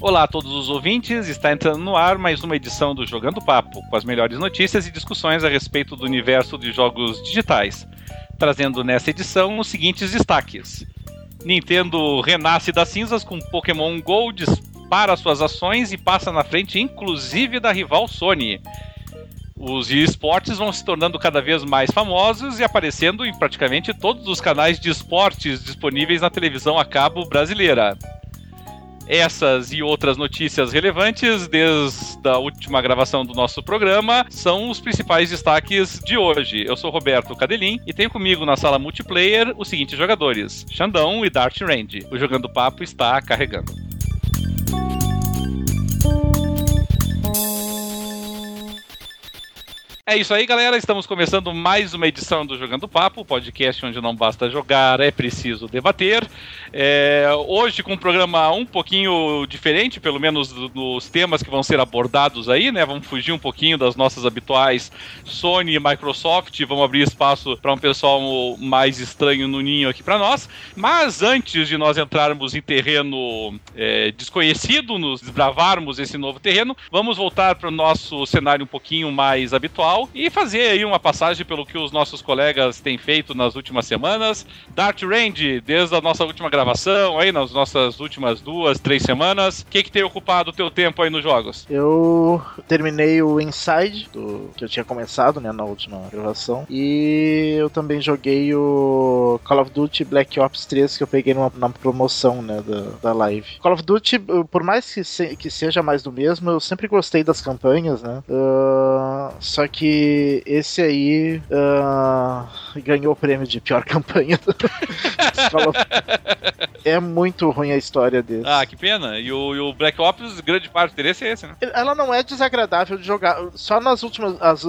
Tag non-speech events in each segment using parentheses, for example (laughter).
Olá a todos os ouvintes, está entrando no ar mais uma edição do Jogando Papo, com as melhores notícias e discussões a respeito do universo de jogos digitais, trazendo nessa edição os seguintes destaques. Nintendo renasce das cinzas com Pokémon GO, dispara suas ações e passa na frente inclusive da rival Sony. Os esportes vão se tornando cada vez mais famosos e aparecendo em praticamente todos os canais de esportes disponíveis na televisão a cabo brasileira. Essas e outras notícias relevantes desde a última gravação do nosso programa são os principais destaques de hoje. Eu sou Roberto Cadelin e tenho comigo na sala multiplayer os seguintes jogadores: Xandão e Dart Range. O Jogando Papo está carregando. É isso aí, galera. Estamos começando mais uma edição do Jogando Papo, podcast onde não basta jogar, é preciso debater. É, hoje com um programa um pouquinho diferente, pelo menos dos temas que vão ser abordados aí, né? Vamos fugir um pouquinho das nossas habituais Sony e Microsoft, vamos abrir espaço para um pessoal mais estranho no ninho aqui para nós. Mas antes de nós entrarmos em terreno é, desconhecido, nos desbravarmos esse novo terreno, vamos voltar para o nosso cenário um pouquinho mais habitual e fazer aí uma passagem pelo que os nossos colegas têm feito nas últimas semanas. Dart Range, desde a nossa última gravação, aí nas nossas últimas duas, três semanas, o que, que tem ocupado o teu tempo aí nos jogos? Eu terminei o Inside, do, que eu tinha começado né, na última gravação, e eu também joguei o Call of Duty Black Ops 3 que eu peguei numa, numa promoção né, da, da live. Call of Duty, por mais que, se, que seja mais do mesmo, eu sempre gostei das campanhas, né? Uh, só que esse aí uh, ganhou o prêmio de pior (laughs) campanha. é muito ruim a história dele. Ah, que pena. E o, e o, Black Ops, grande parte dele é esse, né? Ela não é desagradável de jogar. Só nas últimas. As,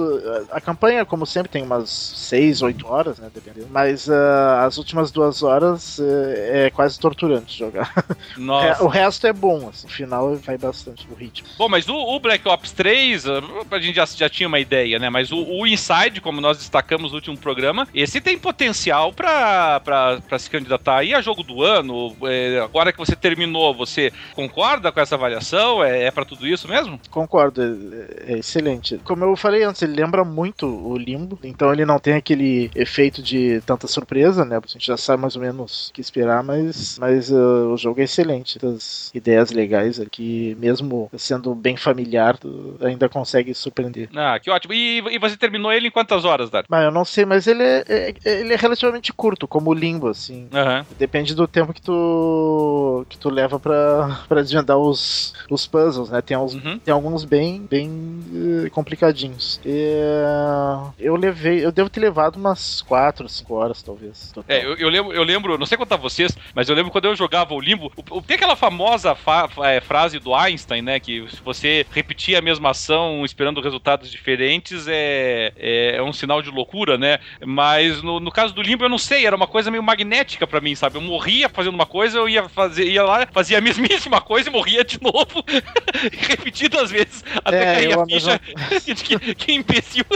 a campanha, como sempre, tem umas 6, 8 horas, né? Dependendo. Mas uh, as últimas duas horas uh, é quase torturante jogar. (laughs) Nossa. o resto é bom, assim. O final vai bastante no ritmo. Bom, mas o, o Black Ops 3, a gente já, já tinha uma ideia, né? Mas o, o Inside, como nós destacamos no último programa, esse tem potencial para se candidatar aí a jogo do ano. É, agora que você terminou, você concorda com essa avaliação? É, é para tudo isso mesmo? Concordo, é, é, excelente. Como eu falei antes, ele lembra muito o Limbo, então ele não tem aquele efeito de tanta surpresa, né? A gente já sabe mais ou menos o que esperar, mas, mas uh, o jogo é excelente. As ideias legais aqui, mesmo sendo bem familiar, ainda consegue surpreender. Ah, que ótimo. E, e você terminou ele em quantas horas, Dar? Mas eu não sei, mas ele é, é, ele é relativamente curto, como o Limbo, assim. Uhum. Depende do tempo que tu que tu leva pra, (laughs) pra desvendar os, os puzzles, né? Tem, uns, uhum. tem alguns bem, bem uh, complicadinhos. E, uh, eu levei, eu devo ter levado umas 4, 5 horas, talvez. Total. É, eu, eu, lembro, eu lembro, não sei contar vocês, mas eu lembro quando eu jogava o Limbo, o, tem aquela famosa fa, é, frase do Einstein, né? Que se você repetir a mesma ação esperando resultados diferentes, é é, é, um sinal de loucura, né? Mas no, no caso do Limbo, eu não sei, era uma coisa meio magnética para mim, sabe? Eu morria fazendo uma coisa, eu ia fazer, ia lá, fazia a mesmíssima coisa e morria de novo, (laughs) repetidas vezes, até é, cair a ficha. Mesma... (laughs) que, que imbecil. (laughs)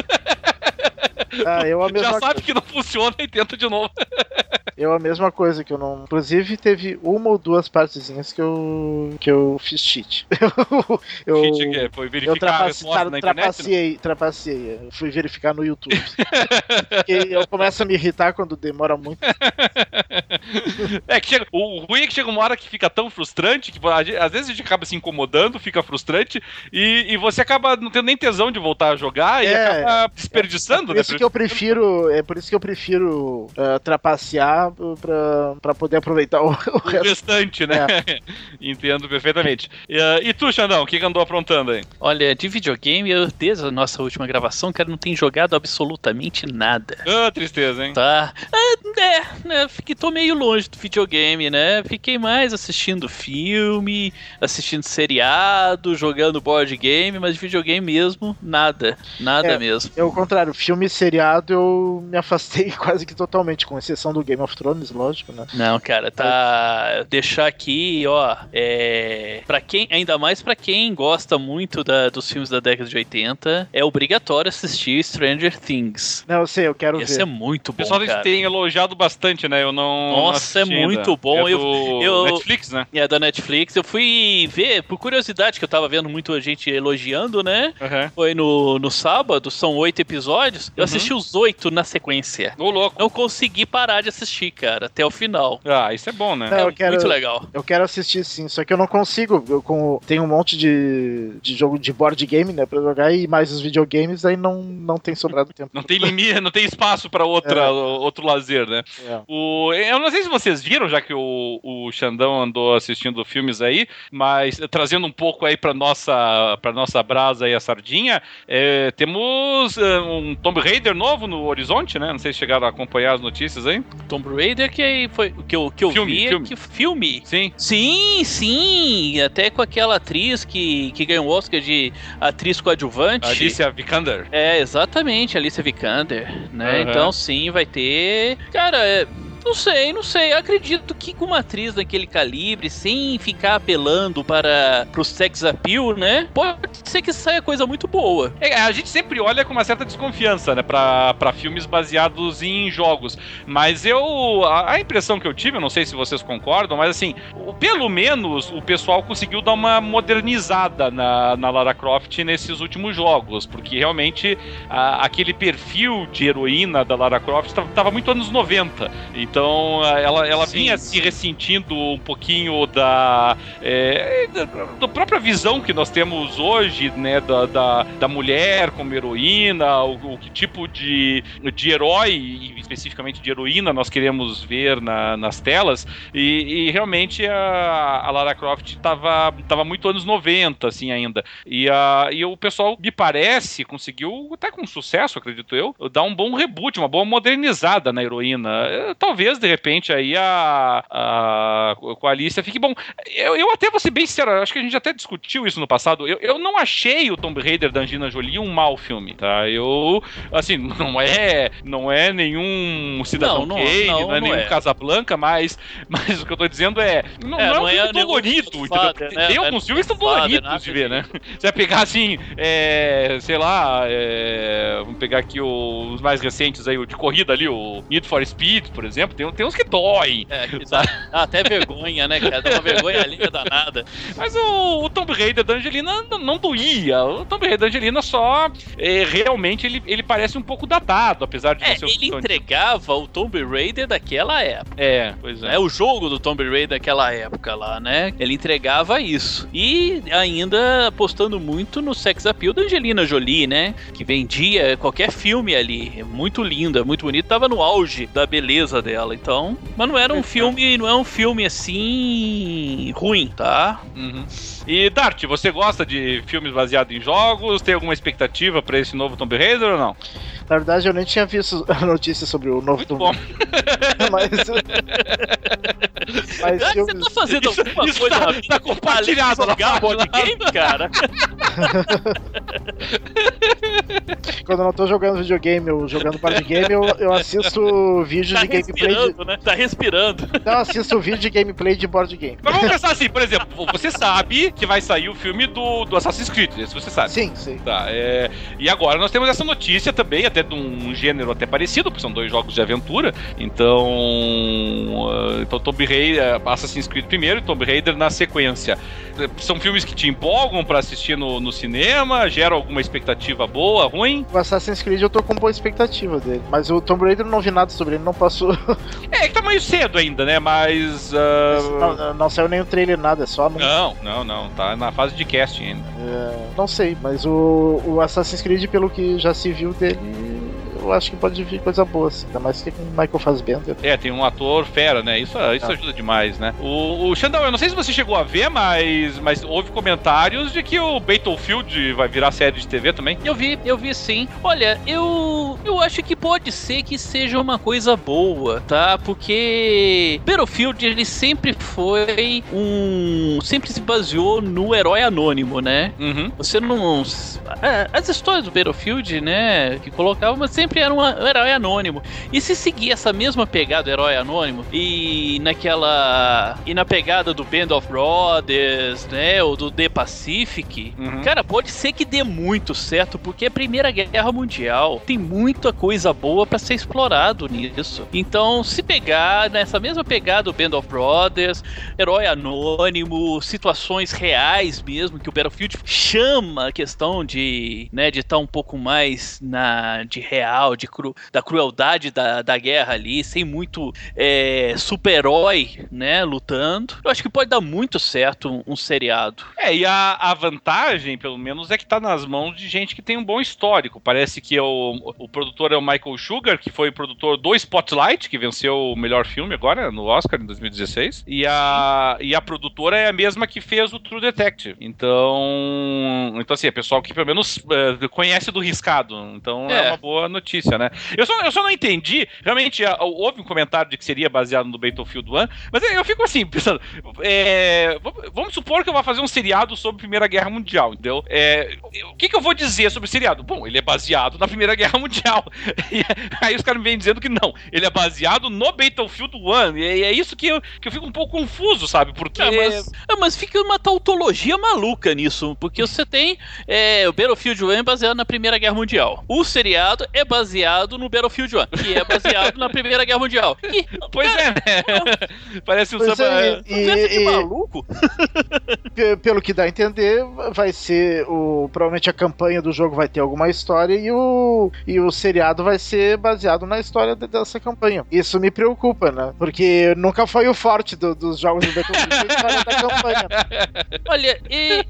Ah, mesma Já sabe coisa. que não funciona e tenta de novo. Eu a mesma coisa que eu não. Inclusive, teve uma ou duas partezinhas que eu. que eu fiz cheat. (laughs) eu, cheat que é? Foi verificar a resposta na internet? Trapacei, né? trapacei. Fui verificar no YouTube. Porque eu começo a me irritar quando demora muito. (laughs) é que chega, o ruim é que chega uma hora que fica tão frustrante que às vezes a gente acaba se incomodando, fica frustrante e, e você acaba não tendo nem tesão de voltar a jogar é, e acaba desperdiçando, é, é por né? isso que eu prefiro, é por isso que eu prefiro uh, trapacear pra, poder aproveitar o, (laughs) o, o restante, né? É. (laughs) Entendo perfeitamente. E, uh, e tu, Xandão, o que andou aprontando aí? Olha, de videogame, eu, desde a nossa última gravação, cara, não tenho jogado absolutamente nada. Ah, tristeza, hein? Tá. Ah, é, né? Fiquei, tô meio longe do videogame, né? Fiquei mais assistindo filme, assistindo seriado, jogando board game, mas de videogame mesmo, nada. Nada é, mesmo. É o contrário, filme e seriado eu me afastei (laughs) quase que totalmente, com exceção do Game of Thrones, lógico, né? Não, cara, tá. Deixar aqui, ó. É. Pra quem, ainda mais para quem gosta muito da, dos filmes da década de 80, é obrigatório assistir Stranger Things. Não, eu sei, eu quero Esse ver. Esse é muito bom. O pessoal cara. tem elogiado bastante, né? Eu não, Nossa, é muito bom. É eu, do eu- Netflix, né? É da Netflix. Eu fui ver, por curiosidade, que eu tava vendo muita gente elogiando, né? Aham. Foi no, no sábado, são oito episódios. Eu Uhum. assisti os oito na sequência. Ô, louco. Não consegui parar de assistir, cara, até o final. Ah, isso é bom, né? Não, é eu quero- muito legal. Eu quero assistir sim, só que eu não consigo. Eu com, tem um monte de, de jogo de board game, né, pra jogar, e mais os videogames, aí não, não tem sobrado tempo. Não tem limite, não tem espaço pra outra, É. outro lazer, né? É. O, eu não sei se vocês viram, já que o, o Xandão andou assistindo filmes aí, mas trazendo um pouco aí pra nossa, pra nossa brasa aí a sardinha, eh, temos eh, um Tomb Raider novo no horizonte, né? Não sei se chegaram a acompanhar as notícias aí. Tomb Raider que foi que eu, que eu Filme, vi é filme. que filme. Sim. Sim, sim, até com aquela atriz que, que ganhou o Oscar de atriz coadjuvante. Alicia Vikander. É, exatamente, Alicia Vikander, né? Aham. Então sim, vai ter. Cara, é, não sei, não sei. Eu acredito que com uma atriz daquele calibre, sem ficar apelando para pro sex appeal, né? Pode ser que saia coisa muito boa. É, a gente sempre olha com uma certa desconfiança, né, pra filmes baseados em jogos. Mas eu. A, a impressão que eu tive, eu não sei se vocês concordam, mas assim, o- pelo menos o pessoal conseguiu dar uma modernizada na, na Lara Croft nesses últimos jogos. Porque realmente a- aquele perfil de heroína da Lara Croft tava, tava muito anos 90. Então a- ela, ela Sim, vinha se ressentindo um pouquinho da, é, da, da própria visão que nós temos hoje, né, da, da, da mulher como heroína, o, o que tipo de, de herói, especificamente de heroína, nós queremos ver na- nas telas, e, e realmente a, a Lara Croft estava tava muito anos 90, assim, ainda. E, a, e o pessoal, me parece, conseguiu, até com sucesso, acredito eu, dar um bom reboot, uma boa modernizada na heroína. Eh, Talvez, de repente, aí a, a com a Alicia fique bom. Eu, eu até vou ser bem sincero, acho que a gente até discutiu isso no passado. Eu, eu não achei o Tomb Raider da Angelina Jolie um mau filme, tá? Eu, assim, (laughs) não é, não é nenhum Cidadão Não, não- Kane, não, não, é nenhum é. Casablanca, mas, (laughs) mas o que eu tô dizendo é, não, É, não é um é filme nenhum dolorido, entendeu? né? Tem é alguns filmes que são doloridos nada de ver, né? Você vai pegar assim, é, sei lá, é, vamos pegar aqui os mais recentes aí, o de corrida ali, o Need for Speed, por exemplo, tem, tem uns que doem. É, que dá, dá até vergonha, né, cara? Dá uma vergonha ali danada. Mas o, o Tomb Raider da Angelina não, não doía. O Tomb Raider da Angelina só é, realmente ele, ele parece um pouco datado, apesar de É, ser ele entregava o Tomb Raider daquela época. É, pois é. É o jogo do Tomb Raider daquela época lá, né? Ele entregava isso. E ainda apostando muito no sex appeal da Angelina Jolie, né? Que vendia qualquer filme ali. É Muito linda, muito bonita. Tava no auge da beleza dela. Então. Mas não era um filme. Não é um filme assim. ruim, tá? Uhum. E Dart, você gosta de filmes baseados em jogos? Tem alguma expectativa pra esse novo Tomb Raider ou não? Na verdade, eu nem tinha visto a notícia sobre o novo Muito bom. (laughs) mas. (laughs) mas Ah, Você tá fazendo Isso- alguma isso coisa tá- na vida tá compartilhado na board game, cara? (laughs) Quando eu não tô jogando videogame ou jogando board game, eu, eu assisto vídeo Tá de gameplay. De, respirando, né? Tá respirando. não, eu assisto vídeo de gameplay de board game. Mas vamos pensar assim, por exemplo, você sabe que vai sair o filme do, do Assassin's Creed, esse você sabe. Sim, sim. Tá, é... E agora nós temos essa notícia também, até de um gênero até parecido, porque são dois jogos de aventura. Então. uh, Então, Tomb Raider, Assassin's Creed primeiro e Tomb Raider na sequência. São filmes que te empolgam pra assistir no, no cinema, geram alguma expectativa boa, ruim? O Assassin's Creed eu tô com boa expectativa dele. Mas o Tomb Raider eu não vi nada sobre ele, não passou. (laughs) É, que tá meio cedo ainda, né? Mas. uh, não, não saiu nem o trailer, nada, é só. Não, não, não. Tá na fase de casting ainda. É, não sei, mas o, o Assassin's Creed, pelo que já se viu dele, eu acho que pode vir coisa boa, assim. Ainda mais que com o Michael Fassbender. É, tem um ator fera, né? Isso, isso Ah. ajuda demais, né? O, o Xandão, eu não sei se você chegou a ver, mas, mas houve comentários de que o Battlefield vai virar série de TV também. Eu vi, eu vi sim. Olha, eu eu acho que pode ser que seja uma coisa boa, tá? Porque Battlefield ele sempre foi um, sempre se baseou no herói anônimo, né? Uhum. Você não. é, As histórias do Battlefield, né, que colocavam, mas sempre sempre era um herói anônimo. E se seguir essa mesma pegada herói anônimo e naquela e na pegada do Band of Brothers, né, ou do The Pacific, uhum. cara, pode ser que dê muito certo porque é a Primeira Guerra Mundial tem muita coisa boa para ser explorado nisso. Então, se pegar nessa mesma pegada do Band of Brothers, herói anônimo, situações reais mesmo que o Battlefield chama a questão de, né, de estar tá um pouco mais na de real, de cru, da crueldade da, da guerra ali, sem muito é, super-herói, né, lutando. Eu acho que pode dar muito certo um, um seriado. É, e a, a, vantagem, pelo menos, é que tá nas mãos de gente que tem um bom histórico. Parece que é o, o produtor é o Michael Sugar, que foi produtor do Spotlight, que venceu o melhor filme agora no Oscar em 2016. E a, e a produtora é a mesma que fez o True Detective. Então, então assim, é pessoal que pelo menos uh, conhece do riscado. Então é. é. uma boa notícia, né? Eu só, eu só não entendi. Realmente, houve um comentário de que seria baseado no Battlefield 1, mas eu fico assim, (laughs) pensando. É, vamos supor que eu vou fazer um seriado sobre a Primeira Guerra Mundial, entendeu? É, o que, que eu vou dizer sobre o seriado? Bom, ele é baseado na Primeira Guerra Mundial. (laughs) E aí os caras me vêm dizendo que não, ele é baseado no Battlefield 1. E é isso que eu, que eu fico um pouco confuso, sabe? Porque. Mas, mas fica uma tautologia maluca nisso, porque você tem é, o Battlefield 1 é baseado na Primeira Guerra Mundial. O seriado é baseado no Battlefield 1, que é baseado na Primeira Guerra Mundial. E, pois cara, é, né? (laughs) Parece um samba. É, e, e, maluco. (laughs) Pelo que dá a entender, vai ser o. Provavelmente a campanha do jogo vai ter alguma história e o, e o seriado vai ser baseado na história dessa campanha. Isso me preocupa, né? Porque nunca foi o forte do, dos jogos do Battlefield a história da campanha. (laughs) Olha, e,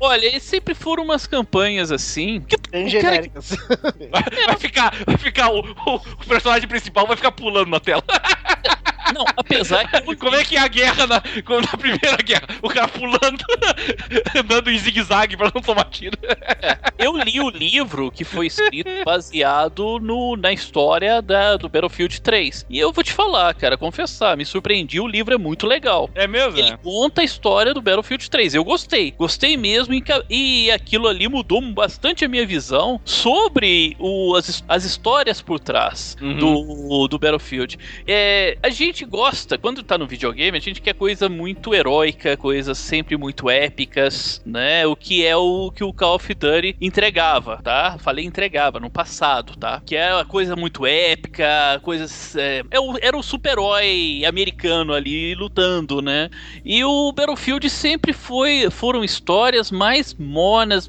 olha, e sempre foram umas campanhas assim. Que, Bem genéricas. Que... Vai, ficar, vai ficar o, o, o personagem principal vai ficar pulando na tela. (laughs) Não, apesar que. Como é que é a guerra na, na primeira guerra? O cara pulando, (laughs) andando em zigue-zague pra não tomar tiro. É, eu li o livro que foi escrito baseado no, na história da, do Battlefield 3. E eu vou te falar, cara, confessar, me surpreendi, o livro é muito legal. É mesmo? Ele conta a história do Battlefield 3. Eu gostei. Gostei mesmo e, e aquilo ali mudou bastante a minha visão sobre o, as, as histórias por trás uhum. do, do Battlefield. É, a gente gosta, quando tá no videogame, a gente quer coisa muito heróica, coisas sempre muito épicas, né? O que é o que o Call of Duty entregava, tá? Falei entregava no passado, tá? Que é uma coisa muito épica, coisas. É, é era o super-herói americano ali lutando, né? E o Battlefield sempre foi. Foram histórias mais monas,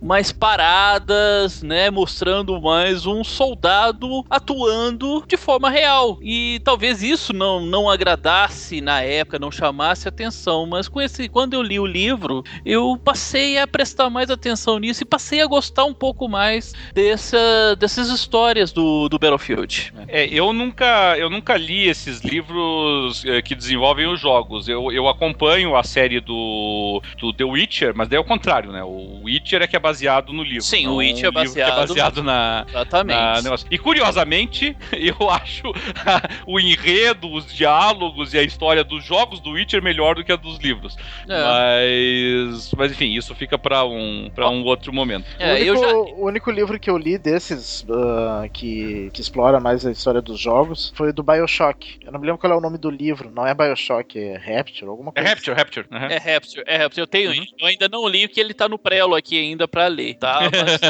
mais paradas, né? Mostrando mais um soldado atuando de forma real. E talvez isso não, não agradasse na época, não chamasse atenção, mas com esse, quando eu li o livro, eu passei a prestar mais atenção nisso e passei a gostar um pouco mais dessa, dessas histórias do, do Battlefield. É, eu nunca, eu nunca li esses livros é, que desenvolvem os jogos. Eu, eu acompanho a série do, do The Witcher, mas daí é o contrário, né? O Witcher é que é baseado no livro. Sim, o Witcher é baseado, é baseado na. Exatamente. Na e curiosamente, (laughs) eu acho (laughs) o enredo os diálogos e a história dos jogos do Witcher melhor do que a dos livros. É. Mas, mas enfim, isso fica para um, pra um outro momento. É, o, único, já... o, único, livro que eu li desses uh, que, que explora mais a história dos jogos foi o do Bioshock. Eu não me lembro qual é o nome do livro. Não é Bioshock, é Rapture, alguma é coisa. É Rapture, assim. Rapture. Uhum. É Rapture, é Rapture. Eu tenho, uhum. eu ainda não li que ele tá no prelo aqui ainda para ler, tá? (laughs) Mas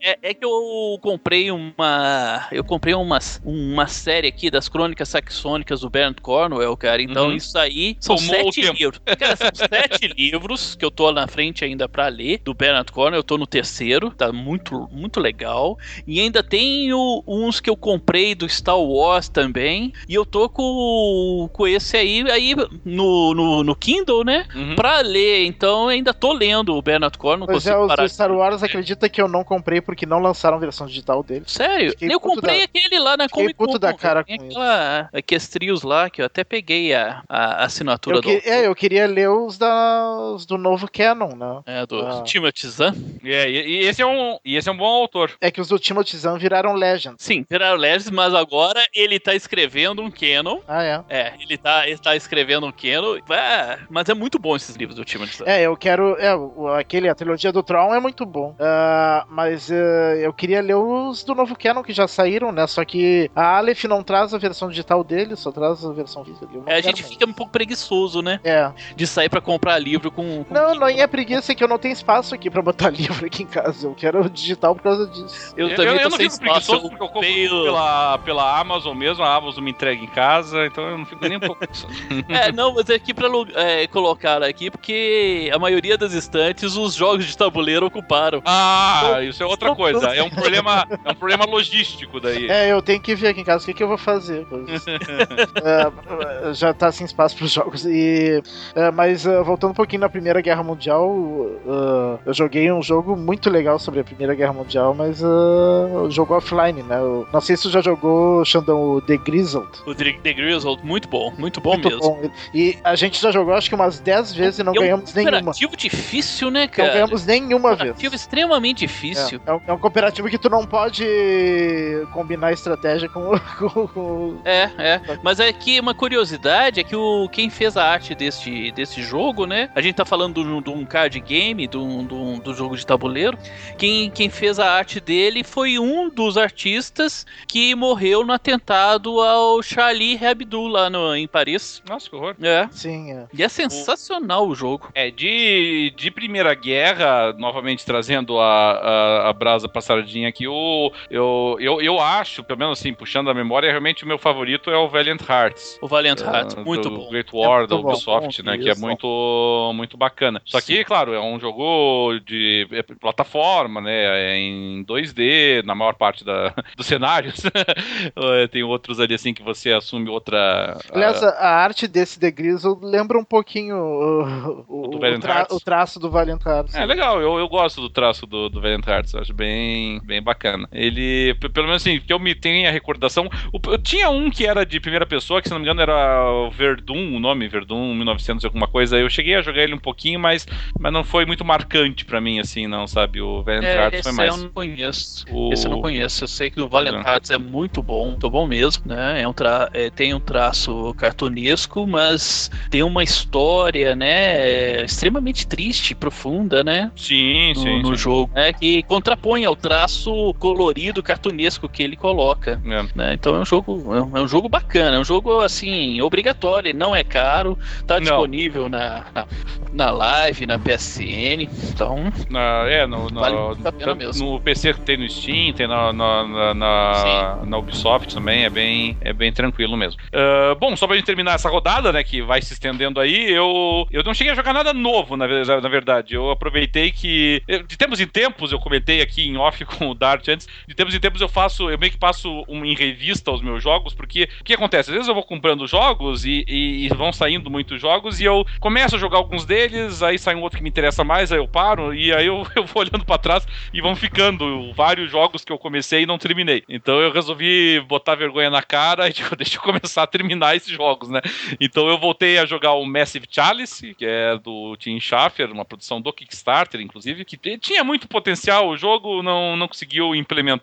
é, é, que eu comprei uma, eu comprei uma, uma série aqui das Crônicas Saxônicas do Bernd Cornwell, cara. Então uhum. isso aí são Tomou sete livros. Cara, são (laughs) sete livros que eu tô na frente ainda para ler do Bernard Cornwell. Eu tô no terceiro, tá muito, muito legal. E ainda tenho uns que eu comprei do Star Wars também. E eu tô com, com esse aí, aí no, no, no Kindle, né? Uhum. Pra ler. Então ainda tô lendo o Bernard Cornwell. Pois é, os do Star Wars acredita que eu não comprei porque não lançaram a versão digital dele. Sério? Fiquei eu comprei da... aquele lá na Comic Con. da cara com aquela, aqueles trios lá que eu até peguei a, a assinatura eu que, do. É, eu queria ler os, da, os do novo Canon, né? É, do ah. Timothy Zahn. É, e, e, esse é um, e esse é um bom autor. É que os do Timothy Zahn viraram Legends. Sim, viraram Legends, mas agora ele tá escrevendo um Canon. Ah, é? É, ele tá, ele tá escrevendo um Canon. É, mas é muito bom esses livros do Timothy Zahn. É, eu quero. É, aquele, a trilogia do Tron é muito bom. Uh, mas uh, eu queria ler os do novo Canon que já saíram, né? Só que a Aleph não traz a versão digital dele, só traz a versão física. É, a gente mais. fica um pouco preguiçoso, né? É. De sair para comprar livro com. com não, não é preguiça, é que eu não tenho espaço aqui para botar (laughs) livro aqui em casa. Eu quero digital por causa disso. Eu, eu também eu, tô eu não sem espaço. Eu, eu compro pela, pela Amazon mesmo, a Amazon me entrega em casa, então eu não fico nem um pouco. (laughs) é, não, mas é aqui pra é, colocar aqui, porque a maioria das estantes os jogos de tabuleiro ocuparam. Ah, então, isso é outra coisa. É um problema, é um problema logístico daí. É, eu tenho que ver aqui em casa o que, que eu vou fazer. (laughs) é, já tá sem espaço para os jogos. E, é, mas uh, voltando um pouquinho na Primeira Guerra Mundial, uh, eu joguei um jogo muito legal sobre a Primeira Guerra Mundial, mas uh, jogo offline, né? Eu, não sei se você já jogou, Xandão, o The Grizzled. O The Grizzled, muito bom, muito bom muito mesmo. Bom. E a gente já jogou acho que umas 10 vezes e não é ganhamos um nenhuma. cooperativo difícil, né, cara? Não ganhamos nenhuma vez. Cooperativo extremamente difícil. É, é, um, é um cooperativo que tu não pode combinar estratégia com, (laughs) com, com... É, é. Mas é que uma curiosidade é que o, quem fez a arte desse, desse jogo, né? A gente tá falando de um card game, do, do, do jogo de tabuleiro. Quem, quem fez a arte dele foi um dos artistas que morreu no atentado ao Charlie Hebdo lá no, em Paris. Nossa, que horror. É. Sim, é. E é sensacional o, o jogo. É, de, de Primeira Guerra, novamente trazendo a, a, a brasa passaradinha aqui, o, eu, eu, eu acho, pelo menos assim, puxando a memória, realmente o meu favorito é o Valiant Hearts. O Valiant uh, Hearts, muito bom. Great War é da Ubisoft, né? Que é muito, muito bacana. Só que, Sim. claro, é um jogo de é plataforma, né? É em 2D, na maior parte da, (laughs) dos cenários. (laughs) É, tem outros ali assim que você assume outra. Aliás, a, a arte desse The Grizzle lembra um pouquinho o, o, o, tra o traço do Valiant Hearts. É legal, eu, eu gosto do traço do, do Valiant Hearts, acho bem, bem bacana. Ele, pelo menos assim, que eu me tenho a recordação. Eu tinha um que era de primeira pessoa, que se não me engano era o Verdun, o nome, Verdun 1900 alguma coisa. Eu cheguei a jogar ele um pouquinho, mas, mas não foi muito marcante pra mim, assim, não, sabe? O Valiant é, Hearts foi mais. Esse eu não conheço. O... Esse eu não conheço. Eu sei que o Valiant Hearts é muito bom, muito bom mesmo, né? É um tra... É, tem um traço cartunesco, mas tem uma história, né? Extremamente triste, profunda, né? Sim, no, sim. No sim. jogo, né? Que contrapõe ao traço colorido, cartunesco que ele coloca. É. Né? Então é um jogo, é um jogo bacana, é um jogo assim obrigatório, não é caro, tá disponível na, na, na, live, na PSN, então. Na, é, no, no, vale no PC tem no Steam, tem na, na, na, na, Ubisoft também, é bem, é bem tranquilo mesmo. Uh, bom, só pra gente terminar essa rodada, né, que vai se estendendo aí, eu, eu não cheguei a jogar nada novo, na, na verdade. Eu aproveitei que. De tempos em tempos, eu comentei aqui em off (laughs) com o Dart antes, de tempos em tempos eu faço, eu meio que passo um, em revista os meus jogos, porque o que acontece? Às vezes eu vou comprando jogos e, e, e, vão saindo muitos jogos e eu começo a jogar alguns deles, aí sai um outro que me interessa mais, aí eu paro e aí eu, (laughs) eu vou olhando para trás e vão ficando vários jogos que eu comecei e não terminei. Então eu resolvi botar vergonha na cara e tipo, (laughs) deixa eu começar a terminar esses jogos, né? Então eu voltei a jogar o Massive Chalice, que é do Tim Schafer, uma produção do Kickstarter, inclusive, que tinha muito potencial. O jogo não, não conseguiu implementar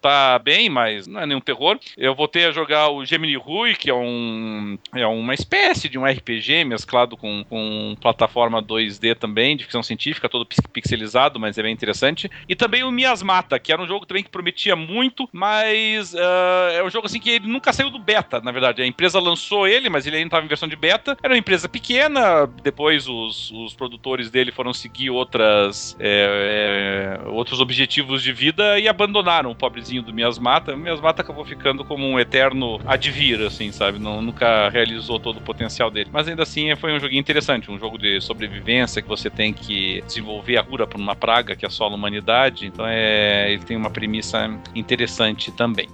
bem, mas não é nenhum terror. Eu voltei a jogar o Gemini Rui, que é um é uma espécie de um RPG mesclado com, com plataforma 2D também, de ficção científica, todo pixelizado, mas é bem interessante. E também o Miasmata, que era um jogo também que prometia muito, mas uh, é um jogo assim que ele nunca saiu do beta, na verdade. A empresa lançou ele, mas ele ainda estava em versão de beta. Era uma empresa pequena, depois os, os produtores dele foram seguir outras é, é, outros objetivos de vida e abandonaram o pobrezinho do Miasmata. O Miasmata acabou ficando como um eterno advir, assim, sabe? Não, nunca realizou todo o potencial dele. Mas ainda assim foi um joguinho interessante, um jogo de sobrevivência que você tem que desenvolver a cura para uma praga que assola a humanidade. Então é, ele tem uma premissa interessante também.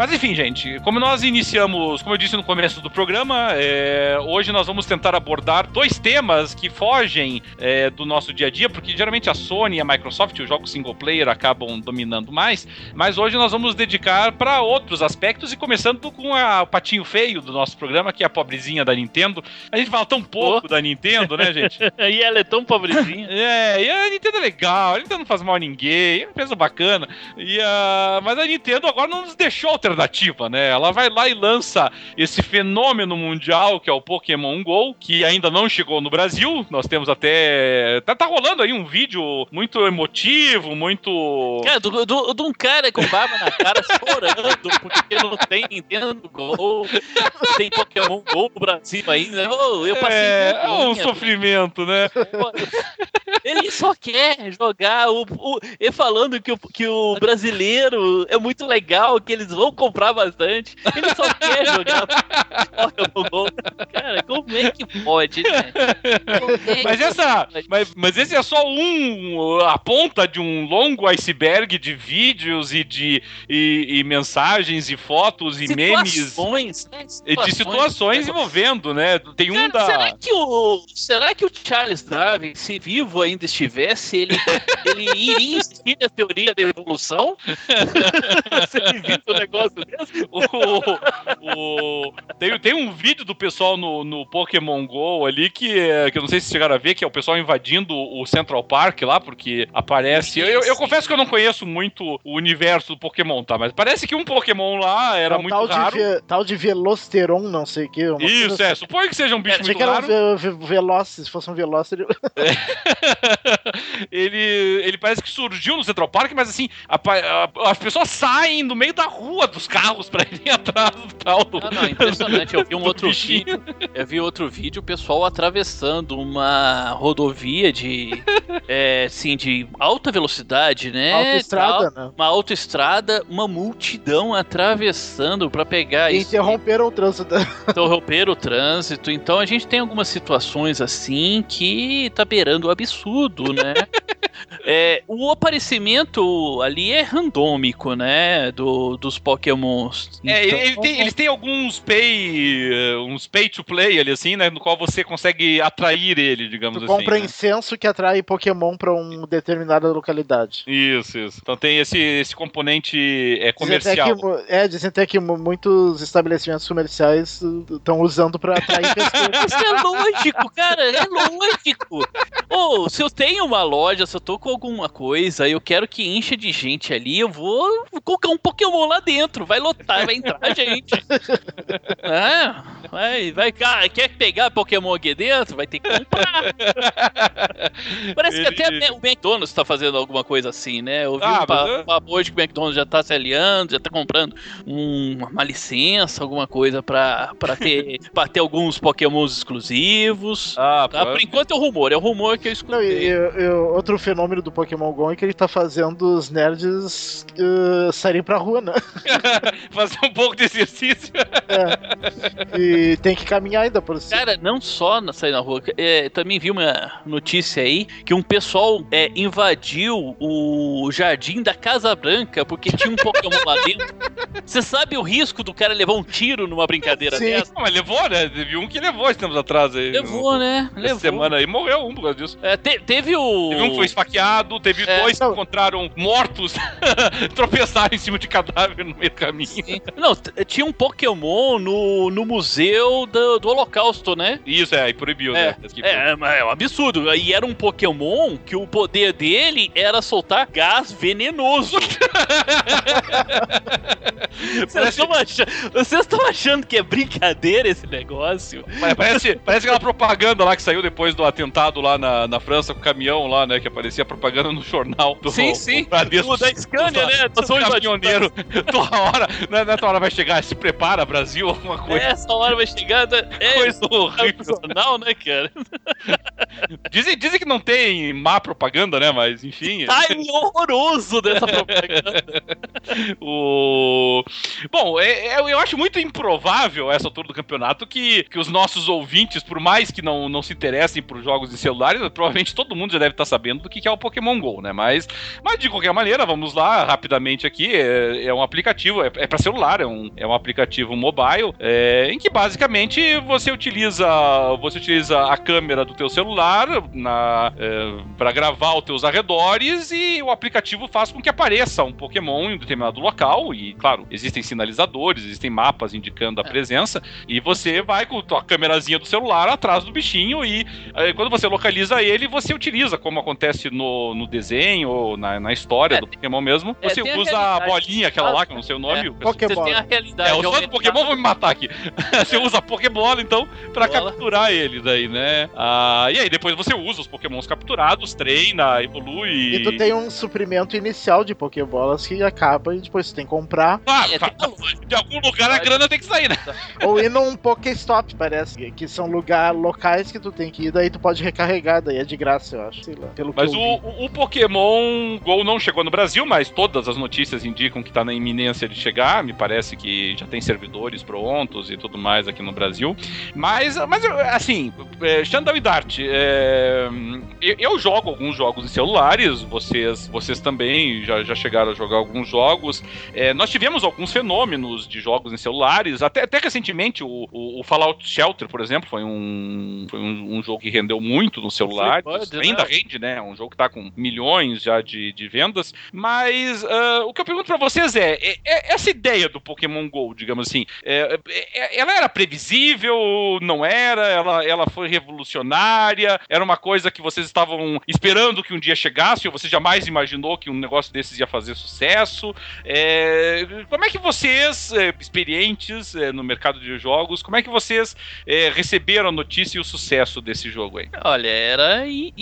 Mas enfim, gente, como nós iniciamos, como eu disse no começo do programa, é, hoje nós vamos tentar abordar dois temas que fogem é, do nosso dia a dia, porque geralmente a Sony e a Microsoft, os jogos single player, acabam dominando mais, mas hoje nós vamos dedicar para outros aspectos e começando com a, o patinho feio do nosso programa, que é a pobrezinha da Nintendo. A gente fala tão pouco oh. da Nintendo, né, gente? (laughs) e ela é tão pobrezinha. (laughs) é, e a Nintendo é legal, a Nintendo não faz mal a ninguém, é uma empresa bacana. E, uh, mas a Nintendo agora não nos deixou ter alternativa, né? Ela vai lá e lança esse fenômeno mundial que é o Pokémon GO, que ainda não chegou no Brasil. Nós temos até. Tá, tá rolando aí um vídeo muito emotivo, muito. Cara, do, do, de um cara com barba na cara chorando porque não tem Nintendo Go, não tem Pokémon Go no Brasil ainda. Oh, eu passei é, é um sofrimento, né? Ele só quer jogar o, o e falando que o, que o brasileiro é muito legal, que eles vão comprar bastante. Ele só quer jogar Pokémon. Cara, como é que pode, né? É mas essa, mas, mas esse é só um a ponta de um longo iceberg de vídeos e de e, e mensagens e fotos e situações, memes né? de situações envolvendo, né? Tem um Cara, da será que o será que o Charles Darwin, se vivo ainda estivesse, ele ele iria insistir na teoria da evolução? Você viu um negócio desse? (laughs) O, o, tem, tem vídeo do pessoal no, no Pokémon GO ali que, que eu não sei se chegaram a ver, que é o pessoal invadindo o Central Park lá, porque aparece. Eu, eu, eu confesso que eu não conheço muito o universo do Pokémon, tá? Mas parece que um Pokémon lá era muito tal raro. De, tal de Velosteron, não sei o que. Isso, assim. é. Suponho que seja um bicho é, muito raro. Que era um Veloce, se fosse um Veloce. Ele... (laughs) ele, ele parece que surgiu no Central Park, mas assim, a, a, as pessoas saem no meio da rua dos carros pra irem (laughs) atrás do tal. Do, não, não, impressionante. Eu vi um outro bichinho. vídeo. Eu vi outro vídeo, o pessoal atravessando uma rodovia de. é, assim, de alta velocidade, né? Autoestrada, né? Uma autoestrada, uma multidão atravessando pra pegar e isso. Interromperam o trânsito. Interromperam o trânsito. Então a gente tem algumas situações assim que tá beirando o absurdo, né? (laughs) É, o aparecimento ali é randômico, né? Do, dos Pokémons. É, então... ele tem, eles têm alguns pay. Eh, uns pay to play ali, assim, né? No qual você consegue atrair ele, digamos tu assim. Compra né? incenso que atrai Pokémon pra uma determinada localidade. Isso, isso. Então tem esse, esse componente é, comercial. Dizem que, é, dizem até que muitos estabelecimentos comerciais estão usando pra atrair pessoas. (laughs) Isso é lógico, cara, é lógico. Ou, oh, se eu tenho uma loja, se eu tô com alguma coisa, eu quero que encha de gente ali, eu vou colocar um Pokémon lá dentro, vai lotar, vai entrar gente. (laughs) É, vai, vai, cara, quer pegar Pokémon aqui dentro? Vai ter que comprar. Parece que até o McDonald's tá fazendo alguma coisa assim, né? Eu vi ah, um papo hoje que o McDonald's já tá se aliando, já tá comprando um, uma licença, alguma coisa pra, pra, ter, (laughs) pra ter alguns Pokémons exclusivos. Ah, tá? Por enquanto é o rumor, é o rumor que eu escutei. Não, eu, eu, outro fenômeno do Pokémon GO é que ele tá fazendo os nerds uh, saírem pra rua, né? (laughs) Fazer um pouco de exercício. É. E tem que caminhar ainda por cima. Cara, não só na, sair na rua. É, também vi uma notícia aí que um pessoal é, invadiu o jardim da Casa Branca porque tinha um Pokémon lá dentro. (laughs) Você sabe o risco do cara levar um tiro numa brincadeira Sim. dessa? Não, mas levou, né? Teve um que levou tempos atrás aí. Levou, né? Levou. Essa semana aí morreu um por causa disso. É, te, teve o. Teve um que foi esfaqueado, teve é, dois não. que encontraram mortos, (laughs) tropeçaram em cima de cadáver no meio do caminho. Sim. Não, tinha um Pokémon no, no museu do, do Holocausto, né? Isso, é, e proibiu, é, né? É, é, é um absurdo. E era um Pokémon que o poder dele era soltar gás venenoso. (laughs) Vocês estão achando, achando, que é brincadeira esse negócio? Parece, parece aquela propaganda lá que saiu depois do atentado lá na, na França com o caminhão lá, né? Que aparecia propaganda no jornal do Sim, sim. O da Scania, né? Do caminhoneiro. (laughs) Toda hora, né, nessa hora vai chegar, se prepara, Brasil, alguma coisa. Essa hora vai chegar. É coisa horrível. Não, né, cara? (laughs) Dizem, dizem que não tem má propaganda, né? Mas enfim. Time horroroso dessa propaganda. (laughs) o... Bom, é, é, eu acho muito improvável essa altura do campeonato que, que os nossos ouvintes, por mais que não, não se interessem por jogos de celulares, provavelmente todo mundo já deve estar sabendo do que é o Pokémon GO, né? Mas, mas de qualquer maneira, vamos lá rapidamente aqui. É, é um aplicativo, é, é para celular, é um, é um aplicativo mobile, é, em que basicamente você utiliza você utiliza a câmera do teu celular na, é, para gravar os teus arredores e o aplicativo faz com que apareça um Pokémon em um determinado local e, claro, existem sinalizadores, existem mapas indicando a é. presença e você vai com a tua câmerazinha do celular atrás do bichinho e quando você localiza ele, você utiliza, como acontece no no, no desenho, ou na, na história É, do Pokémon mesmo, é, você usa a bolinha, aquela Ah, lá, que eu não sei o nome. é, o Você tem a realidade. É, do aumentada. Pokémon vão me matar aqui. (laughs) Você usa a Pokébola, então, pra Bola. capturar ele daí, né? Ah, e aí depois você usa os Pokémons capturados, treina, evolui. E tu tem um suprimento inicial de Pokébolas que acaba e depois tu tem que comprar. Claro, É, de algum lugar a grana tem que sair, né? ou ir num Pokéstop, parece. Que são lugar, locais que tu tem que ir, daí tu pode recarregar, daí é de graça, eu acho. Sei lá. Pelo Mas o, o- o Pokémon GO não chegou no Brasil, mas todas as notícias indicam que tá na iminência de chegar. Me parece que já tem servidores prontos e tudo mais aqui no Brasil. Mas, mas assim, é, Xandão e Dart, é, eu, eu jogo alguns jogos em celulares, vocês, vocês também já, já chegaram a jogar alguns jogos. É, nós tivemos alguns fenômenos de jogos em celulares, até, até recentemente o, o- o Fallout Shelter, por exemplo, foi um, foi um, um jogo que rendeu muito no celular. Flipboard, né? Ainda rende, né? É um jogo que tá com milhões já de, de vendas. Mas ah, o que eu pergunto pra vocês é, é- é essa ideia do Pokémon GO, digamos assim, é- é- ela era previsível, não era? Ela, ela foi revolucionária? Era uma coisa que vocês estavam esperando que um dia chegasse, ou você jamais imaginou que um negócio desses ia fazer sucesso? É, como é que vocês, é, experientes é, no mercado de jogos, como é que vocês é, receberam a notícia e o sucesso desse jogo aí? Olha, era i-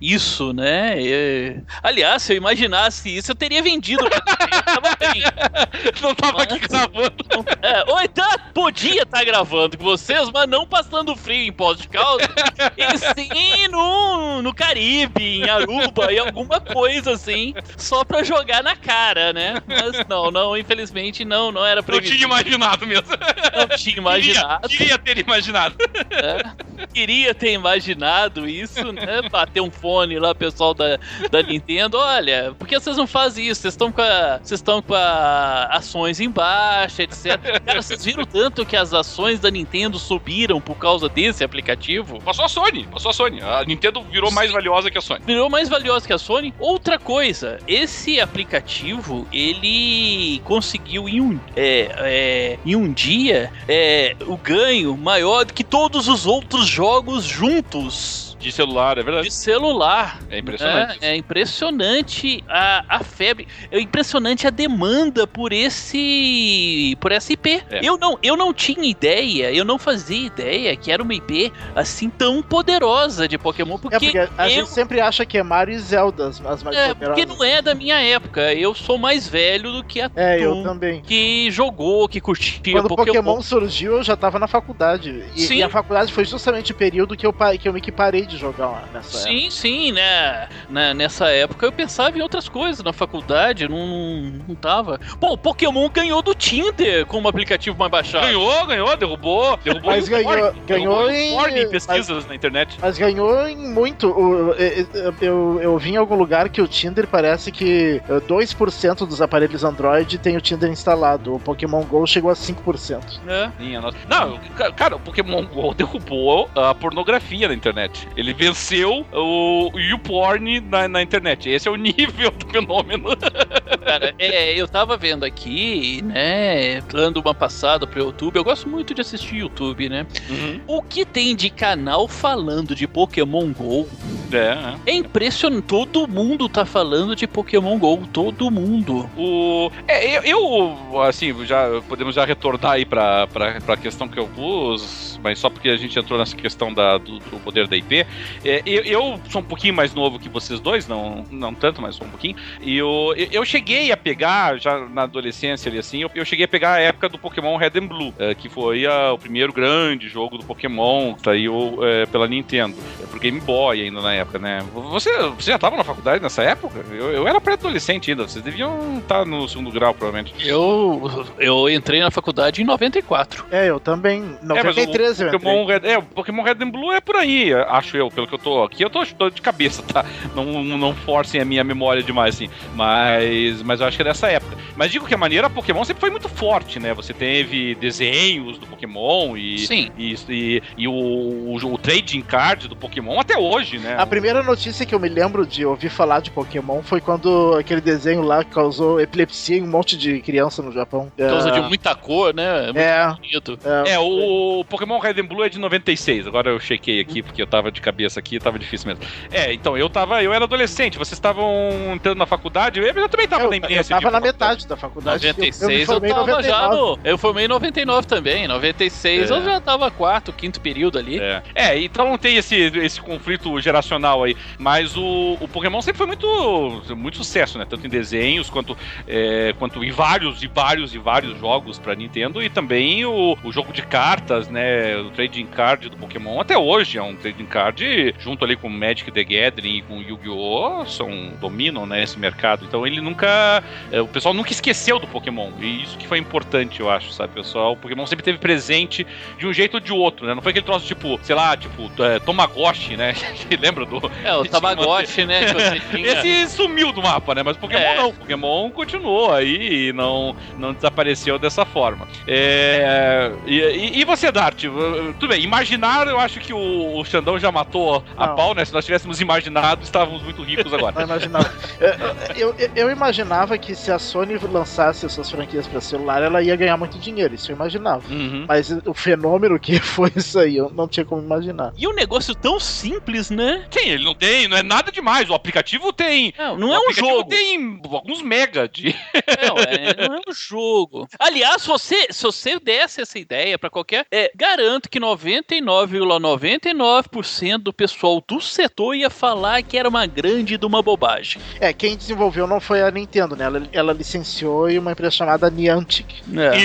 isso, né? É, Aliás, se eu imaginasse isso, eu teria vendido. Eu tava. (laughs) Não tava aqui Mas- gravando. É, ou então podia estar gravando com vocês, mas não passando frio em Poços de Caldas, e sim no, no Caribe, em Aruba, e alguma coisa assim, só pra jogar na cara, né? Mas não, não, infelizmente não, não era Não tinha previsível. imaginado mesmo. Não tinha (laughs) imaginado. Queria, queria ter imaginado. né? Queria ter imaginado isso, né? Bater um fone lá, pessoal da, da Nintendo. (laughs) Olha, por que vocês não fazem isso? Vocês estão com a, vocês estão com a ações em baixa, etc. Cara, vocês viram tanto que as ações da Nintendo subiram por causa desse aplicativo? Passou a Sony, passou a Sony. A Nintendo virou mais valiosa que a Sony. Virou mais valiosa que a Sony. Outra coisa, esse aplicativo ele conseguiu em um, é, é, em um dia é, o ganho maior do que todos os outros jogos juntos. De celular, é verdade. De celular. É impressionante. É, é impressionante a, a febre, é impressionante a demanda por esse por essa IP. É. Eu não eu não tinha ideia, eu não fazia ideia que era uma IP assim tão poderosa de Pokémon porque, É porque a eu, gente sempre acha que é Mario e Zelda as mais é, porque poderosas. não é da minha época. Eu sou mais velho do que a É, eu também. que jogou, que curtia Quando o Pokémon. Pokémon surgiu, eu já tava na faculdade. E, Sim. e a faculdade foi justamente o período que eu, que eu me que parei de jogar lá nessa época. Sim, sim, né? Na- Nessa época eu pensava em outras coisas na faculdade, não, não, não tava. Pô, o Pokémon ganhou do Tinder como aplicativo mais baixado. Ganhou, ganhou, derrubou. Derrubou Mas ganhou- ganhou derrubou em- em pesquisas na internet. Mas ganhou em muito. Eu, eu- eu, eu vi em algum lugar que o Tinder parece que eh, 2% dos aparelhos Android tem o Tinder instalado. O Pokémon GO chegou a 5%. né? Minha nossa. Não, ca- cara, o Pokémon GO (laughs) derrubou a pornografia na internet. Ele venceu o YouPorn na, na internet. Esse é o nível do fenômeno. Cara, é, eu tava vendo aqui, né? Dando uma passada pro YouTube. Eu gosto muito de assistir YouTube, né? O que tem de canal falando de Pokémon GO É, é. é impressionante. Todo mundo tá falando de Pokémon GO. Todo mundo. O, é, eu, eu, assim, já podemos já retornar aí pra, pra, pra questão que eu pus, mas só porque a gente entrou nessa questão da, do, do poder da IP. É, eu, eu sou um pouquinho mais novo que vocês dois, não, não tanto, mas só um pouquinho. E eu, eu cheguei a pegar, já na adolescência ali assim, eu, eu cheguei a pegar a época do Pokémon Red and Blue, é, que foi a- o primeiro grande jogo do Pokémon que saiu é, pela Nintendo, é, pro Game Boy ainda na época, né? Você, você já tava na faculdade nessa época? Eu, eu era pré-adolescente ainda, vocês deviam estar no segundo grau, provavelmente. Eu, eu entrei na faculdade em 94. É, eu também. É, mas 93 o eu Pokémon entrei. Red, é, o Pokémon Red and Blue é por aí, acho eu, pelo que eu tô aqui. Eu tô, tô de cabeça, tá? Não, não forcem a minha memória demais, assim. Mas, mas eu acho que é dessa época. Mas digo que a maneira Pokémon sempre foi muito forte, né? Você teve desenhos do Pokémon e, Sim. e, e, e o, o, o trading card do Pokémon até hoje, né? A primeira notícia que eu me lembro de ouvir falar de Pokémon foi quando aquele desenho lá causou epilepsia em um monte de criança no Japão. Por causa É, de muita cor, né? Muito É. bonito. é, É, o Pokémon Red and Blue é de 96. Agora eu chequei aqui porque eu tava de cabeça aqui, tava difícil mesmo. É, então eu tava, eu era adolescente, vocês estavam entrando na faculdade, eu, eu também tava eu, na eu iminência tava ir na metade da faculdade. eu- 96 eu, me eu, em tava já 99. no. Eu formei em 99 também. 96 É. eu já tava quarto, quinto período ali. É. É, então tem esse, esse conflito geracional aí. Mas o, o Pokémon sempre foi muito, muito sucesso, né? Tanto em desenhos quanto, é, quanto em vários e vários e vários jogos pra Nintendo. E também o, o jogo de cartas, né? O trading card do Pokémon até hoje é um trading card junto ali com Magic the Gathering e com Yu-Gi-Oh! São, dominam né, esse mercado. Então ele nunca. é, o pessoal nunca esqueceu do Pokémon. E isso que foi importante, eu acho, sabe, pessoal? O Pokémon sempre teve presente de um jeito ou de outro, né? Não foi aquele troço tipo, sei lá, tipo, é, Tomagotchi, né? (laughs) Lembra do. É, o (laughs) Tamagotchi, né? (laughs) Tinha. Esse sumiu do mapa, né? Mas o Pokémon É. não. O Pokémon continuou aí e não, não desapareceu dessa forma. É, e, e- e você, Dart? Uh, Tudo bem, imaginar, eu acho que o, o Xandão já matou a Não. pau, né? Se nós tivéssemos imaginado, estávamos muito ricos agora. Não imaginava. eu, eu, eu imaginava que se a Sony lançasse as suas franquias pra celular, ela ia ganhar muito dinheiro. Isso eu imaginava. Uhum. Mas o fenômeno que (laughs) foi isso aí, eu não tinha como imaginar. E um negócio tão simples, né? Sim, ele não tem, não é nada demais. O aplicativo tem. Não, não é um aplicativo jogo. tem alguns mega de. Não, é, não é um jogo. Aliás, se você, se você desse essa ideia pra qualquer. É, garanto que 99,99% do pessoal do setor ia falar que era uma grande de uma bobagem. É, quem desenvolveu não foi a Nintendo, né? Ela, ela licenciou uma empresa chamada Niantic.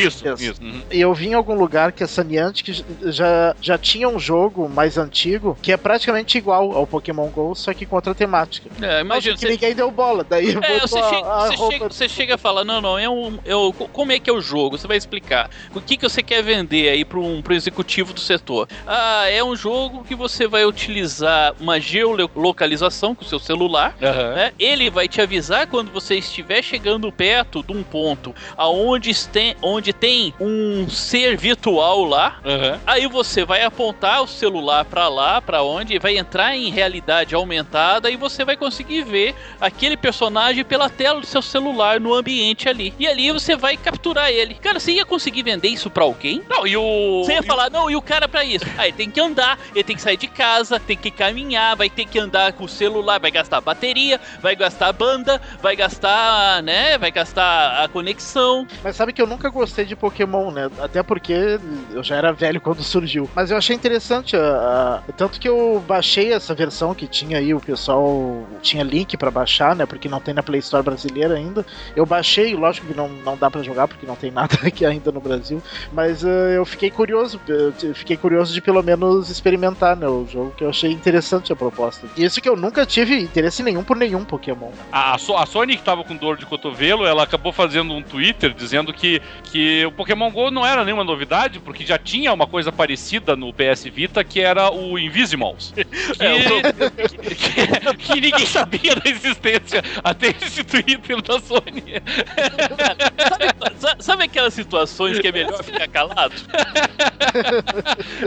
Isso, Isso. isso. Uhum. E eu vi em algum lugar que essa Niantic já, já tinha um jogo mais antigo que é praticamente igual ao Pokémon GO, só que com outra temática. É, imagina, você, ninguém deu bola. Daí É, botou você, a- chega, a você, roupa- chega, você chega a falar, não, não, é um, é o- como é que é o jogo? Você vai explicar. O que, que você quer vender aí para um pro executivo do setor? Ah, é um jogo que você vai utilizar uma geolocalização com o seu celular. Aham. né? Ele vai te avisar quando você estiver chegando perto de um ponto aonde tem, onde tem um ser virtual lá. Aham. Aí você vai apontar o celular pra lá, pra onde, vai entrar em realidade aumentada e você vai conseguir ver aquele personagem pela tela do seu celular no ambiente ali. E ali você vai capturar ele. Cara, você ia conseguir vender isso pra alguém? Não, e o. Você ia falar, não, e o cara pra isso? Aí tem que andar, ele tem que sair de casa, tem que caminhar, vai ter que andar com o celular, vai gastar bateria, vai gastar banda, vai gastar, né, vai gastar a conexão. Mas sabe que eu nunca gostei de Pokémon, né? Até porque eu já era velho quando surgiu. Mas eu achei interessante, a, a- tanto que eu baixei essa versão que tinha aí, o pessoal tinha link pra baixar, né? Porque não tem na Play Store brasileira ainda. Eu baixei, lógico que não, não dá pra jogar porque não tem (laughs) nada aqui ainda no Brasil. Mas eh, eu fiquei curioso, eu fiquei curioso de pelo menos experimentar, né? O jogo que eu achei interessante a proposta. E isso que eu nunca tive interesse nenhum por nenhum Pokémon. A, a So- a Sony que tava com dor de cotovelo, ela acabou fazendo um Twitter dizendo que, que o Pokémon GO não era nenhuma novidade, porque já tinha uma coisa parecida no PS Vita, que era o Invisimals. Que, (laughs) É, (laughs) que- que ninguém sabia da existência até esse Twitter da Sony. Sabe, sa- sabe aquelas situações que é melhor ficar calado? (laughs)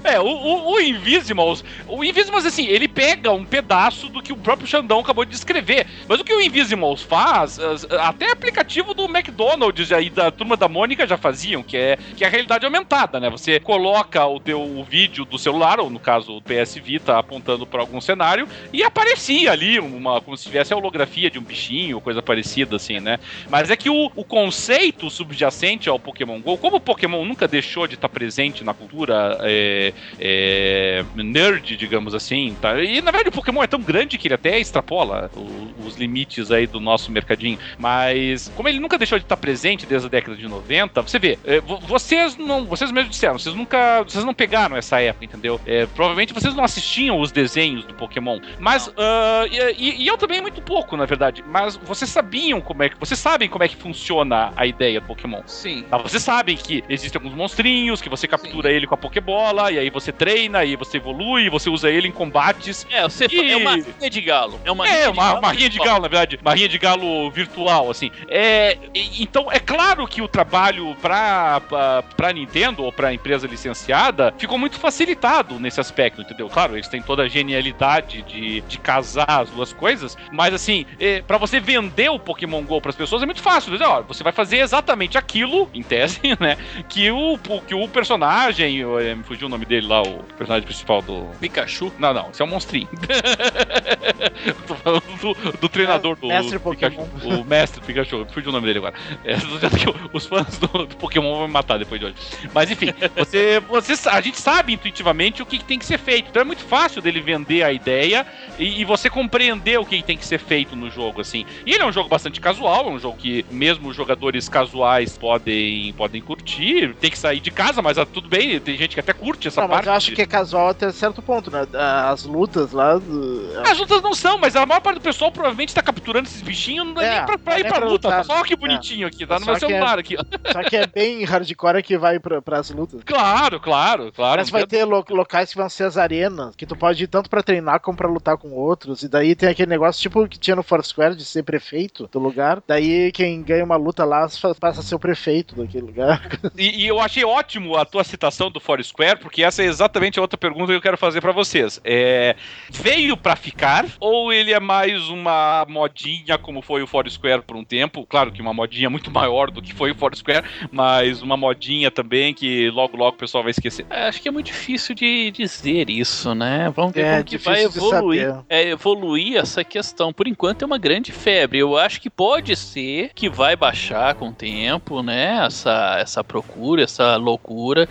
É, o, o, o Invisimals, o Invisimals, assim, ele pega um pedaço do que o próprio Xandão acabou de descrever. Mas o que o Invisimals faz, até aplicativo do McDonald's aí da turma da Mônica já faziam, que é, que é a realidade aumentada, né? Você coloca o teu o vídeo do celular, ou no caso o PS Vita, apontando para algum cenário, e aparecia ali uma, como se tivesse a holografia de um bichinho, coisa parecida, assim, né? Mas é que o, o conceito subjacente ao Pokémon GO, como o Pokémon nunca deixou de estar presente na cultura é, é, nerd, digamos assim, tá? E na verdade o Pokémon é tão grande que ele até extrapola o- os limites aí do nosso mercadinho. Mas como ele nunca deixou de estar presente desde a década de 90, você vê, é, vo- vocês não, vocês mesmos disseram, vocês nunca, vocês não pegaram essa época, entendeu? É, provavelmente vocês não assistiam os desenhos do Pokémon, mas ah, e, e- eu também muito pouco, na verdade. Mas vocês sabiam como é que, vocês sabem como é que funciona a ideia do Pokémon. Sim. Tá, vocês sabem que existem alguns monstrinhos, que você captura ele com a Pokébola, e aí você treina, e você evolui, e você usa ele em combates. É, você E- é uma rinha de galo. É uma É, rinha uma, uma rinha de galo, na verdade. Uma rinha de galo virtual, assim. É, então é claro que o trabalho pra, pra, pra Nintendo ou pra empresa licenciada ficou muito facilitado nesse aspecto, entendeu? Claro, eles têm toda a genialidade de, de casar as duas coisas, mas assim, é, para você vender o Pokémon GO pras pessoas é muito fácil. Dizer, ó, você vai fazer exatamente aquilo, em tese, (laughs) né? Que o, que o personagem, é, me fugiu o nome dele lá, o personagem principal do. Pikachu? Não, não, esse é um monstrinho. (laughs) Tô falando do, do treinador do. Mestre Pikachu. O mestre Pikachu, me fugiu o nome dele agora. É, (laughs) os fãs do, do, Pokémon vão me matar depois de hoje. Mas enfim, você, você, a gente sabe intuitivamente o que, que tem que ser feito. Então é muito fácil dele vender a ideia e, e, você compreender o que tem que ser feito no jogo, assim. E ele é um jogo bastante casual, é um jogo que mesmo jogadores casuais podem, podem curtir. Tem que sair de casa, mas ah, tudo bem, tem gente que até curte essa não, parte. Mas eu acho que é casual até certo ponto, né? As lutas lá. Do... As lutas não são, mas a maior parte do pessoal provavelmente tá capturando esses bichinhos não é, é nem pra, pra ir pra, pra luta. Lutar. Só que bonitinho é. aqui, tá no só meu celular é, aqui. (laughs) Só que é bem hardcore que vai pra, pras lutas. Claro, claro, claro. Mas vai ter lo locais que vão ser as arenas, que tu pode ir tanto pra treinar como pra lutar com outros. E daí tem aquele negócio tipo que tinha no Foursquare de ser prefeito do lugar. Daí quem ganha uma luta lá passa a ser o prefeito daquele lugar. (laughs) E, e eu achei ótimo a tua citação do Foursquare, porque essa é exatamente a outra pergunta que eu quero fazer para vocês. É, veio para ficar ou ele é mais uma modinha como foi o Foursquare por um tempo? Claro que uma modinha muito maior do que foi o Foursquare, mas uma modinha também que logo logo o pessoal vai esquecer. É, acho que é muito difícil de dizer isso, né? Vamos ver é, como que vai evoluir, é, evoluir essa questão. Por enquanto é uma grande febre. Eu acho que pode ser que vai baixar com o tempo, né? Essa, essa procura, essa loucura.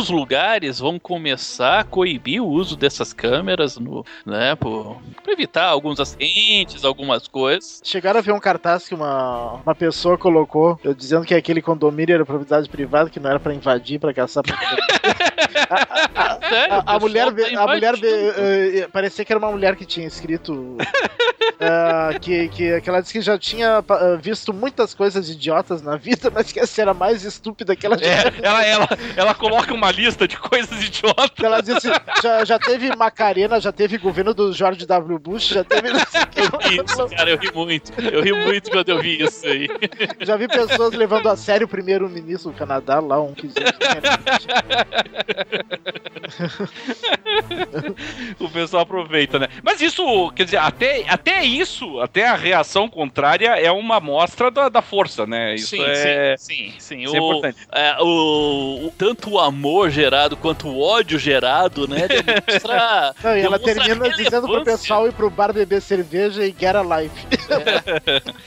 Muitos lugares vão começar a coibir o uso dessas câmeras, no, né? Para evitar alguns acidentes, algumas coisas. Chegaram a ver um cartaz que uma, uma pessoa colocou dizendo que aquele condomínio era propriedade privada, que não era para invadir, para caçar. Pra... (laughs) (laughs) a, a, a, a, mulher, tá a mulher uh, parecia que era uma mulher que tinha escrito uh, (laughs) que, que, que ela disse que já tinha uh, visto muitas coisas idiotas na vida, (laughs) mas que essa era mais estúpida que ela já é, ela, ela, ela coloca uma lista de coisas idiotas. Ela disse já, já teve Macarena, já teve governo do George W. Bush, já teve. eu vi isso, cara, eu ri muito. Eu ri muito quando eu vi isso aí. Já vi pessoas levando a sério o primeiro-ministro do Canadá, lá, um que. (laughs) o pessoal aproveita, né? Mas isso, quer dizer, até, até isso, até a reação contrária é uma amostra da, da força, né? Isso sim, é, sim, sim, sim. Isso é o, é importante. É, o, o, tanto o amor gerado quanto o ódio gerado, né? Demonstra. (laughs) Não, e ela termina dizendo pro pessoal ir pro bar beber cerveja e get a life.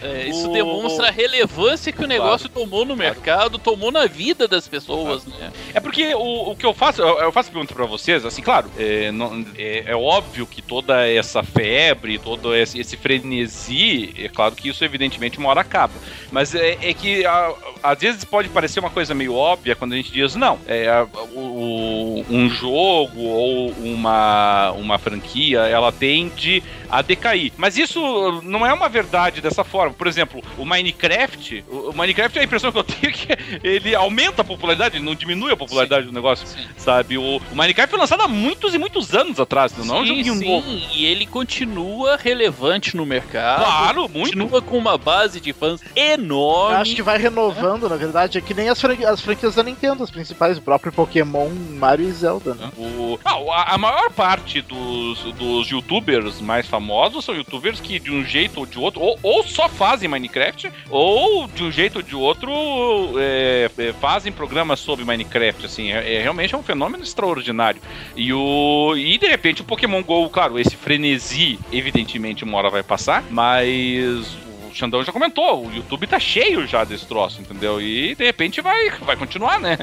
É, é, isso o, demonstra a relevância que o negócio claro, tomou no claro. mercado, tomou na vida das pessoas, claro. né? É porque o, o que eu faço, eu, eu faço pergunta pra vocês, assim, claro, é, não, é, é, óbvio que toda essa febre, todo esse, esse, frenesi, é claro que isso evidentemente uma hora acaba. Mas é, é que a, às vezes pode parecer uma coisa meio óbvia quando a gente diz, não, é, o, um jogo ou uma, uma franquia, ela tende a decair. Mas isso não é uma verdade dessa forma. Por exemplo, o Minecraft, o Minecraft, a impressão que eu tenho é que ele aumenta a popularidade, não diminui a popularidade sim, do negócio, sim. Sabe? O, o, Minecraft foi lançado há muitos e muitos anos atrás, não é um joguinho sim, novo. e ele continua relevante no mercado. Claro, muito. Continua com uma base de fãs enorme. Acho que vai renovando, é. na verdade, é que nem as, fran as franquias da Nintendo, as principais, o próprio Pokémon, Mario e Zelda, né? O, a, a maior parte dos, dos youtubers mais famosos são youtubers que de um jeito ou de outro, ou, ou só fazem Minecraft, ou de um jeito ou de outro é, é, fazem programas sobre Minecraft, assim, é, é, realmente é um fenômeno extraordinário. E o e de repente o Pokémon GO, claro, esse frenesi, evidentemente uma hora vai passar, mas Xandão já comentou, o YouTube tá cheio já desse troço, entendeu? E de repente vai, vai continuar, né?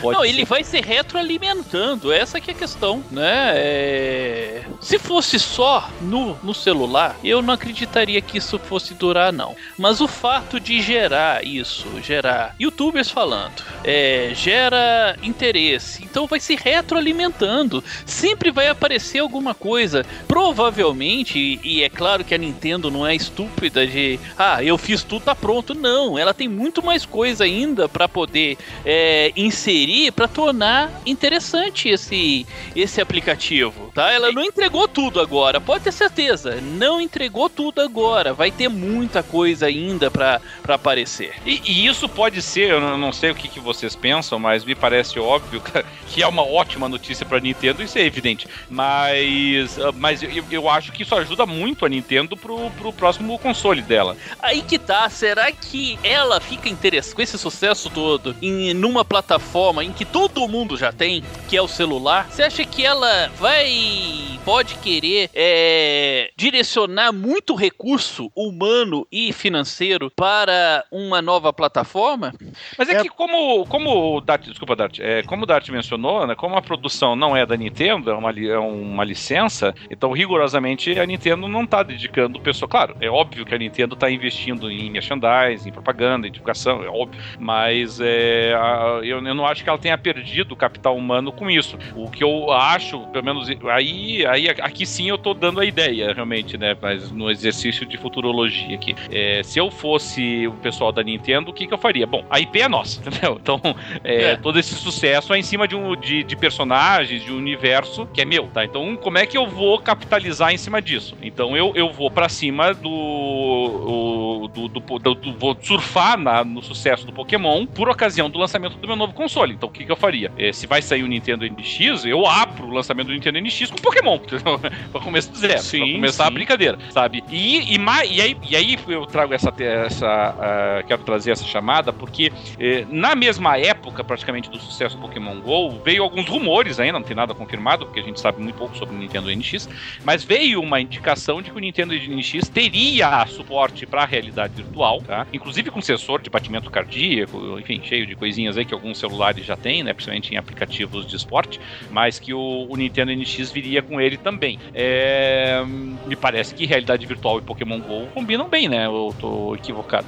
Pode não, ser. ele vai se retroalimentando, essa que é a questão, né? É... Se fosse só no, no celular, eu não acreditaria que isso fosse durar, não. Mas o fato de gerar isso, gerar youtubers falando, é, gera interesse, então vai se retroalimentando. Sempre vai aparecer alguma coisa. Provavelmente, e é claro que a Nintendo não é estúpida de ah, eu fiz tudo, tá pronto. Não, ela tem muito mais coisa ainda para poder é, inserir, para tornar interessante esse, esse aplicativo, tá? Ela não entregou tudo agora, pode ter certeza. Não entregou tudo agora. Vai ter muita coisa ainda para aparecer. E, e, isso pode ser, eu não sei o que, que vocês pensam, mas me parece óbvio (laughs) que é uma ótima notícia para Nintendo, isso é evidente. Mas, ah, mas eu, eu acho que isso ajuda muito a Nintendo pro, pro próximo console dela. Aí que tá, será que ela fica interessada com esse sucesso todo em numa plataforma em que todo mundo já tem, que é o celular? Você acha que ela vai pode querer é, direcionar muito recurso humano e financeiro para uma nova plataforma? Mas é, é... que como como o Dart, desculpa Dart, é, como o Dart mencionou, né, como a produção não é da Nintendo, é uma, é uma licença, então rigorosamente a Nintendo não está dedicando pessoa. Claro, é óbvio que a Nintendo está investindo em merchandising, em propaganda, em divulgação, é óbvio, mas é, a, eu, eu não acho que ela tenha perdido o capital humano com isso. O que eu acho, pelo menos aí, aí aqui sim eu estou dando a ideia, realmente, né? Mas no exercício de futurologia aqui. É, se eu fosse o pessoal da Nintendo, o que, que eu faria? Bom, a IP é nossa, (laughs) entendeu? Então, é, é. todo esse sucesso é em cima de, um, de, de personagens, de um universo que é meu, tá? Então, como é que eu vou capitalizar em cima disso? Então, eu, eu vou para cima do, do, do, do, do, Vou surfar na, no sucesso do Pokémon por ocasião do lançamento do meu novo console. Então, o que, que eu faria? É, se vai sair o Nintendo NX, eu abro o lançamento do Nintendo NX com Pokémon, (laughs) pra começar do zero, sim, pra começar sim. a brincadeira, sabe? E, e, e, aí, e aí eu trago essa, essa uh, quero trazer essa chamada, porque eh, na mesma época, praticamente, do sucesso do Pokémon GO, veio alguns rumores ainda, não tem nada confirmado, porque a gente sabe muito pouco sobre o Nintendo NX, mas veio uma indicação de que o Nintendo NX teria suporte para a realidade virtual, tá? Inclusive com sensor de batimento cardíaco, enfim, cheio de coisinhas aí que alguns celulares já têm, né? Principalmente em aplicativos de esporte, mas que o, o Nintendo NX viria com ele também. É, me parece que realidade virtual e Pokémon GO combinam bem, né? Eu tô equivocado.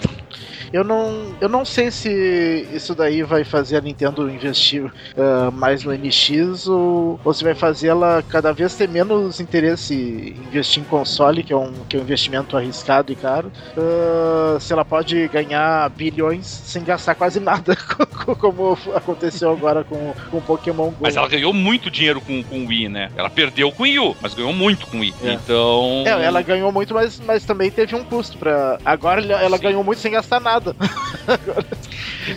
Eu não, eu não sei se isso daí vai fazer a Nintendo investir uh, mais no NX ou, ou se vai fazer ela cada vez ter menos interesse em investir em console, que é um, que é um investimento arriscado e caro. Uh, se ela pode ganhar bilhões sem gastar quase nada, (laughs) como aconteceu agora com, com Pokémon Go. Mas ela ganhou muito dinheiro com, com o Wii, né? Ela perdeu com o Wii U, mas ganhou muito com o Wii. É. Então. É, ela ganhou muito, mas, mas também teve um custo para. Agora ela Sim. ganhou muito sem gastar nada nada. (laughs)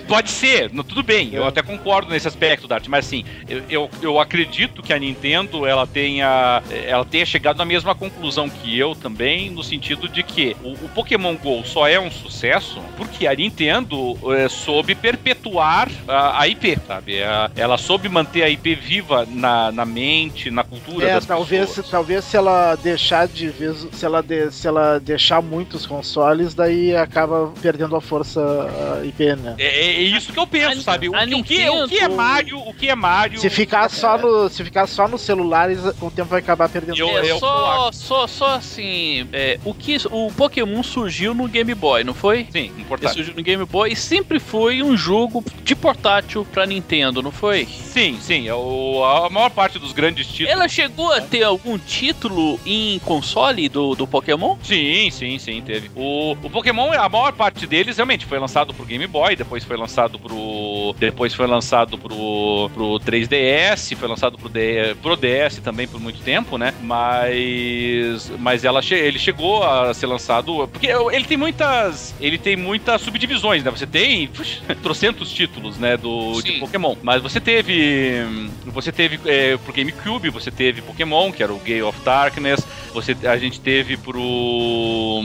Pode ser, tudo bem, eu é. até concordo nesse aspecto, Dart, mas assim, eu, eu, eu, acredito que a Nintendo ela tenha, ela tenha chegado à mesma conclusão que eu também, no sentido de que o, o Pokémon GO só é um sucesso porque a Nintendo é, soube perpetuar a, a IP, sabe? A, ela soube manter a IP viva na, na mente, na cultura é, das talvez, pessoas. Talvez se ela deixar de vez, se ela, de, se ela deixar muitos consoles, daí acaba perdendo a força força IP, né? É, é, isso que eu penso, a, sabe? O, o, que, o que é Mario, o que é Mario. Se ficar só no, se ficar só nos celulares, com o tempo vai acabar perdendo. Eu, é, só, só, só assim, é, o que o Pokémon surgiu no Game Boy, não foi? Sim, importante. Ele surgiu no Game Boy e sempre foi um jogo de portátil para Nintendo, não foi? Sim, sim. É o, a maior parte dos grandes títulos. Ela chegou a ter algum título em console do, do Pokémon? Sim, sim, sim, teve. O, o Pokémon, a maior parte deles realmente foi lançado pro Game Boy, depois foi lançado pro. Depois foi lançado pro, pro 3DS, foi lançado pro, D, pro DS também por muito tempo, né? Mas. Mas ela ele chegou a ser lançado. Porque ele tem muitas. Ele tem muitas subdivisões, né? Você tem puxa, (laughs) trocentos títulos, né? Do, de Pokémon. Mas você teve. Você teve é, pro GameCube, você teve Pokémon, que era o Gale of Darkness. Você, a gente teve pro.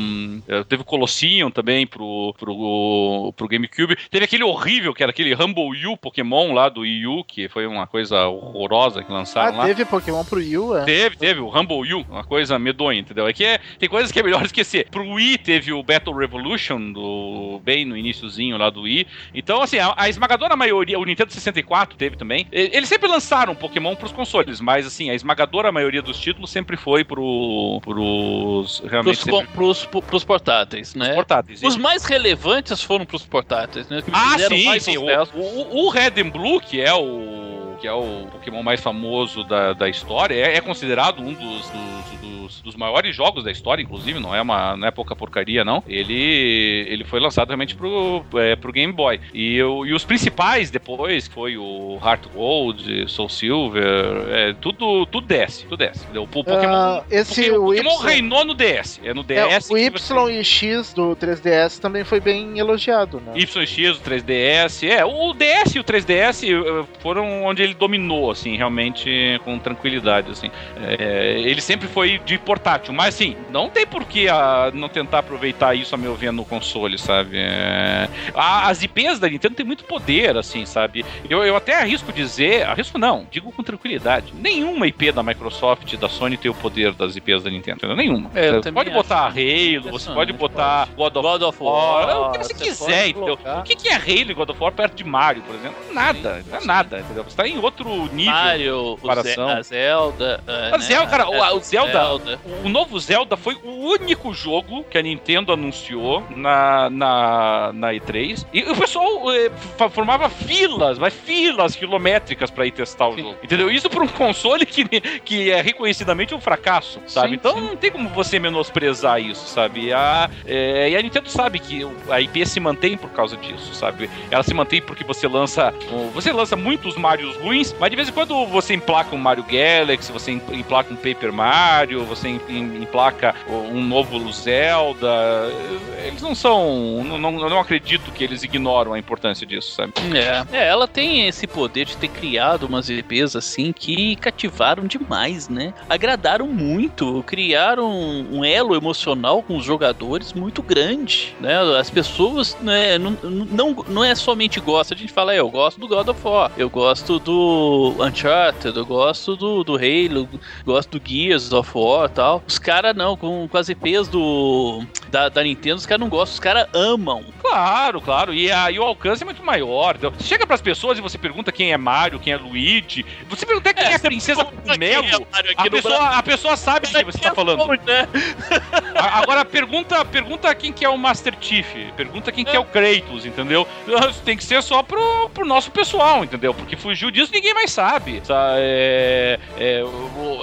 Teve o Colosseum também pro, pro pro, GameCube. Teve aquele horrível, que era aquele Rumble U Pokémon lá do Wii U, que foi uma coisa horrorosa que lançaram ah, lá. teve Pokémon pro Wii U, é? Teve, teve, o Rumble U, uma coisa medonha, entendeu? É que é, tem coisas que é melhor (laughs) esquecer. Pro Wii teve o Battle Revolution, do, bem no iníciozinho lá do Wii. Então, assim, a, a esmagadora maioria, o Nintendo 64 teve também. Eles sempre lançaram Pokémon pros consoles, mas, assim, a esmagadora maioria dos títulos sempre foi pro, pros... Realmente pros, sempre... pros, pros portáteis, né? Os portáteis. Os mais relevantes foram pros portáteis, né? Ah, sim, sim. O, o, o, Red and Blue, que é o que é o Pokémon mais famoso da, da história, é, é considerado um dos, dos, dos, dos, maiores jogos da história, inclusive, não é, uma, não é pouca porcaria, não. Ele, ele foi lançado realmente pro, é, pro Game Boy. E, eu, e os principais depois, que foi o Heart Gold, Soul Silver, é, tudo, tudo desce, tudo desce. O Pokémon, uh, esse, o Pokémon y... reinou no DS. É no DS. É, o Y você... e X do 3DS também foi bem elogiado, né? Y e X, o 3DS. É, o DS e o 3DS eh, foram onde ele dominou, assim, realmente com tranquilidade, assim. É, ele sempre foi de portátil, mas assim, não tem por que a, não tentar aproveitar isso, a meu ver, no console, sabe? É, a, as IPs da Nintendo têm muito poder, assim, sabe? Eu, eu até arrisco dizer, arrisco não, digo com tranquilidade, nenhuma IP da Microsoft da Sony tem o poder das IPs da Nintendo, entendeu? Nenhuma. É, você pode botar Halo, você pode botar God of, God of War, War, o que você, você quiser, entendeu? O que, que é Halo e God of War perto de Mario, por exemplo? Nada, não é nada, entendeu? Você tá em outro nível Mario, comparação. a Zelda. Uh, a né? Zelda, cara, o, o Zelda, Zelda, o novo Zelda foi o único jogo que a Nintendo anunciou na, na, na E3. E o pessoal eh, formava filas, mas filas quilométricas pra ir testar o sim. jogo. Entendeu? Isso pra um console que, que é reconhecidamente um fracasso, sabe? Sim, então sim. não tem como você menosprezar isso, sabe? A, é, e a Nintendo sabe que a IP se mantém por causa disso, sabe? Ela se mantém porque você lança. Você lança muitos Marios ruins, mas de vez em quando você emplaca um Mario Galaxy, você emplaca um Paper Mario, você emplaca um novo Zelda. Eles não são. Não, não, não acredito que eles ignoram a importância disso, sabe? É. é, ela tem esse poder de ter criado umas IPs assim que cativaram demais, né? Agradaram muito, criaram um elo emocional com os jogadores muito grande, né? As pessoas né, não, não, não é somente gosta, a gente fala, eu gosto do God of War, eu gosto do Uncharted, eu gosto do, do Halo, gosto do Gears of War e tal. Os caras não, com, com as IPs do, da, da Nintendo, os caras não gostam, os caras amam. Claro, claro, e, a, e o alcance é muito maior. Então, chega pras pessoas e você pergunta quem é Mario, quem é Luigi, você pergunta quem é, é a Princesa Melo, é a, pessoa, a pessoa sabe de quem você tá falando. (laughs) Né? Agora pergunta, pergunta quem que é o Master Chief, pergunta quem que é o Kratos, entendeu? (laughs) Tem que ser só pro, pro nosso pessoal, entendeu? Porque fugiu disso ninguém mais sabe. É, é,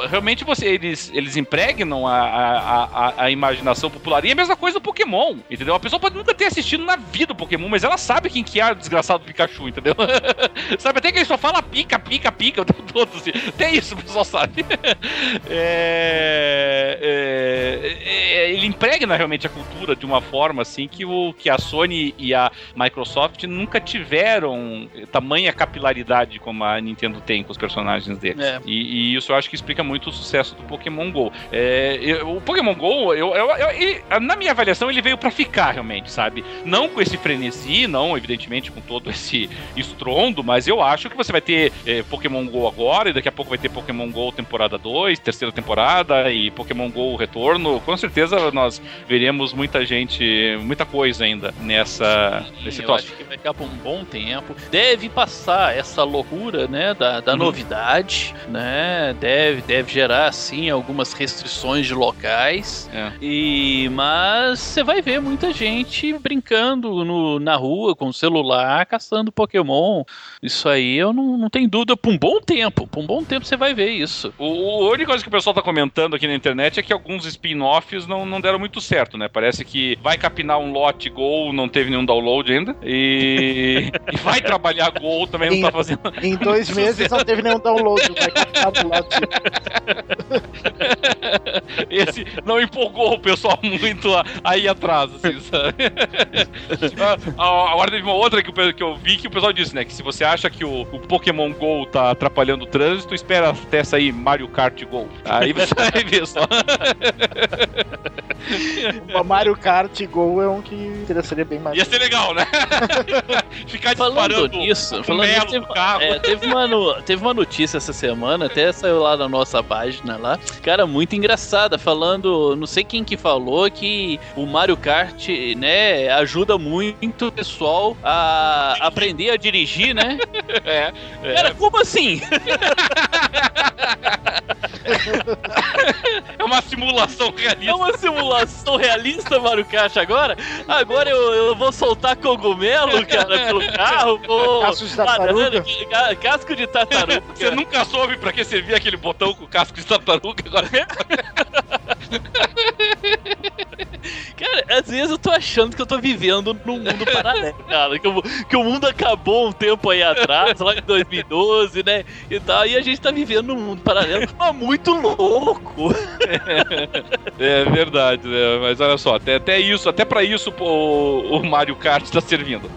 realmente você, eles, eles impregnam a, a, a, a, imaginação popular. E é a mesma coisa do Pokémon, entendeu? A pessoa pode nunca ter assistido na vida o Pokémon, mas ela sabe quem que é o desgraçado Pikachu, entendeu? (laughs) sabe até que ele só fala pica, pica, pica todo. Assim. Até isso o pessoal sabe. (laughs) é, é, é, ele impregna realmente a cultura de uma forma assim que, o, que a Sony e a Microsoft nunca tiveram tamanha capilaridade como a Nintendo tem com os personagens deles. É. E, e, isso eu acho que explica muito o sucesso do Pokémon GO. É, eu, o Pokémon GO, eu, eu, ele, na minha avaliação, ele veio para ficar realmente, sabe? Não com esse frenesi, não, evidentemente, com todo esse estrondo, mas eu acho que você vai ter é, Pokémon GO agora, e daqui a pouco vai ter Pokémon GO temporada 2, terceira temporada, e Pokémon GO retorno. Com certeza nós veremos muita gente, muita coisa ainda nessa, Sim, nesse eu acho que vai ficar por um bom tempo. Deve passar essa loucura, né, da, da uhum. novidade, né? Deve, deve gerar, sim, algumas restrições de locais. É. E, mas você vai ver muita gente brincando no, na rua com o celular, caçando Pokémon. Isso aí eu não, não tenho dúvida. Por um bom tempo, por um bom tempo você vai ver isso. O, a única coisa que o pessoal tá comentando aqui na internet é que alguns spin-offs não, não deram muito certo, né? Parece que vai capinar um lote Gol, não teve nenhum download ainda. E, (laughs) e vai trabalhar Gol, também não tá fazendo. Dois meses não teve nenhum download, vai capinar do lado. (laughs) (laughs) Esse não empolgou o pessoal muito aí atrás, assim, sabe? (laughs) Agora teve uma outra que eu, que eu vi que o pessoal disse, né? Que se você acha que o, o Pokémon GO tá atrapalhando o trânsito, espera até sair Mario Kart Go. Aí você (laughs) vai ver só. o Mario Kart Go é um que seria bem mais. Ia ser legal, né? Ficar falando nisso, falando nisso, teve, é, teve, uma, teve uma notícia essa semana, até saiu lá na nossa página lá. Cara, muito engraçada, falando, não sei quem que falou que o Mario Kart, né, ajuda muito o pessoal a aprender a dirigir, né? (laughs) É. é. Cara, como assim? (laughs) é uma simulação É realista. uma simulação realista, Mario Kart, agora? Agora eu, eu vou soltar cogumelo, cara, pelo carro. Vou... (laughs) Casco de tartaruga. Casco de tartaruga. Você nunca soube pra que servia aquele botão com o casco de tartaruga agora. Cara, às vezes eu tô achando que eu tô vivendo num mundo paralelo, cara. Que, o- que o mundo acabou um tempo aí atrás, lá em 2012, né? E tal. E a gente tá vivendo num mundo paralelo, mas muito louco. É verdade, né? Mas olha só, até, até isso, até pra isso pô, o Mario Kart tá servindo.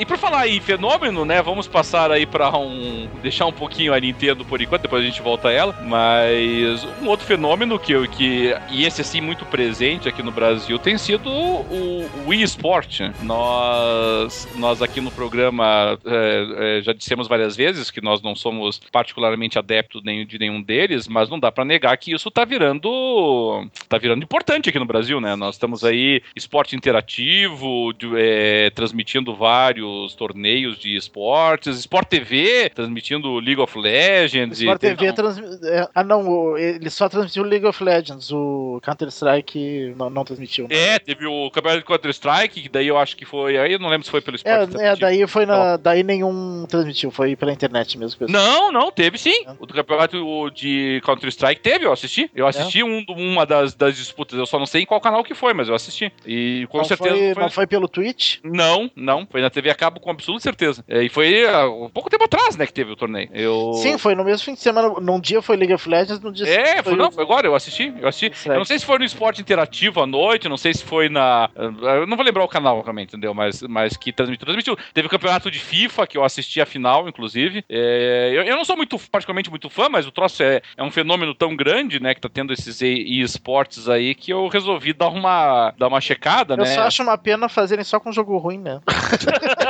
E por falar em fenômeno, né? Vamos passar aí pra um. deixar um pouquinho a Nintendo por enquanto, depois a gente volta a ela. Mas um outro fenômeno que, que e esse assim muito presente aqui no Brasil tem sido o, o Wii Sport. Nós, nós aqui no programa é, é, já dissemos várias vezes que nós não somos particularmente adeptos de nenhum deles, mas não dá pra negar que isso tá virando. tá virando importante aqui no Brasil, né? Nós estamos aí esporte interativo, de- é, transmitindo vários torneios de esportes, Sport TV transmitindo League of Legends. Sport tem- TV transmi... é, Ah, não, ele só transmitiu League of Legends, o Counter-Strike não, não transmitiu. né? É, teve o campeonato de Counter-Strike, que daí eu acho que foi. Aí eu não lembro se foi pelo. É, é, interativo. daí foi na. Daí nenhum transmitiu, foi pela internet mesmo. eu- Não, não, teve sim. É. O do campeonato de Counter-Strike teve, eu assisti. Eu assisti um, uma das, das disputas, eu só não sei em qual canal que foi, mas eu assisti. E com não certeza foi, não foi. não foi pelo Twitch? Não, não, foi na TV a cabo com absoluta certeza. É, E foi há um pouco tempo atrás, né, que teve o torneio. Eu... Sim, foi no mesmo fim de semana. Num dia foi League of Legends, no dia É, foi, não, o- foi agora, eu assisti, eu assisti. Certo. Eu não sei se foi no esporte interativo à noite, não sei se foi na. Eu não vou lembrar o canal realmente, entendeu? Mas, mas que transmitiu. Transmitiu. Teve o campeonato de FIFA, que eu assisti a final, inclusive. É, eu, eu não sou muito, particularmente muito fã, mas o troço é, é um fenômeno tão grande, né, que tá tendo esses e- e-sports aí, que eu resolvi dar uma, dar uma checada, Eu né? só acho uma pena fazerem só com jogo ruim, né? (laughs)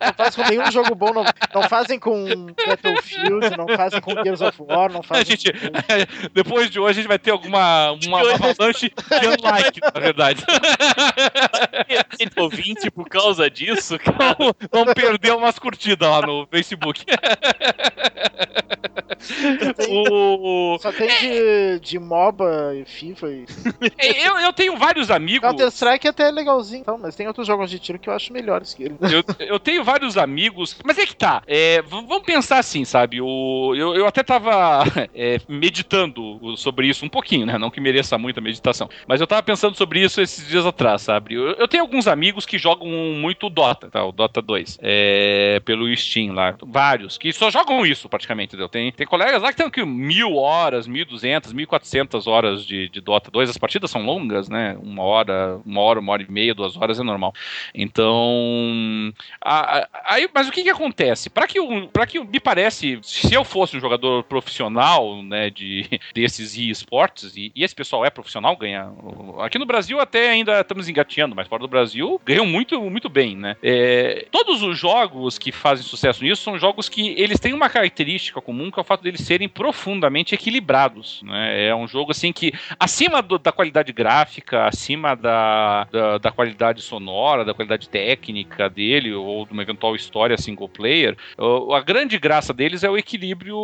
não fazem com nenhum jogo bom, não, não fazem com Battlefield, não fazem com Gears of War, não A fazem gente, com... (laughs) depois de hoje a gente vai ter alguma uma, uma avalanche (laughs) de unlike, na verdade. Ouvinte por causa disso, (laughs) cara. Vamos perder umas curtidas lá no Facebook. o... Só tem de, de MOBA e FIFA e... eu, eu tenho vários amigos. Counter-Strike até é legalzinho, então, mas tem outros jogos de tiro que eu acho melhores que ele. Eu, eu tenho vários amigos, mas é que tá. é, vamos pensar assim, sabe? O, eu, eu até tava (laughs) é, meditando sobre isso um pouquinho, né? Não que mereça muita meditação. Mas eu tava pensando sobre isso esses dias atrás, sabe? Eu, eu tenho alguns amigos que jogam muito Dota, tá? O Dota 2. É, pelo Steam lá. Vários, que só jogam isso praticamente, entendeu? Tem, tem colegas lá que tem que mil horas, mil duzentas, mil quatrocentas horas de, de Dota 2. As partidas são longas, né? Uma hora, uma hora, uma hora e meia, duas horas é normal. Então, aí, mas o que que acontece? Para que, pra que me parece, se eu fosse um jogador profissional, né, de (laughs) desses esportes e, e esse pessoal é profissional, ganha. Aqui no Brasil até ainda estamos engateando, mas fora do Brasil ganham muito, muito bem, né? É, todos os jogos que fazem sucesso nisso são jogos que eles têm uma característica comum, que é o fato deles serem profundamente equilibrados, né? É um jogo assim que acima do- da qualidade gráfica, acima da, da, da qualidade sonora, da qualidade técnica dele, ou de uma eventual história single player, a grande graça deles é o equilíbrio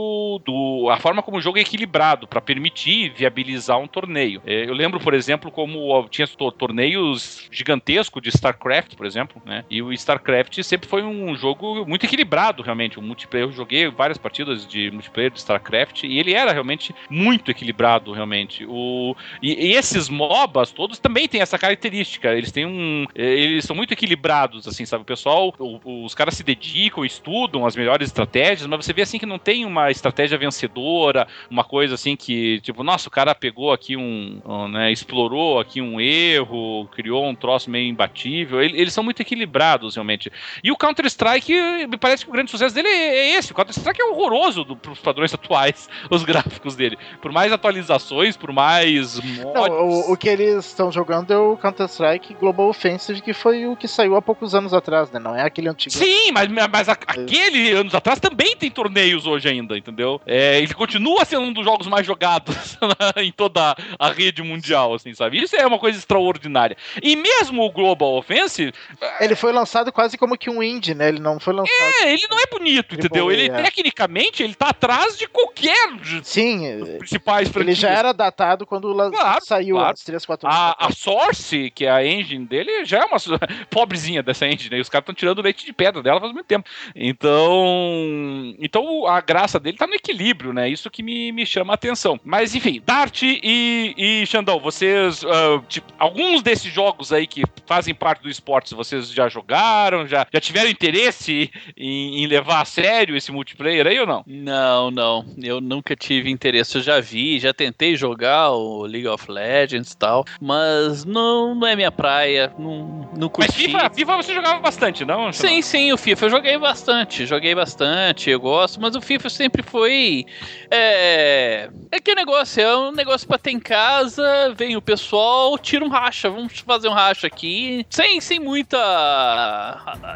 do. a forma como o jogo é equilibrado, para permitir viabilizar um torneio. É, eu lembro, por exemplo, como tinha to- torneios gigantescos de StarCraft, por exemplo, né? E o StarCraft sempre foi um jogo muito equilibrado, realmente. O multiplayer, eu joguei várias partidas de multiplayer de StarCraft e ele era realmente muito equilibrado, realmente. O, e, e esses MOBAs todos também têm essa característica. Eles têm um. eh, Eles são muito equilibrados, assim, sabe? O pessoal, o- os caras se dedicam, estudam as melhores estratégias, mas você vê assim que não tem uma estratégia vencedora, uma coisa assim que, tipo, nossa, o cara pegou aqui um. um, né, explorou aqui um erro, criou um troço meio imbatível. Ele- Eles são muito equilibrados, realmente. E o Counter-Strike, me parece que o grande sucesso dele é é esse. O Counter-Strike é horroroso do, pros padrões atuais, (laughs) os gráficos dele. Por mais atualizações, por mais mods. Não, o, o que eles estão jogando é o Counter-Strike Global Offensive, que foi o que saiu há poucos anos atrás, né? Não é aquele antigo. Sim, mas, mas a, aquele anos atrás também tem torneios hoje ainda, entendeu? É, ele continua sendo um dos jogos mais jogados (laughs) em toda a rede mundial, assim, sabe? Isso é uma coisa extraordinária. E mesmo o Global Offensive. Ele foi lançado quase como que um indie, né? Ele não foi lançado. É, ele não é bonito, entendeu? Ele, é. tecnicamente, ele tá atrás de qualquer. Sim, principais franquias. Ele já era datado quando claro, saiu claro. 3, 4 anos. A, a Source, que é a engine dele, já é uma (laughs) pobrezinha dessa engine, né? Os caras estão tirando leite de pedra dela faz muito tempo. Então. Então a graça dele tá no equilíbrio, né? Isso que me, me chama a atenção. Mas enfim, Dart e, e Xandão, vocês. Uh, tipo, alguns desses jogos aí que fazem parte do esporte, vocês já jogaram, já, já tiveram interesse em, em levar a sério esse multiplayer aí ou não? Não, não. Eu nunca tive interesse. Eu já vi, já tentei jogar o League of Legends e tal, mas não, não é minha praia. Não, não curti. Mas FIFA, FIFA você jogava bastante, não? Sim, sim, o FIFA eu joguei bastante. Joguei bastante, eu gosto, mas o FIFA sempre foi. É. É que negócio, é um negócio pra ter em casa, vem o pessoal, tira um racha, vamos fazer um racha aqui. Sem, sem muita.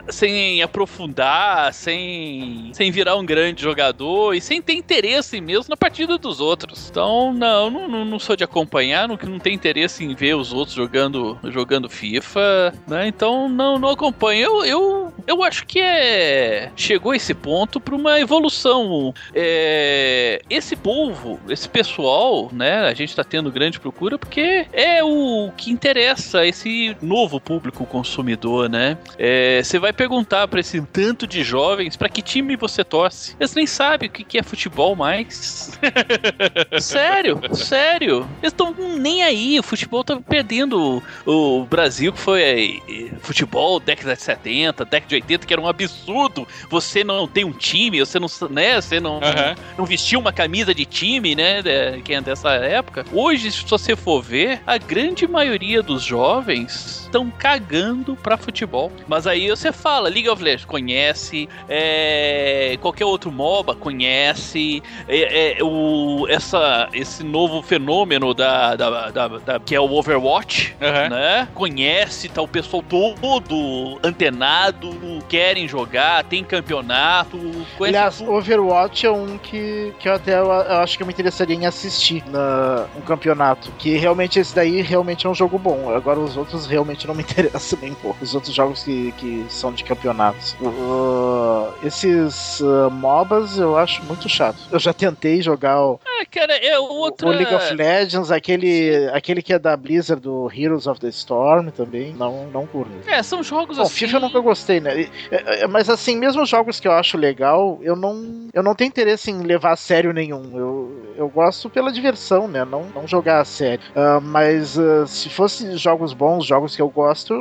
Sem aprofundar, sem, sem virar um grande jogador e sem ter interesse mesmo na partida dos outros. Então, não, não, não sou de acompanhar, não, não tenho interesse em ver os outros jogando, jogando FIFA, né? Então, não, não acompanho. Eu, eu, eu acho que é. Chegou esse ponto para uma evolução. É, esse povo, esse pessoal, né? A gente está tendo grande procura porque é o que interessa esse novo público consumidor, né? É, você vai perguntar para esse tanto de jovens para que time você torce. Eles nem sabem o que é futebol mais. (laughs) sério, sério. Eles estão nem aí. O futebol tá perdendo o Brasil, que foi é, futebol década de 70, década de 80, que era um absurdo. Você não tem um time, você não, né, você não, uhum. não vestiu uma camisa de time, né, quem é dessa época. Hoje, se você for ver, a grande maioria dos jovens estão cagando pra futebol. Mas aí você fala, League of Legends conhece, é, qualquer outro MOBA conhece, é, é, o, essa, esse novo fenômeno da, da, da, da que é o Overwatch, uhum. né? Conhece, tá o pessoal todo antenado, querem jogar, tem campeonato. Aliás, tudo. Overwatch é um que, que eu até eu acho que eu me interessaria em assistir na, um campeonato. Que realmente esse daí realmente é um jogo bom. Agora os outros realmente não me (laughs) interessam nem pouco. Os outros jogos que, que são de campeonatos. Uh, esses uh, MOBAs eu acho muito chato. Eu já tentei jogar o. Ah, cara, é outra... o League of Legends, aquele, aquele que é da Blizzard do Heroes of the Storm também. Não, não curto. É, são jogos Bom, assim. FIFA eu nunca gostei, né? É, é, mas assim, mesmo os jogos que eu acho legal, eu não, eu não tenho interesse em levar a sério nenhum. Eu, eu gosto pela diversão, né? Não, não jogar a sério. Uh, mas uh, se fosse jogos bons, jogos que eu gosto,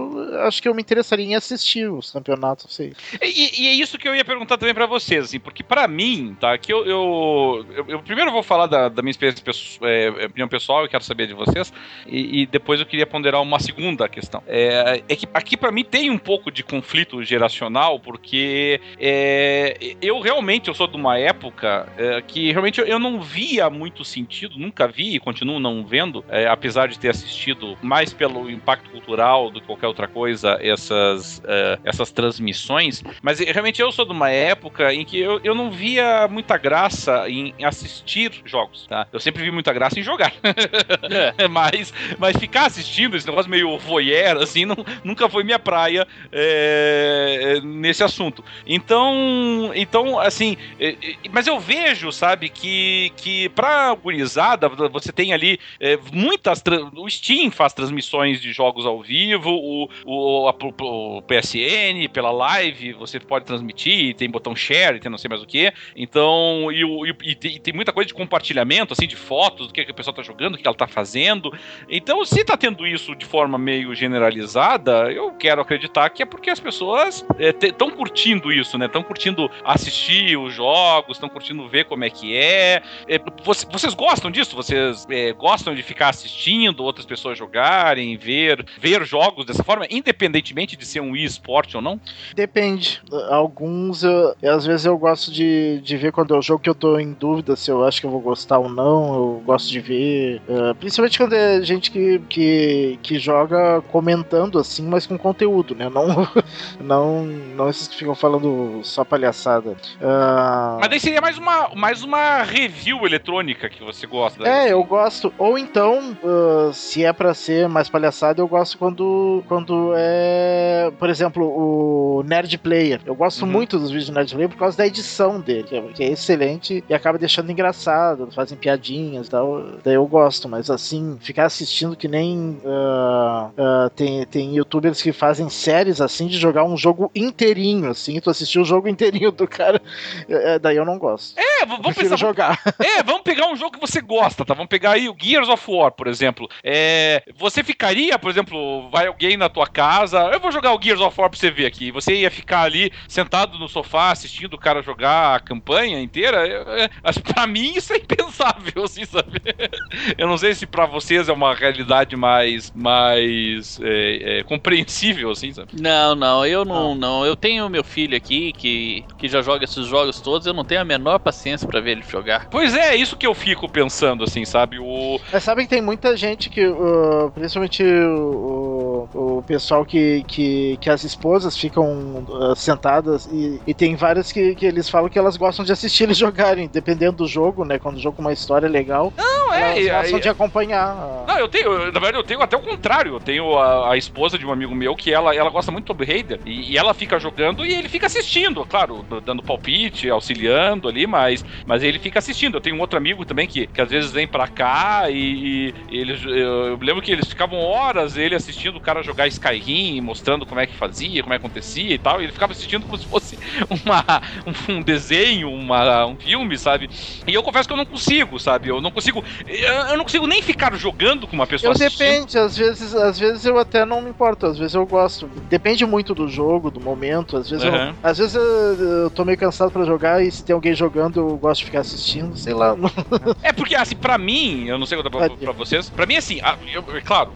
acho que eu me interessaria em assistir os campeonatos. Sei. E, e é isso que eu ia perguntar também para vocês, assim, porque para mim, tá? Que eu, eu, eu, eu, primeiro vou falar da, da minha experiência, é, opinião pessoal, eu quero saber de vocês, e, e, depois eu queria ponderar uma segunda questão. É, é que aqui para mim tem um pouco de conflito geracional, porque é, eu realmente eu sou de uma época é, que realmente eu, não via muito sentido, nunca vi e continuo não vendo, é, apesar de ter assistido mais pelo impacto cultural do que qualquer outra coisa essas, é, essas transmissões, mas realmente eu sou de uma época em que eu, eu não via muita graça em assistir jogos, tá? Eu sempre vi muita graça em jogar. É. (laughs) mas, mas ficar assistindo esse negócio meio voyeur, assim, não, nunca foi minha praia é, nesse assunto. Então, então assim, é, mas eu vejo, sabe, que, que pra gurizada, você tem ali é, muitas. O Steam faz transmissões de jogos ao vivo, o, o, a, o PSN, pela live, você pode transmitir, tem botão share, tem não sei mais o que. Então, e, e, tem, e, tem, muita coisa de compartilhamento, assim, de fotos do que, que a pessoa tá jogando, o que ela tá fazendo. Então, se tá tendo isso de forma meio generalizada, eu quero acreditar que é porque as pessoas estão é, curtindo isso, né? Estão curtindo assistir os jogos, estão curtindo ver como é que é. é. Você, vocês gostam disso? Vocês é, gostam de ficar assistindo outras pessoas jogarem, ver, ver jogos dessa forma, independentemente de ser um eSport ou não? Depende. Alguns, eu, às vezes eu gosto de, de ver quando é o jogo que eu tô em dúvida se eu acho que eu vou gostar ou não. Eu gosto de ver. Uh, principalmente quando é gente que, que, que joga comentando assim, mas com conteúdo, né? Não, (laughs) não, não esses que ficam falando só palhaçada. Uh... Mas daí seria mais uma, mais uma review eletrônica que você gosta. É, eu gosto. Ou então, uh, se é para ser mais palhaçada, eu gosto quando, quando é, por exemplo, o Nerd Player. Eu gosto uhum. muito dos vídeos do Nerd Player por causa da edição dele, que é, que é excelente e acaba deixando engraçado, fazem piadinhas e tal. Daí eu gosto, mas assim, ficar assistindo que nem uh, tem, tem youtubers que fazem séries assim de jogar um jogo inteirinho, assim, tu assistiu o jogo inteirinho do cara, uh, daí eu não gosto. É, vamos pensar. jogar. (laughs) É, vamos pegar um jogo que você gosta, tá? Vamos pegar aí o Gears of War, por exemplo. É, você ficaria, por exemplo, vai alguém na tua casa, eu vou jogar o Gears of War pra você ver aqui. Você ia ficar ali sentado no sofá assistindo o cara jogar a campanha inteira? É, é, pra mim isso é impensável, (laughs) assim, sabe? Eu não sei se pra vocês é uma realidade mais, mais é, é, compreensível, assim, sabe? Não, não, eu não, ah. não. Eu tenho meu filho aqui que, que já joga esses jogos todos, eu não tenho a menor paciência para ver ele jogar. Pois é, é isso que eu fico pensando, assim, sabe? O... Mas sabe que tem muita gente que, uh, principalmente o, o, pessoal que, que, que as esposas ficam uh, sentadas e, e tem várias que, que eles falam que elas gostam de assistir eles (laughs) jogarem, dependendo do jogo, né? Quando o jogo com uma história legal. Não, é. Elas gostam de acompanhar. Não, eu tenho, na verdade, eu tenho até o contrário. Eu tenho a, a esposa de um amigo meu que ela, ela gosta muito do Tomb Raider e, e, ela fica jogando e ele fica assistindo, claro, dando palpite, auxiliando ali, mas, mas ele fica assistindo. Eu tenho um outro amigo também que, que às vezes vem pra cá e, e eles, eu, eu, lembro que eles ficavam horas ele assistindo o cara jogar Skyrim, mostrando como é que fazia, como é que acontecia e tal, e ele ficava assistindo como se fosse uma, um, (laughs) um desenho, uma, um filme, sabe? E eu confesso que eu não consigo, sabe? Eu não consigo. Eu não consigo nem ficar jogando com uma pessoa eu assistindo. Depende, às vezes, às vezes eu até não me importo, às vezes eu gosto. Depende muito do jogo, do momento. Às vezes, uhum. eu, às vezes eu, eu tô meio cansado pra jogar e se tem alguém jogando, eu gosto de ficar assistindo, sei lá. É porque, assim, pra mim, eu não sei pra, pra vocês, pra mim, assim, eu, é claro,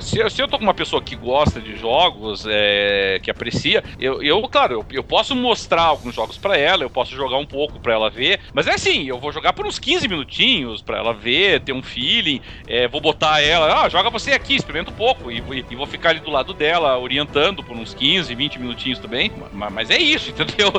se, se, eu tô com uma pessoa que gosta de jogos, é, que aprecia, eu, eu claro, eu, eu posso mostrar alguns jogos pra ela, eu posso jogar um pouco pra ela ver, mas é assim, eu vou jogar por uns 15 minutinhos pra ela ver, ter um feeling, é, vou botar ela, ah, joga você aqui, experimenta um pouco, e, e, e, vou ficar ali do lado dela, orientando por uns 15, 20 minutinhos também, mas, mas é isso, (laughs) entendeu?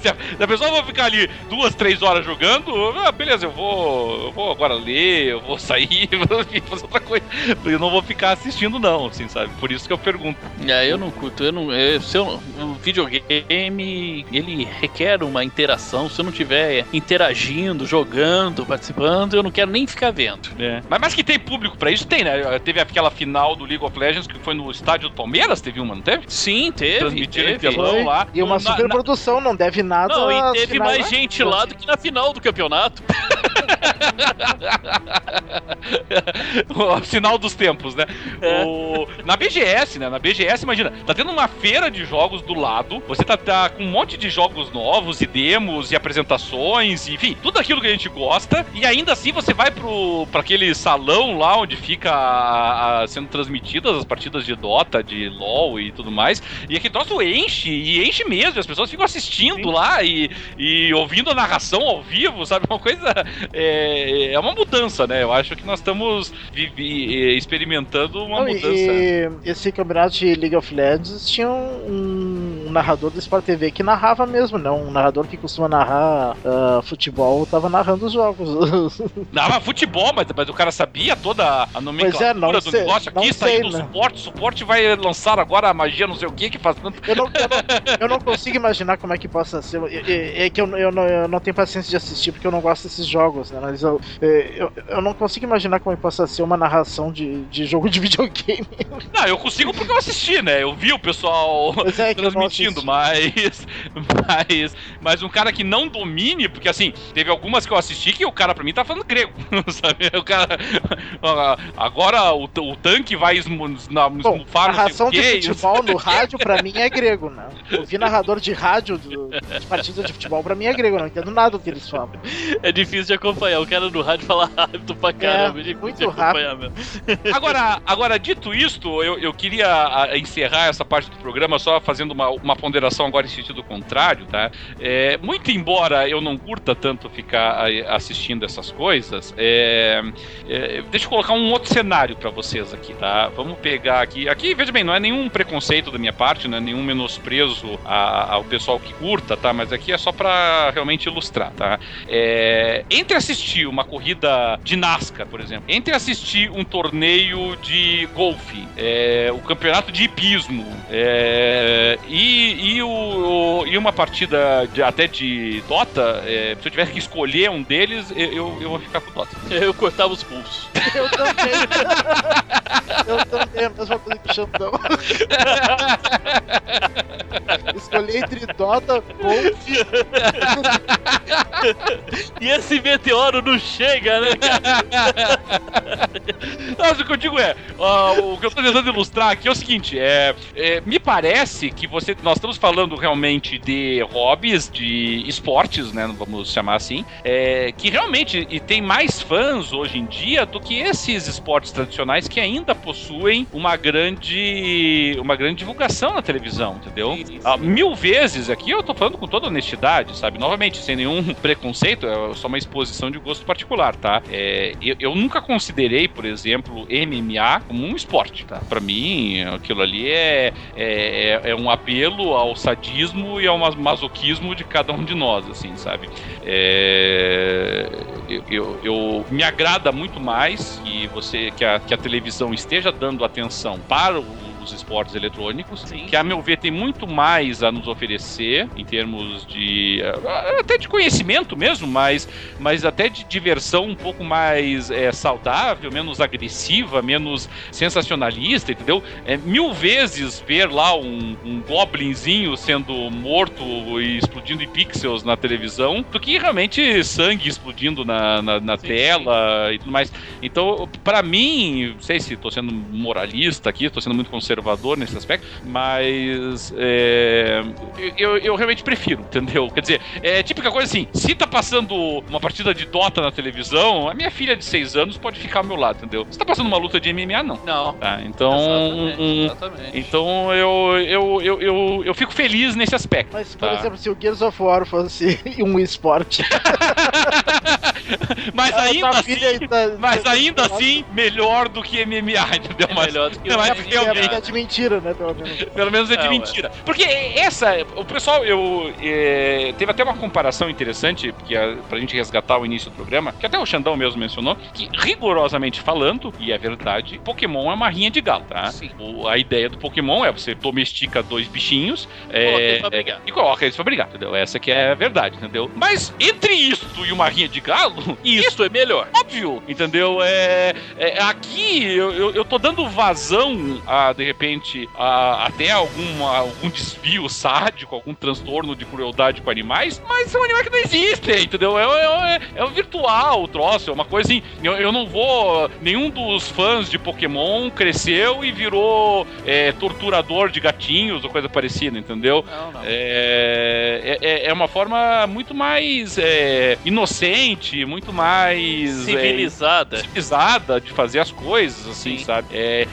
se, a, se a pessoa vai ficar ali duas, três horas jogando, ah, beleza, eu vou, eu vou agora ler, eu vou sair, (laughs) vou fazer outra coisa, eu não vou ficar assistindo não, assim, sabe? Por isso que eu pergunto. É, eu não curto, eu não, eu, se eu, o videogame, ele requer uma interação, se eu não tiver interagindo, jogando, participando, eu não quero nem ficar vendo. É. Mas, mas que tem público pra isso, tem, né? Teve aquela final do League of Legends que foi no estádio do Palmeiras, teve uma, não teve? Sim, teve. Transmitiram em telão lá. E uma super produção, não deve nada. Não, e teve mais gente lá do que na final do campeonato. (laughs) o sinal dos tempos, né? É. O, na BGS, né? Na BGS, imagina, tá tendo uma feira de jogos do lado, você tá, tá com um monte de jogos novos e demos e apresentações, enfim, tudo aquilo que a gente gosta, e ainda assim você vai pro, pra aquele salão lá onde fica a, a, sendo transmitidas as partidas de Dota, de LoL e tudo mais, e aquele troço enche, e enche mesmo, as pessoas ficam assistindo Sim. lá e, e ouvindo a narração ao vivo, (laughs) sabe? Uma coisa. É, é uma mudança, né? Eu acho que nós estamos experimentando uma Não, mudança. E esse campeonato de League of Legends tinha um, um narrador do Sport TV que narrava mesmo, não? Né? Um narrador que costuma narrar uh, futebol tava narrando os jogos. (laughs) Narrava futebol, mas, mas o cara sabia toda a nomenclatura é, do sei, negócio. Aqui saindo né? suporte, suporte vai lançar agora a magia, não sei o que, que faz tanto. Eu não, eu, não, eu não consigo imaginar como é que possa ser. É, é que eu, eu, não, eu não tenho paciência de assistir porque eu não gosto desses jogos, né? Mas eu, é, eu, eu não consigo imaginar como é que possa ser uma narração de, de jogo de (laughs) videogame. Não, eu consigo porque eu assisti, né? Eu vi o pessoal é, transmitindo assistindo, mas, mas. Mas um cara que não domine, porque assim, teve algumas que eu assisti que o cara pra mim tá falando grego, (laughs) sabe? O cara. Agora o, o tanque vai esmufar Bom, narração de futebol no rádio pra mim é grego, né? Ouvir narrador de rádio do, de partida de futebol pra mim é grego, não entendo nada do que eles falam. É difícil de acompanhar, o cara no rádio fala (laughs) rápido pra caramba, é, é muito rápido. Mesmo. Agora, agora, dito isto, eu, eu queria encerrar essa parte do programa só fazendo uma, uma ponderação agora em sentido contrário, tá? É, muito embora eu não curta tanto ficar assistindo essas coisas, é, é, deixa eu colocar um outro cenário para vocês aqui, tá? Vamos pegar aqui. Aqui, veja bem, não é nenhum preconceito da minha parte, não é nenhum menosprezo a, ao pessoal que curta, tá? Mas aqui é só para realmente ilustrar, tá? É, entre assistir uma corrida de NASCAR, por exemplo, entre assistir um torneio de golfe, é, o campeonato de hipismo é, e, e, o, o, e uma partida de, até de Dota, é, se eu tiver que escolher um deles, eu, eu vou ficar com Dota. Eu cortava os pulsos. (laughs) Eu também. eu também, a mesma coisa que o Xandão. (laughs) Escolhi entre Dota, Golf. e esse meteoro não chega, né, cara? Mas o que eu digo é, uh, o que eu tô tentando ilustrar aqui é o seguinte, é, é, me parece que você, nós estamos falando realmente de hobbies, de esportes, né, vamos chamar assim, é, que realmente e tem mais fãs hoje em dia do que esses esportes tradicionais que ainda possuem uma grande, uma grande divulgação na televisão, entendeu? Uh, mil vezes aqui eu tô falando com toda honestidade, sabe? Novamente, sem nenhum (laughs) preconceito, é só uma exposição de gosto particular, tá? É, eu, eu nunca considerei, por exemplo, MMA como um esporte, tá? Pra mim, aquilo ali é, é, é um apelo ao sadismo e ao masoquismo de cada um de nós, assim, sabe? É, eu, eu, eu, me agrada muito mais que você que a, que a televisão esteja dando atenção para o dos esportes eletrônicos, Sim. que a meu ver tem muito mais a nos oferecer em termos de eh, até de conhecimento mesmo, mas, mas até de diversão um pouco mais é, saudável, menos agressiva, menos sensacionalista, entendeu? É, mil vezes ver lá um, um goblinzinho sendo morto e explodindo em pixels na televisão do que realmente sangue explodindo na, na, na sim, tela sim. e tudo mais. Então, para mim, não sei se estou sendo moralista aqui, estou sendo muito conservador conservador nesse aspecto, mas é, eu, eu realmente prefiro, entendeu? Quer dizer, é típica coisa assim: se tá passando uma partida de Dota na televisão, a minha filha de 6 anos pode ficar ao meu lado, entendeu? Se tá passando uma luta de MMA, não. Não. Tá? Então. Exatamente, um, exatamente. Então eu, eu, eu, eu, eu fico feliz nesse aspecto. Mas, por tá? exemplo, se o Gears of War fosse (laughs) um esporte. (laughs) (laughs) mas ainda assim, tá... mas ainda assim, melhor do que MMA, (laughs) entendeu? É melhor do que mas, é, de mentira, né? Pelo menos, pelo menos é de é, mentira. Ué. Porque essa, o pessoal, eu. É, teve até uma comparação interessante, porque a, pra gente resgatar o início do programa, que até o Xandão mesmo mencionou, que rigorosamente falando, e é verdade, Pokémon é uma rinha de galo, tá? Sim. O, a ideia do Pokémon é você domestica dois bichinhos é, é, e coloca eles pra brigar, entendeu? Essa que é a verdade, entendeu? Mas entre isso e uma rinha de galo, (laughs) isso é melhor. Óbvio, entendeu? É, é aqui eu, eu, eu tô dando vazão a, de repente, a, até alguma, algum desvio sádico, algum transtorno de crueldade com animais, mas são animais que não existem, entendeu? É, é, é, é um virtual o troço, é uma coisa assim. Eu, eu não vou. Nenhum dos fãs de Pokémon cresceu e virou é, torturador de gatinhos ou coisa parecida, entendeu? Não, não. É, é, é uma forma muito mais é, muito mais civilizada. civilizada de fazer as coisas, assim, Sim. sabe?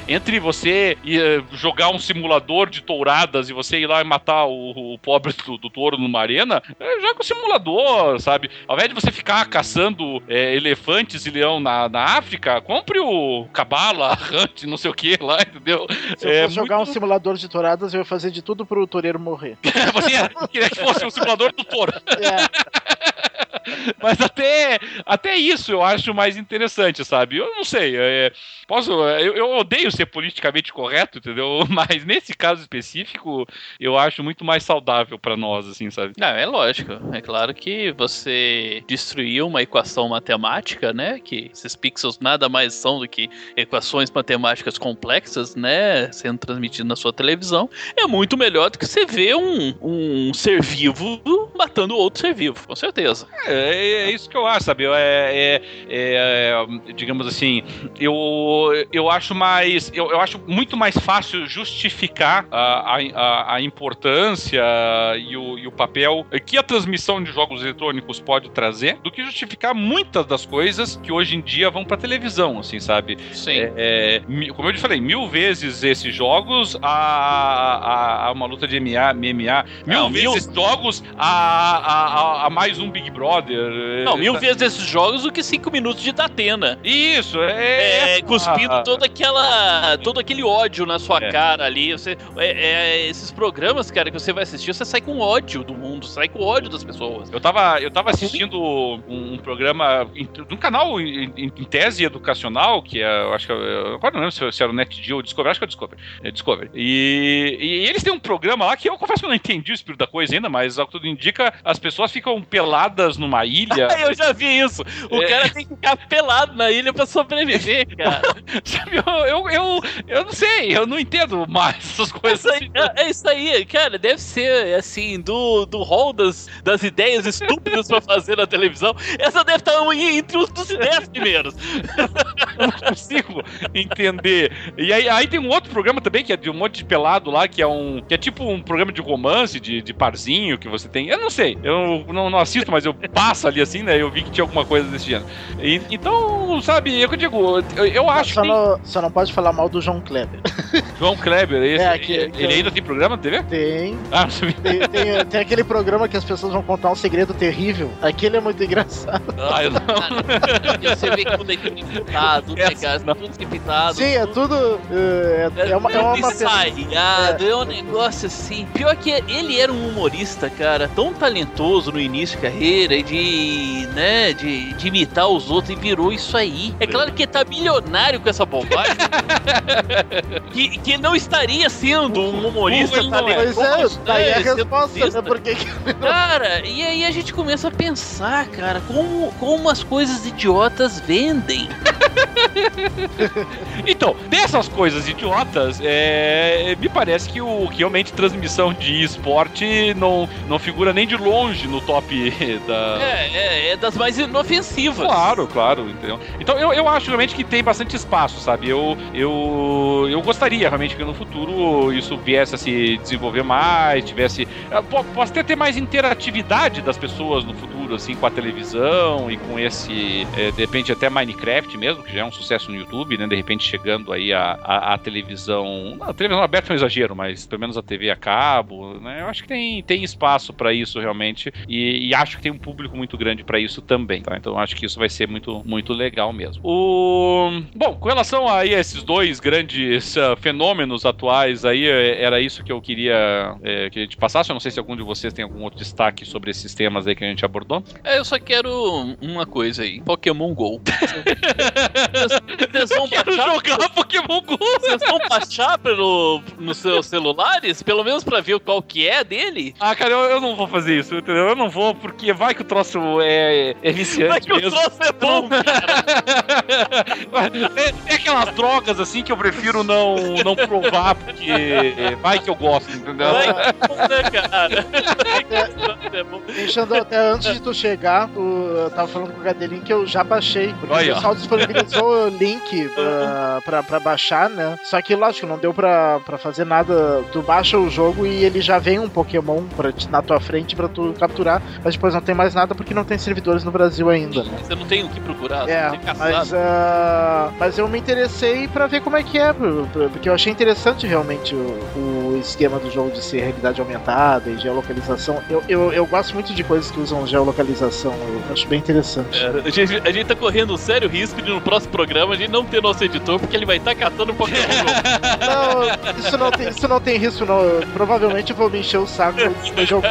entre você e jogar um simulador de touradas e você ir lá e matar o, o pobre do, do, touro numa arena, é, joga o simulador, sabe? Ao invés de você ficar caçando é, elefantes e leão na, na África, compre o cabala, (laughs) hunt, não sei o que lá, entendeu? Se eu é, fosse jogar muito... um simulador de touradas, eu ia fazer de tudo pro toureiro morrer. (laughs) você queria que fosse um simulador do touro. É. (laughs) Mas até, até isso eu acho mais interessante, sabe? Eu não sei. É, posso. Eu, eu, odeio ser politicamente correto, entendeu? (laughs) Mas nesse caso específico, eu acho muito mais saudável para nós, assim, sabe? Não, é lógico. É claro que você destruiu uma equação matemática, né? Que esses pixels nada mais são do que equações matemáticas complexas, né? Sendo transmitidas na sua televisão. É muito melhor do que você ver um, um ser vivo matando outro ser vivo, com certeza. É, é isso que eu acho, sabe? É, é, é, digamos assim, eu, eu acho mais. Eu, eu acho muito mais fácil justificar a, a, a importância e o, e o papel que a transmissão de jogos eletrônicos pode trazer do que justificar muitas das coisas que hoje em dia vão pra televisão, assim, sabe? Sim. É, é, como eu te falei, mil vezes esses jogos a, a, a uma luta de MMA, MMA mil Não, vezes mil... jogos a, a, a, mais um Big Brother. Não, mil vezes esses jogos do que cinco minutos de Datena. Isso, é. é cuspindo ah, toda aquela. todo aquele ódio na sua é. cara ali. Você, é, é, esses programas, cara, que você vai assistir, você sai com ódio do mundo, sai com ódio das pessoas. Eu tava, eu tava assistindo um, um programa um canal em, em, tese educacional, que é, eu acho que. Eu, agora não lembro se, se era o NetGeo ou Discovery, acho que é o Discovery. É Discovery. E, e, eles têm um programa lá que eu confesso que eu não entendi o espírito da coisa ainda, mas ao que tudo indica, as pessoas ficam peladas numa ilha. (laughs) eu já vi isso. O é... cara tem que ficar pelado na ilha pra sobreviver, (laughs) cara. Sabe, eu, eu, eu, eu, não sei, eu não entendo mais essas coisas. Assim. É, é, isso aí, cara, deve ser, assim, do, do hall das, das ideias estúpidas pra fazer na televisão, essa deve estar entre os dos 10 primeiros. (laughs) eu não consigo entender. E aí, aí tem um outro programa também, que é de um monte de pelado lá, que é um. que é tipo um programa de romance, de, de parzinho que você tem. Eu não sei, eu não, não assisto, mas eu passo ali assim, né? Eu vi que tinha alguma coisa desse gênero. E, então, sabe, é eu digo, eu, eu acho só que. Não, só não pode falar mal do João Kleber. (laughs) João Kleber, esse, é, que, ele, que ele ainda tem programa na TV? Tem. Ah, tem, tem, tem, aquele programa que as pessoas vão contar um segredo terrível. Aquele é muito engraçado. Ah, eu não. você vê que tudo é pintado, né, cara? Tudo pintado. Sim, é tudo. Uh, é, é, uma, é uma ensaiado, é. é um negócio assim. Pior que ele era um humorista, cara, tão talentoso no início de carreira e de, né, de, de imitar os outros e virou isso aí. É claro que ele tá milionário com essa bobagem. (laughs) que, que não estaria sendo um humorista talentoso. Pois é, daí é a resposta, né? Porque... Cara, e aí a gente começa a pensar, cara, como, como as coisas idiotas vendem. (laughs) então, dessas coisas idiotas, é, me parece que o que realmente transmissão de esporte não, não figura nem de longe no top (laughs) da. É, é, é das mais inofensivas. Claro, claro, entendeu? Então eu, eu acho realmente que tem bastante espaço, sabe? Eu, eu, eu gostaria realmente que no futuro isso viesse a se desenvolver mais, tivesse. Posso até ter mais interatividade das pessoas no futuro, assim, com a televisão e com esse. É, de repente até Minecraft mesmo, que já é um sucesso no YouTube, né? De repente chegando aí a, a, a televisão. Não, a televisão aberta é um exagero, mas pelo menos a TV a cabo, né? Eu acho que tem, tem espaço para isso realmente. E, e, acho que tem um público muito grande para isso também, tá? Então acho que isso vai ser muito, muito legal mesmo. O... Bom, com relação a esses dois grandes uh, fenômenos atuais aí, é, era isso que eu queria é, que a gente passasse. Eu não sei se algum de vocês tem algum outro destaque sobre esses temas aí que a gente abordou. É, eu só quero uma coisa aí: Pokémon GO. Vocês vão baixar jogar Pokémon GO. Vocês vão baixar pelo, nos seus celulares? Pelo menos pra ver qual que é dele? Ah, cara, eu, eu não vou fazer isso, entendeu? Eu não vou, porque vai que o troço é, é viciante Vai que mesmo. o troço é bom, cara. (laughs) tem, tem aquelas drogas, assim, que eu prefiro não, não provar, porque vai que eu gosto, entendeu? Vai que é bom, né, cara? Deixando até antes de tu chegar, tu, eu tava falando com o Gadelin que eu já baixei, porque Olha. o pessoal disponibilizou o link pra, pra, pra, baixar, né? Só que, lógico, não deu pra, pra fazer nada. Tu baixa o jogo e ele já vem um Pokémon pra, na tua frente pra tu capturar, mas depois não tem mais nada porque não tem servidores no Brasil ainda, né? Você não tem o que procurar, é, mas, uh, mas eu me interessei pra ver como é que é, porque eu achei interessante realmente o, o esquema do jogo de ser realidade aumentada e geolocalização. Eu, eu, eu gosto muito de coisas que usam geolocalização. Eu acho bem interessante. É, a, gente, a gente tá correndo um sério risco de no próximo programa a gente não ter nosso editor, porque ele vai estar tá catando Pokémon (laughs) Não, isso não, tem, isso não tem risco, não. Eu, provavelmente eu vou me encher o saco no jogo.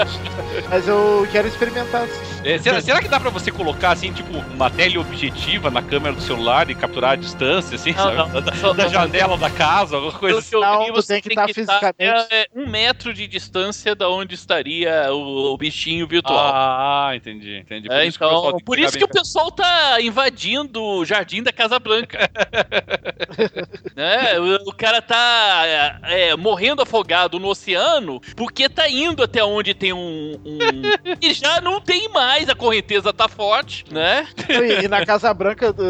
Mas eu quero experimentar. É, será, será, que dá pra você colocar, assim, tipo, uma teleobjetiva na câmera do celular e capturar a distância, assim, não, sabe? Não, da, só, da janela da casa, alguma coisa? Não, você tem que estar fisicamente... É, um metro de distância da onde estaria o, o bichinho virtual. Ah, entendi, entendi. Por é, isso então, que por isso que o pessoal tá invadindo o jardim da Casa Branca. (laughs) é, o, o, cara tá é, morrendo afogado no oceano porque tá indo até onde tem um... um... (laughs) e já não tem mais a correnteza tá forte, né? E, e na Casa Branca, tu,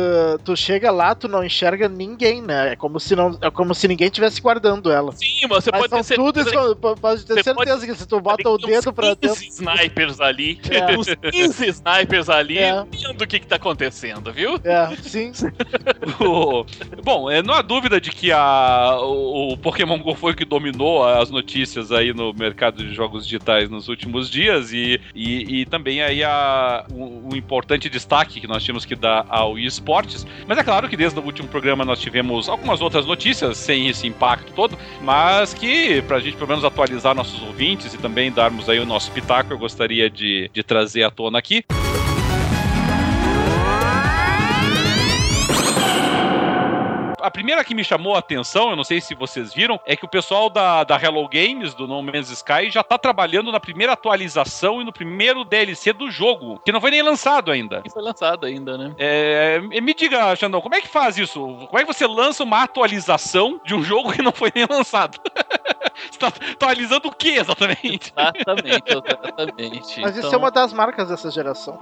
tu, chega lá, tu não enxerga ninguém, né? É como se, não, é como se ninguém estivesse guardando ela. Sim, mas você mas pode ter tudo certeza. pode ter certeza pode... que se tu bota o dedo pra dentro. Snipers ali. É. (laughs) Uns 15 snipers ali, é. vendo o que que tá acontecendo, viu? É, sim. (laughs) Bom, é, não há dúvida de que a, o, Pokémon GO foi o que dominou as notícias aí no mercado de jogos digitais nos últimos dias e, e, e também aí a o, o, importante destaque que nós tínhamos que dar ao esportes. Mas é claro que desde o último programa nós tivemos algumas outras notícias sem esse impacto todo, mas que para a gente pelo menos atualizar nossos ouvintes e também darmos aí o nosso pitaco, eu gostaria de, de trazer à tona aqui. A primeira que me chamou a atenção, eu não sei se vocês viram, é que o pessoal da, da Hello Games, do No Man's Sky, já tá trabalhando na primeira atualização e no primeiro DLC do jogo, que não foi nem lançado ainda. Não foi lançado ainda, né? É, me diga, Xandão, como é que faz isso? Como é que você lança uma atualização de um jogo que não foi nem lançado? (laughs) Você tá atualizando o que exatamente? Exatamente, (laughs) exatamente. Mas então... isso é uma das marcas dessa geração.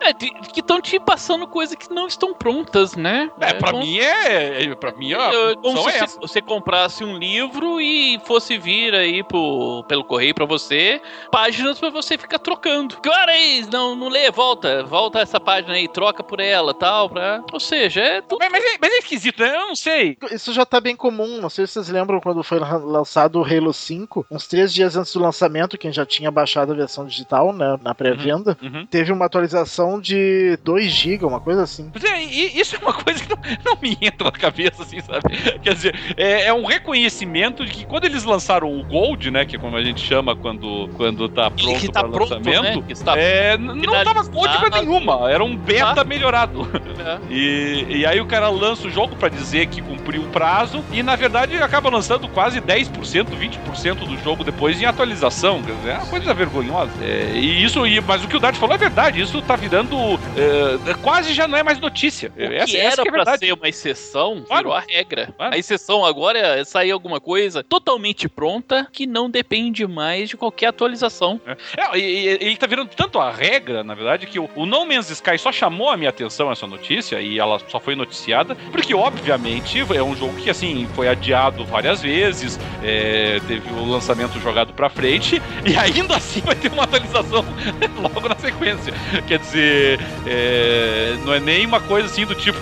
É, que estão te passando coisas que não estão prontas, né? É, é pra mim é. Pra mim é. Como se é você comprasse um livro e fosse vir aí pro, pelo correio pra você páginas pra você ficar trocando. Agora aí, não, não lê, volta. Volta essa página aí, troca por ela tal. Pra... Ou seja, é tudo. Mas, mas, é, mas é esquisito, né? Eu não sei. Isso já tá bem comum. Não sei se vocês lembram quando foi lançado do Halo 5, uns três dias antes do lançamento, quem já tinha baixado a versão digital, né, na pré-venda, uhum, uhum. teve uma atualização de 2 GB, uma coisa assim. Pois é, isso é uma (laughs) coisa que não, não, me entra na cabeça, assim, sabe? Quer dizer, é, é, um reconhecimento de que quando eles lançaram o Gold, né, que é como a gente chama quando, quando tá pronto que tá pronto, lançamento, né? está é, não tava Gold pra nenhuma, era um beta ah. melhorado. É. (laughs) E, e aí o cara lança o jogo para dizer que cumpriu o prazo e na verdade acaba lançando quase 10% 20% do jogo depois em atualização. Quer dizer, é uma coisa vergonhosa. É, e isso, mas o que o Dart falou é verdade. Isso tá virando. É, quase já não é mais notícia. O essa, que era essa que é pra ser uma exceção, claro. virou a regra. Claro. A exceção agora é sair alguma coisa totalmente pronta que não depende mais de qualquer atualização. É, é ele tá virando tanto a regra, na verdade, que o, o No Man's Sky só chamou a minha atenção essa notícia e ela só foi noticiada, porque obviamente é um jogo que assim foi adiado várias vezes. É, é, teve o lançamento jogado pra frente (laughs) e ainda assim vai ter uma atualização (laughs) logo na sequência. Quer dizer, é, não é nem uma coisa assim do tipo,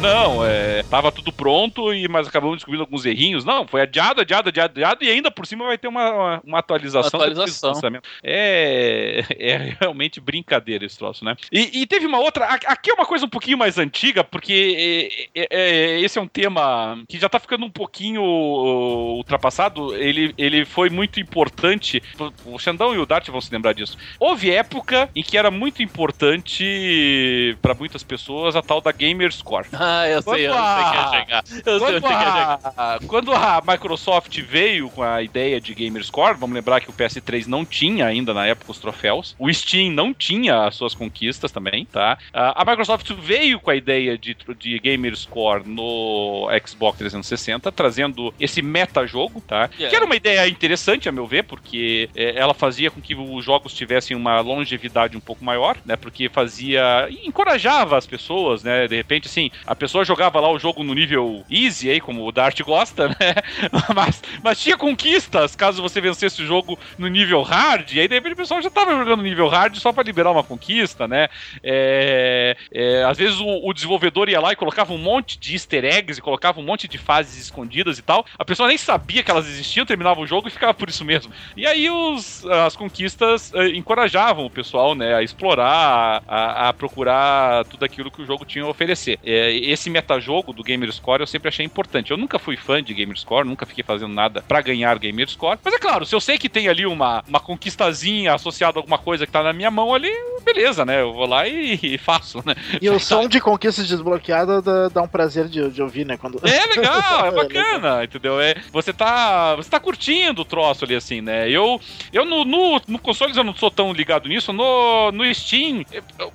não, é, tava tudo pronto, e mas acabamos descobrindo alguns errinhos. Não, foi adiado, adiado, adiado, adiado, e ainda por cima vai ter uma, uma, uma atualização. Uma atualização. É, é realmente brincadeira esse troço, né? E, e, teve uma outra, aqui é uma coisa um pouquinho mais antiga, porque é, é, é esse é um tema que já tá ficando um pouquinho ultrapassado passado, ele, ele foi muito importante. O Xandão e o Dart vão se lembrar disso. Houve época em que era muito importante para muitas pessoas a tal da Gamer Score. Ah, eu sei, eu a... sei chegar. Eu quando, sei onde a... chegar. quando a Microsoft veio com a ideia de Gamer Score, vamos lembrar que o PS3 não tinha ainda na época os troféus, o Steam não tinha as suas conquistas também, tá? A Microsoft veio com a ideia de, de Gamer Score no Xbox 360, trazendo esse meta-jogo, tá? Yeah. Que era uma ideia interessante, a meu ver, porque é, ela fazia com que os jogos tivessem uma longevidade um pouco maior, né? Porque fazia. encorajava as pessoas, né? De repente, assim, a pessoa jogava lá o jogo no nível easy, aí, como o Dart gosta, (laughs) né? mas, mas tinha conquistas caso você vencesse o jogo no nível hard, e aí de repente o pessoal já tava jogando nível hard só para liberar uma conquista, né? É, é, às vezes o, o, desenvolvedor ia lá e colocava um monte de easter eggs e colocava um monte de fases escondidas e tal. A pessoa nem sabia que elas desistiam, terminavam o jogo e ficava por isso mesmo. E aí os, as conquistas uh, encorajavam o pessoal, né, a explorar, a, a, procurar tudo aquilo que o jogo tinha a oferecer. É, esse metajogo do Gamerscore eu sempre achei importante. Eu nunca fui fã de Gamerscore, nunca fiquei fazendo nada para ganhar Gamerscore. Mas é claro, se eu sei que tem ali uma, uma conquistazinha associada a alguma coisa que tá na minha mão ali, beleza, né? Eu vou lá e, (laughs) e faço, né? E o som de conquista desbloqueada dá, dá um prazer de, de, ouvir, né? Quando... É legal, (laughs) é bacana, entendeu? É, você tá. Você tá curtindo o troço ali, assim, né? Eu, eu no, no, no consoles eu não sou tão ligado nisso. No, no Steam,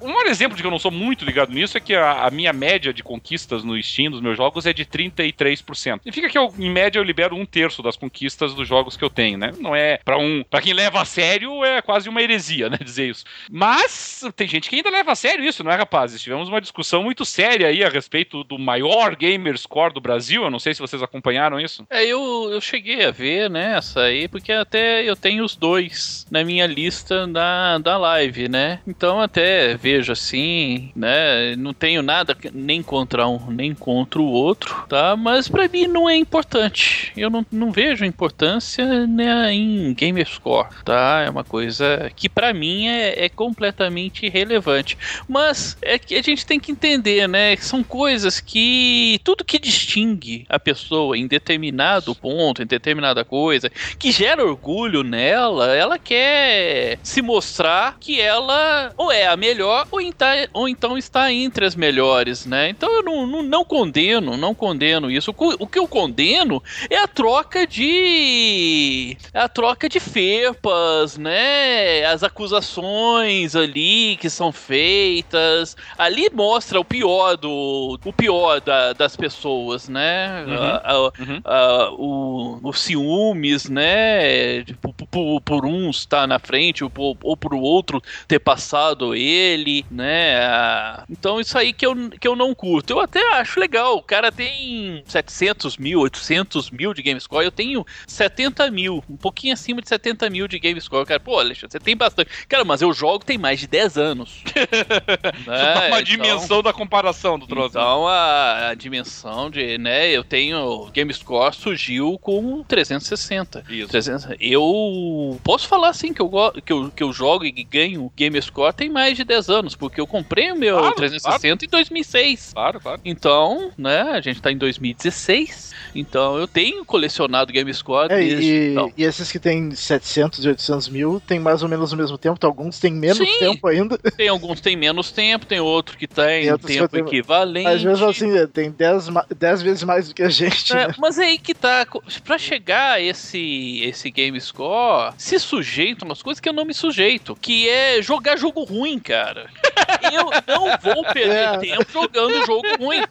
um maior exemplo de que eu não sou muito ligado nisso é que a, a minha média de conquistas no Steam dos meus jogos é de 33%. Significa que eu, em média, eu libero um terço das conquistas dos jogos que eu tenho, né? Não é para um. para quem leva a sério, é quase uma heresia, né? Dizer isso. Mas tem gente que ainda leva a sério isso, não é, rapazes? Tivemos uma discussão muito séria aí a respeito do maior gamer score do Brasil. Eu não sei se vocês acompanharam isso. É, eu, eu cheguei a ver, né, essa aí, porque até eu tenho os dois na minha lista da, da live, né? Então até vejo assim, né? Não tenho nada nem contra um nem contra o outro, tá? Mas para mim não é importante. Eu não, não vejo importância né, em Gamerscore, tá? É uma coisa que para mim é, é completamente irrelevante. Mas é que a gente tem que entender, né? Que são coisas que tudo que distingue a pessoa em determinado ponto, em determinada coisa, que gera orgulho nela, ela quer se mostrar que ela ou é a melhor ou, tá, então está entre as melhores, né? Então eu não, não, não condeno, não condeno isso. O, que eu condeno é a troca de a troca de ferpas, né? As acusações ali que são feitas. Ali mostra o pior do o pior da, das pessoas, né? Uhum. A, a, uhum. a, o, o ciúmes, né? Por, por, por um estar na frente ou, ou por outro ter passado ele, né? Então isso aí que eu, que eu não curto. Eu até acho legal. O cara tem 700 mil, 800 mil de GameScore. Eu tenho 70 mil, um pouquinho acima de 70 mil de GameScore. Cara, pô, Alexandre, você tem bastante. Cara, mas eu jogo tem mais de 10 anos. (laughs) né? Uma então, dimensão da comparação do troço. Então a, a, dimensão de, né, eu tenho GameScore surgiu com 360. Isso. 360. Eu posso falar assim que eu, que eu, que eu jogo e ganho GameScore tem mais de 10 anos, porque eu comprei o meu claro, 360 claro. em 2006. Claro, claro. Então, né, a gente tá em 2016. Então eu tenho colecionado GameScore é, desde, e, então. e esses que tem 700 e 800 mil tem mais ou menos o mesmo tempo, então, alguns têm menos Sim, tempo ainda. Tem alguns tem menos tempo, tem outro que tem, tem tempo equivalente. Às vezes assim, tem 10 vezes mais do que a gente. É, né? Mas aí que tá, pra chegar a esse, esse GameScore, se sujeito umas coisas que eu não me sujeito, que é jogar jogo ruim, cara. (laughs) eu não vou perder é. tempo jogando jogo ruim.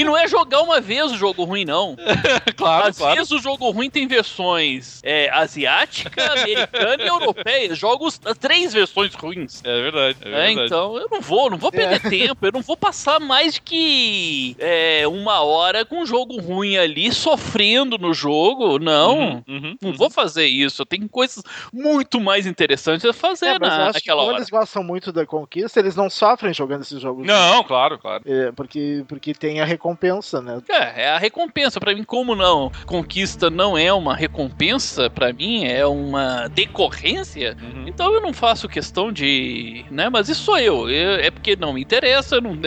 E não é jogar uma vez o jogo ruim, não. (laughs) claro, Às claro. vezes o jogo ruim tem versões é, asiática, (laughs) americana e europeia. Jogos, três versões ruins. É verdade. É, é verdade. então eu não vou, não vou perder é. tempo. Eu não vou passar mais que é, uma hora com um jogo ruim ali, sofrendo no jogo. Não, uhum, uhum, não uhum. vou fazer isso. Eu tenho coisas muito mais interessantes a fazer é, na, naquela hora. eles gostam muito da conquista, eles não sofrem jogando esses jogos. Não, claro, claro. É, porque, porque tem a recompensa, né? É, é a recompensa. Para mim, como não? Conquista não é uma recompensa, para mim é uma decorrência. Uhum. Então eu não faço questão de. né? Mas isso sou eu. eu é porque não me interessa. Eu não,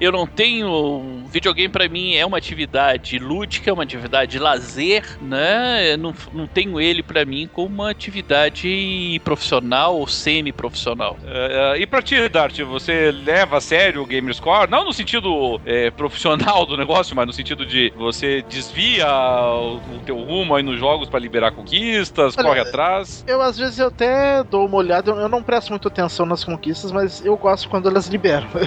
eu não tenho. Videogame para mim é uma atividade lúdica, é uma atividade de lazer, né? Eu não, não tenho ele para mim como uma atividade profissional ou semi-profissional. Uh, uh, e pra ti, Dart, você leva a sério o Gamerscore? Não no sentido é, profissional do negócio, mas no sentido de você desvia o, o teu rumo aí nos jogos para liberar conquistas, Olha, corre atrás. Eu às vezes eu até dou uma olhada, eu não presto muita atenção nas conquistas, mas eu gosto quando elas liberam. (laughs)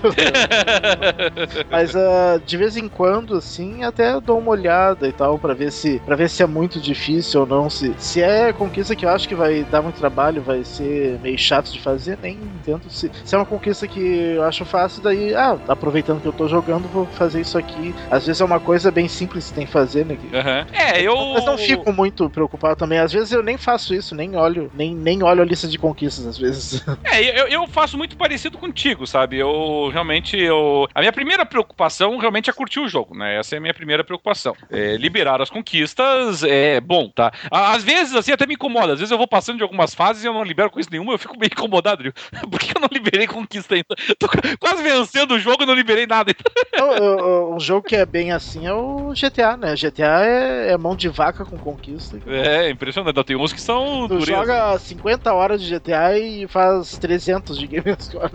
(laughs) mas uh, de vez em quando, assim, até dou uma olhada e tal para ver se para ver se é muito difícil ou não, se se é conquista que eu acho que vai dar muito trabalho, vai ser meio chato de fazer, nem entendo se, se é uma conquista que eu acho fácil, daí, ah, aproveitando que eu tô jogando, vou fazer isso aqui. Às vezes é uma coisa bem simples que tem que fazer, né? Uhum. É, eu. Mas não fico muito preocupado também. Às vezes eu nem faço isso, nem olho, nem, nem olho a lista de conquistas, às vezes. (laughs) É, eu, eu faço muito parecido contigo, sabe? Eu realmente. Eu... A minha primeira preocupação realmente é curtir o jogo, né? Essa é a minha primeira preocupação. É, liberar as conquistas é bom, tá? Às vezes, assim, até me incomoda. Às vezes eu vou passando de algumas fases e eu não libero coisa nenhuma, eu fico meio incomodado. (laughs) Por que eu não liberei conquista ainda? Tô quase vencendo o jogo e não liberei nada. um jogo que é bem assim é o GTA, né? GTA é, é mão de vaca com conquista. É, impressionante. Tem uns que são. Tu joga 50 horas de GTA e faz 300 de Game Score.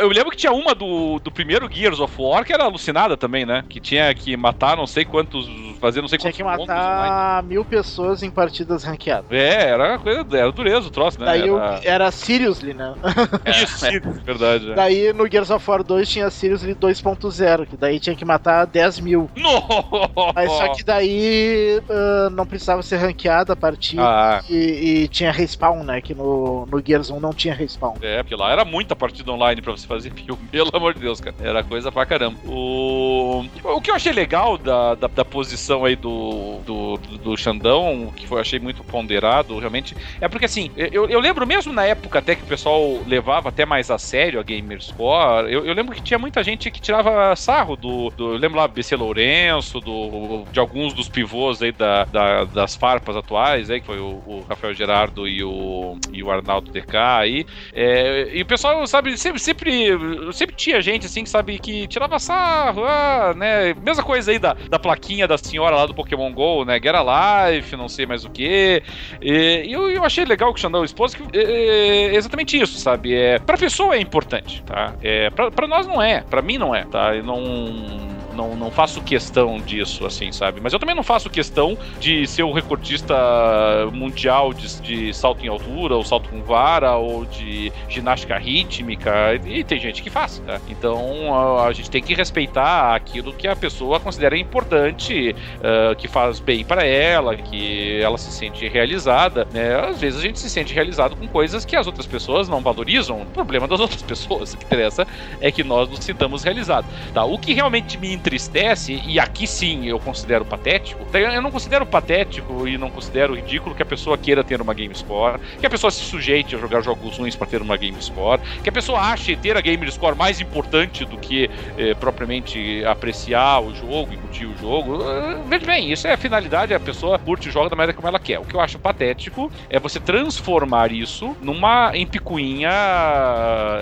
Eu lembro que tinha uma do, do primeiro Gears of War que era alucinada também, né? Que tinha que matar não sei quantos. Fazer não sei tinha quantos. Tinha que matar mil pessoas em partidas ranqueadas. É, era coisa. Era dureza o troço, né? Daí era, era Seriously, né? (laughs) Isso, é. verdade. É. Daí no Gears of War 2 tinha Seriously 2.0, que daí tinha que matar 10 mil. Nossa! Mas só que daí uh, não precisava ser ranqueada a partida ah. e, e, tinha respawn, né? Que no, no Gears 1 não tinha respawn. É, porque lá era muita partida online pra você fazer (laughs) filme, pelo amor de Deus, cara. Era coisa pra caramba. O, o que eu achei legal da, da, da posição aí do, do, do Xandão, que eu achei muito ponderado, realmente, é porque assim, eu, eu lembro mesmo na época até que o pessoal levava até mais a sério a Gamerscore, eu, eu lembro que tinha muita gente que tirava sarro do, do eu lembro lá, BC Lourenço, do, de alguns dos pivôs aí da, da, das farpas atuais, aí, que foi o, o, Rafael Gerardo e o, e o Arnaldo DK aí. É, e o pessoal, sabe, sempre, sempre, sempre tinha gente assim que sabe que tirava sarro, ah, né? Mesma coisa aí da, da plaquinha da senhora lá do Pokémon GO, né? Get Life, não sei mais o que. E eu, eu achei legal que o Xandão expôs que é, é, exatamente isso, sabe? É, pra pessoa é importante, tá? É, pra, pra nós não é, pra mim não é, tá? Eu não não, não faço questão disso, assim, sabe? Mas eu também não faço questão de ser o recordista mundial de, de salto em altura, ou salto com vara, ou de ginástica rítmica. E tem gente que faz, tá? Então a, a gente tem que respeitar aquilo que a pessoa considera importante, uh, que faz bem para ela, que ela se sente realizada, né? Às vezes a gente se sente realizado com coisas que as outras pessoas não valorizam. O problema das (laughs) outras pessoas, o que interessa é que nós nos sintamos realizados, tá? O que realmente me entristece, e aqui sim eu considero patético, eu não considero patético e não considero ridículo que a pessoa queira ter uma Game Score, que a pessoa se sujeite a jogar jogos ruins para ter uma Game Score, que a pessoa ache ter a Game Score mais importante do que eh, propriamente apreciar o jogo e curtir o jogo. Uh, veja bem, isso é a finalidade, a pessoa curte o jogo da maneira como ela quer. O que eu acho patético é você transformar isso numa em picuinha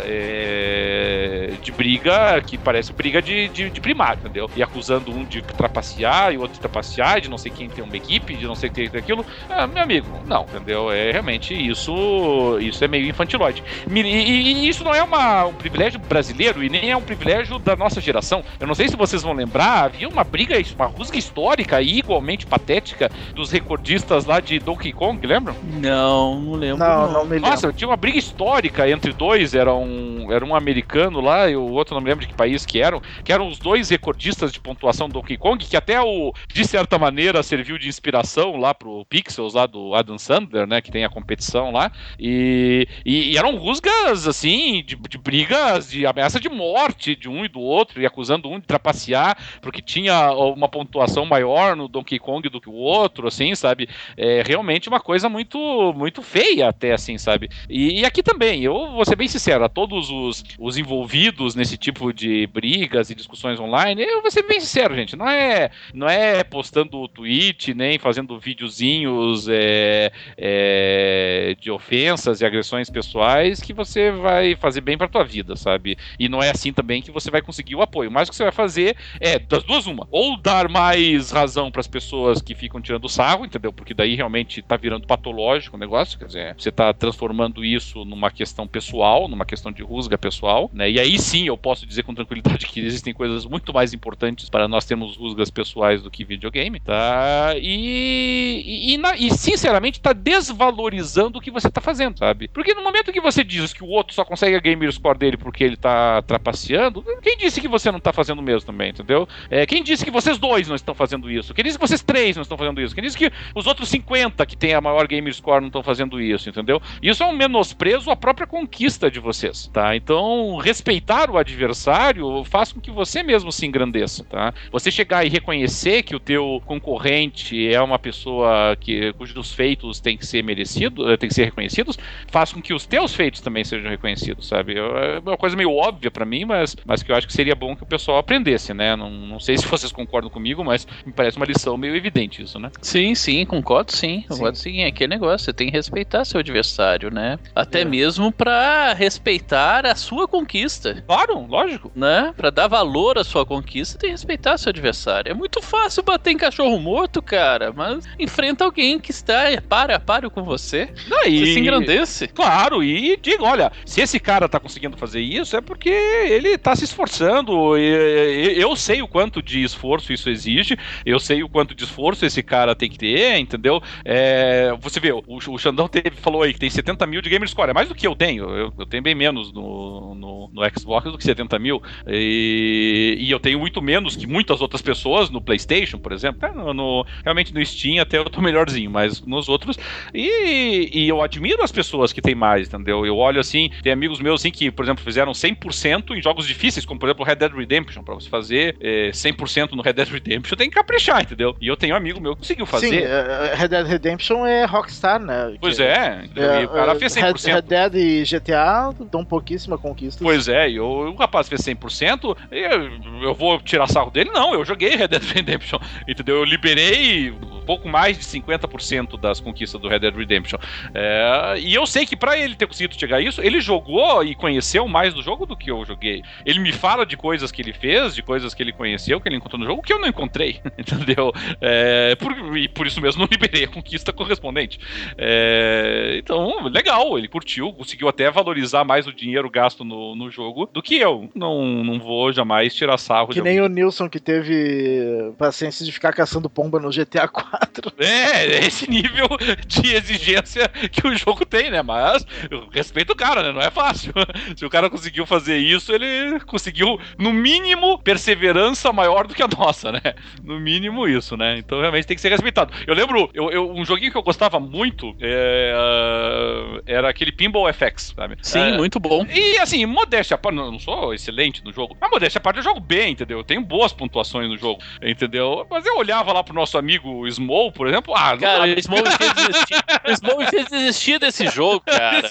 é, de briga que parece briga de, de, de primário, entendeu? E acusando um de trapacear e o outro de trapacear, de não sei quem tem uma equipe, de não sei quem tem aquilo. Ah, meu amigo, não, entendeu? É realmente isso, isso é meio infantilóide. E, e, e isso não é uma, um privilégio brasileiro e nem é um privilégio da nossa geração. Eu não sei se vocês vão lembrar, havia uma briga, uma rusga histórica e igualmente patética dos recordistas lá de Donkey Kong, lembram? Não, não lembro. Não, não, me lembro. Nossa, tinha uma briga histórica entre dois, era um, era um americano lá e o outro não me lembro de que país que eram, que eram os dois recordistas recordistas de pontuação do Donkey Kong, que até o, de certa maneira, serviu de inspiração lá pro Pixels, lá do Adam Sandler, né, que tem a competição lá, e, e, e eram rusgas, assim, de, de, brigas, de ameaça de morte de um e do outro, e acusando um de trapacear, porque tinha uma pontuação maior no Donkey Kong do que o outro, assim, sabe? É realmente uma coisa muito, muito feia até, assim, sabe? E, e aqui também, eu vou ser bem sincero, a todos os, os envolvidos nesse tipo de brigas e discussões online, eu vou ser bem sincero, gente. Não é, não é postando tweet, nem fazendo videozinhos é, é, de ofensas e agressões pessoais que você vai fazer bem pra tua vida, sabe? E não é assim também que você vai conseguir o apoio. Mas o que você vai fazer é, das duas, uma. Ou dar mais razão para as pessoas que ficam tirando sarro, entendeu? Porque daí realmente tá virando patológico o negócio. Quer dizer, você tá transformando isso numa questão pessoal, numa questão de rusga pessoal, né? E aí sim eu posso dizer com tranquilidade que existem coisas muito mais importantes para nós termos rusgas pessoais do que videogame, tá? E, e, e, na, e sinceramente tá desvalorizando o que você tá fazendo, sabe? Porque no momento que você diz que o outro só consegue a gamer score dele porque ele tá trapaceando, quem disse que você não tá fazendo mesmo também, entendeu? É, quem disse que vocês dois não estão fazendo isso? Quem disse que vocês três não estão fazendo isso? Quem disse que os outros 50 que tem a maior gamer score não estão fazendo isso, entendeu? Isso é um menosprezo à própria conquista de vocês, tá? Então, respeitar o adversário faz com que você mesmo se engrandeça, tá? Você chegar e reconhecer que o teu concorrente é uma pessoa que cujos feitos têm que ser merecidos, eh, têm que ser reconhecidos, faz com que os teus feitos também sejam reconhecidos, sabe? É uma coisa meio óbvia para mim, mas, mas que eu acho que seria bom que o pessoal aprendesse, né? Não, não sei (laughs) se vocês concordam comigo, mas me parece uma lição meio evidente isso, né? Sim, sim, concordo sim. Concordo sim, é aquele negócio, você tem que respeitar seu adversário, né? Até é. mesmo para respeitar a sua conquista. Claro, lógico. Né? Para dar valor à sua conquista, tem que respeitar seu adversário. É muito fácil bater em cachorro morto, cara, mas enfrenta alguém que está para a páreo com você. Daí, você se engrandece. Claro, e digo, olha, se esse cara tá conseguindo fazer isso, é porque ele tá se esforçando. Eu sei o quanto de esforço isso exige, eu sei o quanto de esforço esse cara tem que ter, entendeu? É, você vê, o, o Xandão teve, falou aí que tem 70 mil de gamer score, é mais do que eu tenho. Eu, eu tenho bem menos no, no, no, Xbox do que 70 mil. E, e, eu tenho muito menos que muitas outras pessoas no PlayStation, por exemplo. É, no, no, realmente no Steam até eu tô melhorzinho, mas nos outros. E, e eu admiro as pessoas que têm mais, entendeu? Eu olho assim, tem amigos meus assim que, por exemplo, fizeram 100% em jogos difíceis, como por exemplo Red Dead Redemption. Pra você fazer é, 100% no Red Dead Redemption, tem que caprichar, entendeu? E eu tenho um amigo meu que conseguiu fazer. Sim, uh, Red Dead Redemption é Rockstar, né? Pois é, é o cara fez 100%. Red, Dead e GTA dão pouquíssima conquista. Pois é, e o, o rapaz fez 100%, e eu, eu vou tirar sarro dele? Não, eu joguei Red Dead Redemption, entendeu? Eu liberei pouco mais de 50% das conquistas do Red Dead Redemption. É, e eu sei que para ele ter conseguido chegar a isso, ele jogou e conheceu mais do jogo do que eu joguei. Ele me fala de coisas que ele fez, de coisas que ele conheceu, que ele encontrou no jogo, que eu não encontrei, (laughs) entendeu? É, por, e por isso mesmo não liberei a conquista correspondente. É, então, legal, ele curtiu, conseguiu até valorizar mais o dinheiro gasto no, no jogo do que eu. Não, não vou jamais tirar sarro Que nem o Nilson que teve paciência de ficar caçando pomba no GTA 4. É, é, esse nível de exigência que o jogo tem, né? Mas eu respeito o cara, né? Não é fácil. Se o cara conseguiu fazer isso, ele conseguiu, no mínimo, perseverança maior do que a nossa, né? No mínimo isso, né? Então realmente tem que ser respeitado. Eu lembro, eu, eu um joguinho que eu gostava muito é, uh, era aquele Pinball FX, sabe? Sim, é, muito bom. E assim, modéstia não sou excelente no jogo, mas modéstia à parte eu jogo bem, entendeu? Eu tenho boas pontuações no jogo, entendeu? Mas eu olhava lá pro nosso amigo Small, por exemplo, ah, cara, o Small fez desistir. o (laughs) Small fez desistir desse jogo, cara.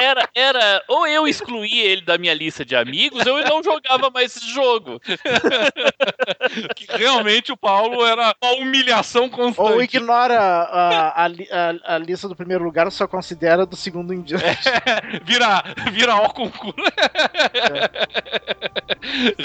Era, era, ou eu excluía ele da minha lista de amigos, ou eu não jogava mais esse jogo. (laughs) que realmente o Paulo era uma humilhação constante. Ou ignora a, a, a, a lista do primeiro lugar, só considera do segundo em diante. (laughs) É, vira, vira ó concurso. É.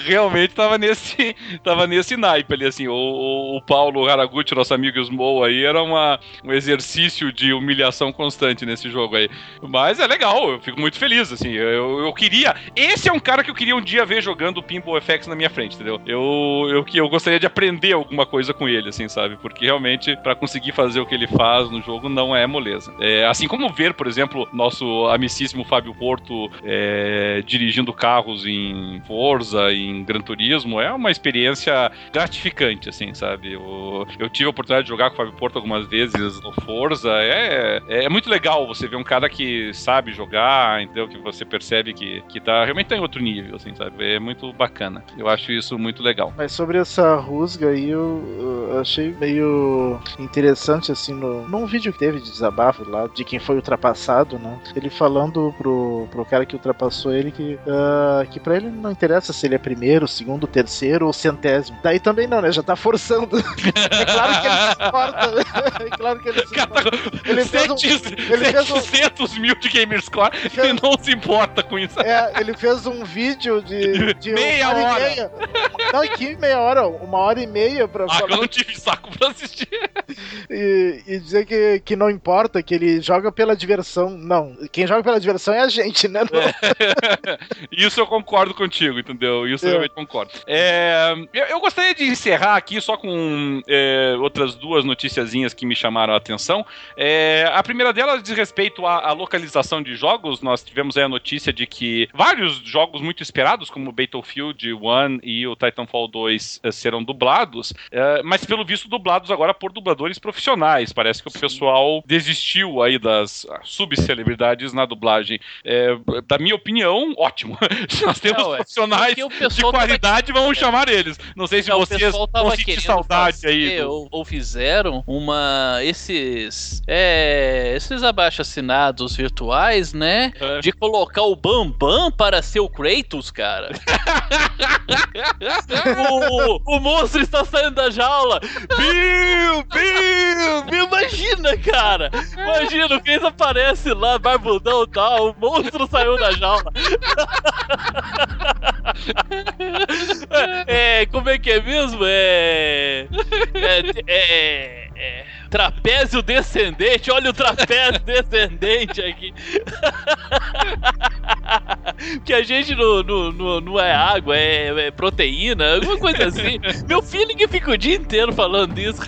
Realmente tava nesse, (laughs) tava nesse naipe ali, assim. O, o Paulo Haraguchi, nosso amigo Small aí, era uma, um exercício de humilhação constante nesse jogo aí. Mas é legal, eu fico muito feliz, assim. Eu, eu queria. Esse é um cara que eu queria um dia ver jogando Pinball FX na minha frente, entendeu? Eu, eu, eu gostaria de aprender alguma coisa com ele, assim, sabe? Porque realmente, para conseguir fazer o que ele faz no jogo, não é moleza. É, assim como ver, por exemplo, nosso amicíssimo Fábio Porto é, dirigindo carros em Forza, em Turismo, é uma experiência gratificante, assim, sabe? Eu, eu tive a oportunidade de jogar com o Fábio Porto algumas vezes no Forza. É, é, é muito legal você ver um cara que sabe jogar, entendeu? Que você percebe que, que tá realmente tá em outro nível, assim, sabe? É muito bacana. Eu acho isso muito legal. Mas sobre essa rusga aí, eu, eu achei meio interessante, assim, no, num vídeo que teve de desabafo lá, de quem foi ultrapassado, né? Ele falando pro, pro cara que ultrapassou ele que, uh, que pra ele não interessa se ele é primeiro, segundo, terceiro ou centésimo. Daí também não, né? Já tá forçando. (laughs) é claro que ele se importa. claro que ele se importa. Ele fez um, ele fez um... 700 mil de Gamerscore fez... e não se importa com isso. É, ele fez um vídeo de, de meia hora. Meia. Não, que meia hora? Uma hora e meia pra ah, falar. eu não tive saco pra assistir. E, e, dizer que, que não importa, que ele joga pela diversão. Não, quem joga pela diversão é a gente, né? É. (laughs) Isso eu concordo contigo, entendeu? Isso é. realmente Concordo. É, eu, eu, gostaria de encerrar aqui só com é, outras duas noticiazinhas que me chamaram a atenção. É, a primeira delas diz respeito à, à, localização de jogos. Nós tivemos a notícia de que vários jogos muito esperados, como Battlefield 1 e o Titanfall 2, é, serão dublados, é, mas pelo visto dublados agora por dubladores profissionais. Parece que o pessoal desistiu aí das subcelebridades na dublagem. É, da minha opinião, ótimo. (laughs) Nós temos Não, profissionais de 40 popularidade, vamos é. chamar eles. Não sei se é, vocês vão sentir saudade fazer, aí. Ou, ou, fizeram uma. Esses. É, esses abaixo-assinados virtuais, né? É. De colocar o Bambam para ser o Kratos, cara. (laughs) o, o, monstro está saindo da jaula. Bill, Bill, Bill, imagina, cara. Imagina, o Kratos aparece lá, barbudão e tal. O monstro saiu da jaula. (laughs) é, como é que é mesmo? É. É. é, é trapézio descendente, olha o trapézio (laughs) descendente aqui. (laughs) que a gente não, não, não, é água, é, é, proteína, alguma coisa assim. (laughs) Meu feeling fica o dia inteiro falando isso,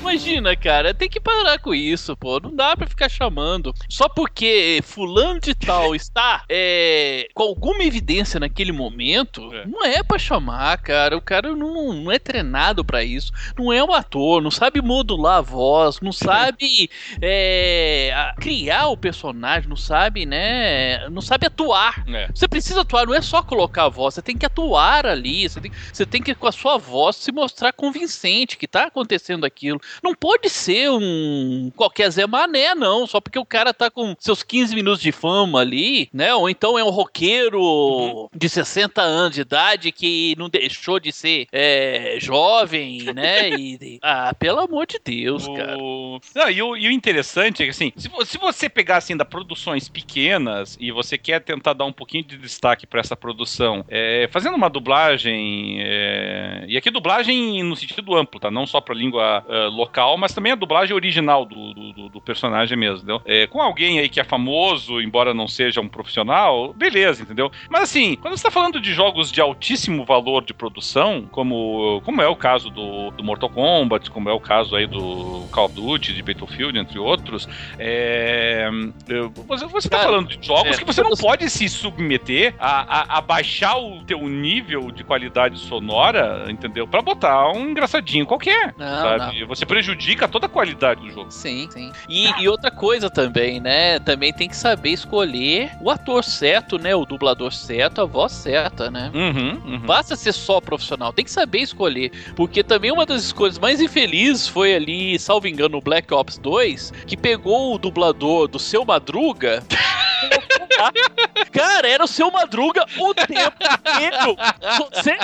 Imagina, cara, tem que parar com isso, pô. Não dá pra ficar chamando. Só porque fulano de tal está é, com alguma evidência naquele momento, é. não é pra chamar, cara. O cara não, não é treinado para isso não é um ator, não sabe modular a voz, não (laughs) sabe é, criar o personagem, não sabe, né? Não sabe atuar. É. Você precisa atuar, não é só colocar a voz, você tem que atuar ali, você tem, você tem que, com a sua voz, se mostrar convincente que tá acontecendo aquilo. Não pode ser um qualquer Zé Mané, não, só porque o cara tá com seus 15 minutos de fama ali, né? Ou então é um roqueiro uhum. de 60 anos de idade que não deixou de ser é, jovem, né? (laughs) E, ah, pelo amor de Deus, o... cara. Não, e, o, e o interessante é que, assim, se, se você pegar, assim, da produções pequenas e você quer tentar dar um pouquinho de destaque para essa produção, é, fazendo uma dublagem, é, e aqui dublagem no sentido amplo, tá? Não só pra língua uh, local, mas também a dublagem original do, do, do personagem mesmo, entendeu? É, com alguém aí que é famoso, embora não seja um profissional, beleza, entendeu? Mas assim, quando você tá falando de jogos de altíssimo valor de produção, como, como é o caso do, do Mortal Kombat, como é o caso aí do Call of Duty, de Battlefield, entre outros, é, você, você tá falando de jogos é, que você não pode se submeter a, a, a, baixar o teu nível de qualidade sonora, entendeu? Pra botar um engraçadinho qualquer, não, sabe? Não. Você prejudica toda a qualidade do jogo. Sim, sim. E, e, outra coisa também, né? Também tem que saber escolher o ator certo, né? O dublador certo, a voz certa, né? Uhum, uhum. Basta ser só profissional, tem que saber escolher. Porque também uma das escolhas mais infelizes foi ali, salvo engano, Black Ops 2, que pegou o dublador do seu Madruga. (laughs) (laughs) Cara, era o seu Madruga o tempo inteiro. Você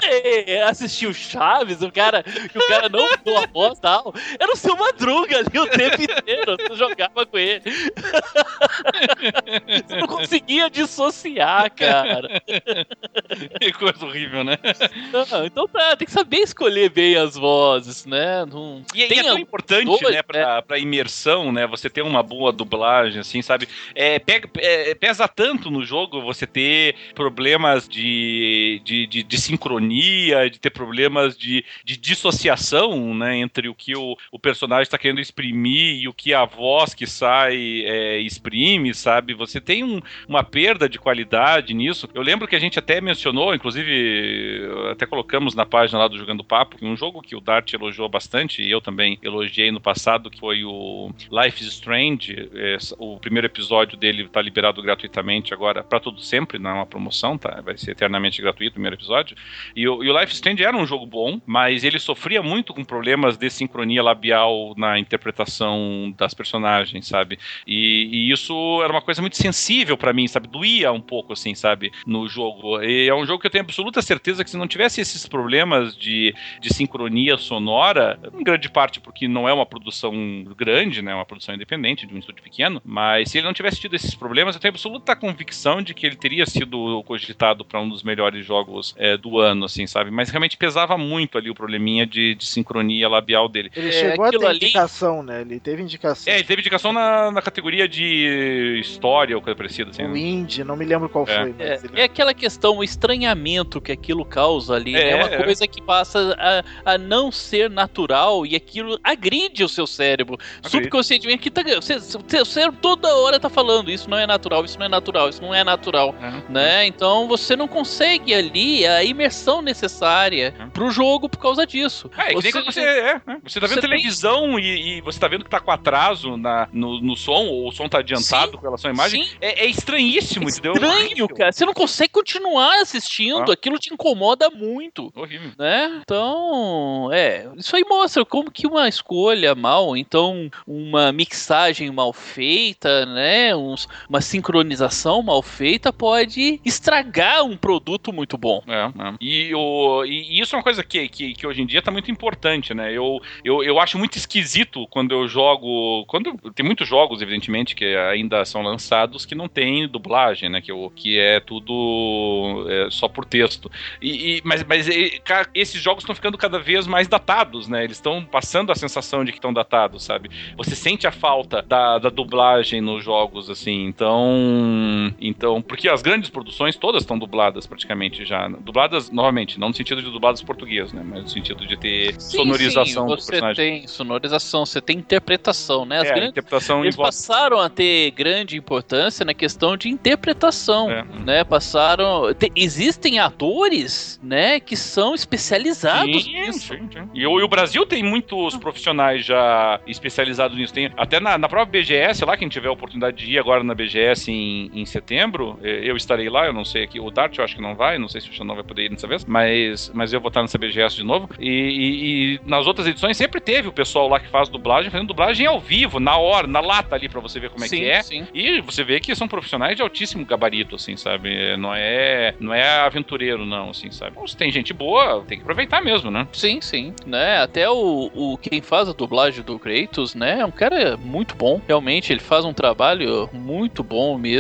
assistiu Chaves, o cara, o cara não mudou a voz e tal. Era o seu Madruga ali o tempo inteiro. Você jogava com ele. (laughs) Você não conseguia dissociar, cara. Que coisa horrível, né? Não, então tá, tem que saber escolher bem as vozes, né? Não... E, e é tão importante, dois, né, pra, né? pra imersão, né? Você ter uma boa dublagem, assim, sabe? É, pega, é, pesa tanto no jogo você ter problemas de, de, de, de sincronia, de ter problemas de, de dissociação, né? Entre o que o, o personagem está querendo exprimir e o que a voz que sai é, exprime, sabe? Você tem um, uma perda de qualidade nisso. Eu lembro que a gente até mencionou, inclusive, até colocamos na página lá do Jogando Papo, um jogo que o Dart elogiou bastante, e eu também elogiei no passado, que foi o Life is Strange. É, o primeiro episódio dele está liberado gratuitamente agora para todo sempre, não é uma promoção, tá? Vai ser eternamente gratuito o primeiro episódio. E o, e o Life Strange era um jogo bom, mas ele sofria muito com problemas de sincronia labial na interpretação das personagens, sabe? E, e isso era uma coisa muito sensível para mim, sabe? Doía um pouco, assim, sabe? No jogo. E é um jogo que eu tenho absoluta certeza que se não tivesse esses problemas de, de sincronia sonora, em grande parte porque não é uma produção grande, né? Uma produção independente de um estúdio pequeno, mas se ele não tivesse tido esses problemas, eu tenho absoluta convicção de que ele teria sido cogitado para um dos melhores jogos é, do ano, assim, sabe? Mas realmente pesava muito ali o probleminha de, de sincronia labial dele. Ele É, chegou a ter ali- indicação, né? Ele teve indicação. É, ele teve indicação na, na categoria de história ou coisa parecida, assim. o né? Indie, não me lembro qual É. foi. É, ele... é aquela questão, o estranhamento que aquilo causa ali. É, É, uma é. coisa que passa a, a não ser natural e aquilo agride o seu cérebro. Subconscientemente, que tá, você, você, você toda hora tá falando, isso não é natural, isso não é natural, isso não é natural. É. Né? Então você não consegue ali a imersão necessária É. pro jogo por causa disso. É, que nem quando você, é, né? você tá vendo você tem- televisão e, e você tá vendo que tá com atraso na, no, no som, ou o som tá adiantado Sim, com relação à imagem. Sim, É, é estranhíssimo, entendeu? estranho, cara. Você não consegue continuar assistindo, Ah. aquilo te incomoda muito. Horrível. né? Então, é, isso aí mostra como que uma escolha mal, então uma mixagem mal feita, né, uns- uma sincronização mal feita pode estragar um produto muito bom. É, é. E, o, e isso é uma coisa que, que, que hoje em dia tá muito importante, né? Eu, eu, eu acho muito esquisito quando eu jogo. Quando tem muitos jogos, evidentemente, que ainda são lançados que não tem dublagem, né? Que, que é tudo é, só por texto. E, e- mas mas e, esses jogos estão ficando cada vez mais datados, né? Eles estão passando a sensação de que estão datados, sabe? Você sente a falta da, da dublagem nos jogos, assim. Então. Então. Porque as grandes produções todas estão dubladas praticamente já. Dubladas, novamente, não no sentido de dubladas português, né? Mas no sentido de ter Sim, sonorização sim, do você personagem. tem sonorização, você tem interpretação, né? As É, grandes- interpretação eles voz. passaram a ter grande importância na questão de interpretação. É. Né, passaram. te- existem atores, né, que são especializados Sim, nisso. sim, sim. E, o, e o Brasil tem muitos profissionais já especializados nisso. Tem, até na, na própria BGS, lá, quem tiver a oportunidade de ir agora na BGS em, em setembro, eh, eu estarei lá, eu não sei aqui. O Dart eu acho que não vai, não sei se o Xandão vai poder ir dessa vez, mas, mas eu vou estar nessa BGS de novo. E, e- e nas outras edições sempre teve o pessoal lá que faz dublagem, fazendo dublagem ao vivo, na hora, na lata ali, pra você ver como é sim, que é. sim. E você vê que são profissionais de altíssimo gabarito, assim, sabe? Não é, não é aventureiro, não, assim, sabe? Então, se tem gente boa, tem que aproveitar mesmo, né? Sim, sim, né? Até o, o quem faz a dublagem do Kratos, né? É um cara muito bom. Realmente, ele faz um trabalho muito bom mesmo.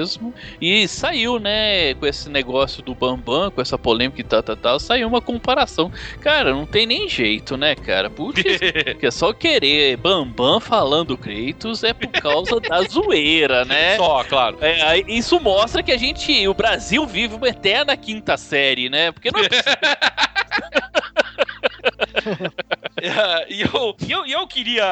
E saiu, né? Com esse negócio do Bambam, com essa polêmica e tal, tal, tal, saiu uma comparação. Cara, não tem nem jeito, né, cara? Putz, (laughs) que é só querer Bambam falando Kratos é por causa da (laughs) zoeira, né? Só, claro. É, isso mostra que a gente, o Brasil vive uma eterna quinta série, né? Porque não é (laughs) É, E eu, eu, eu queria.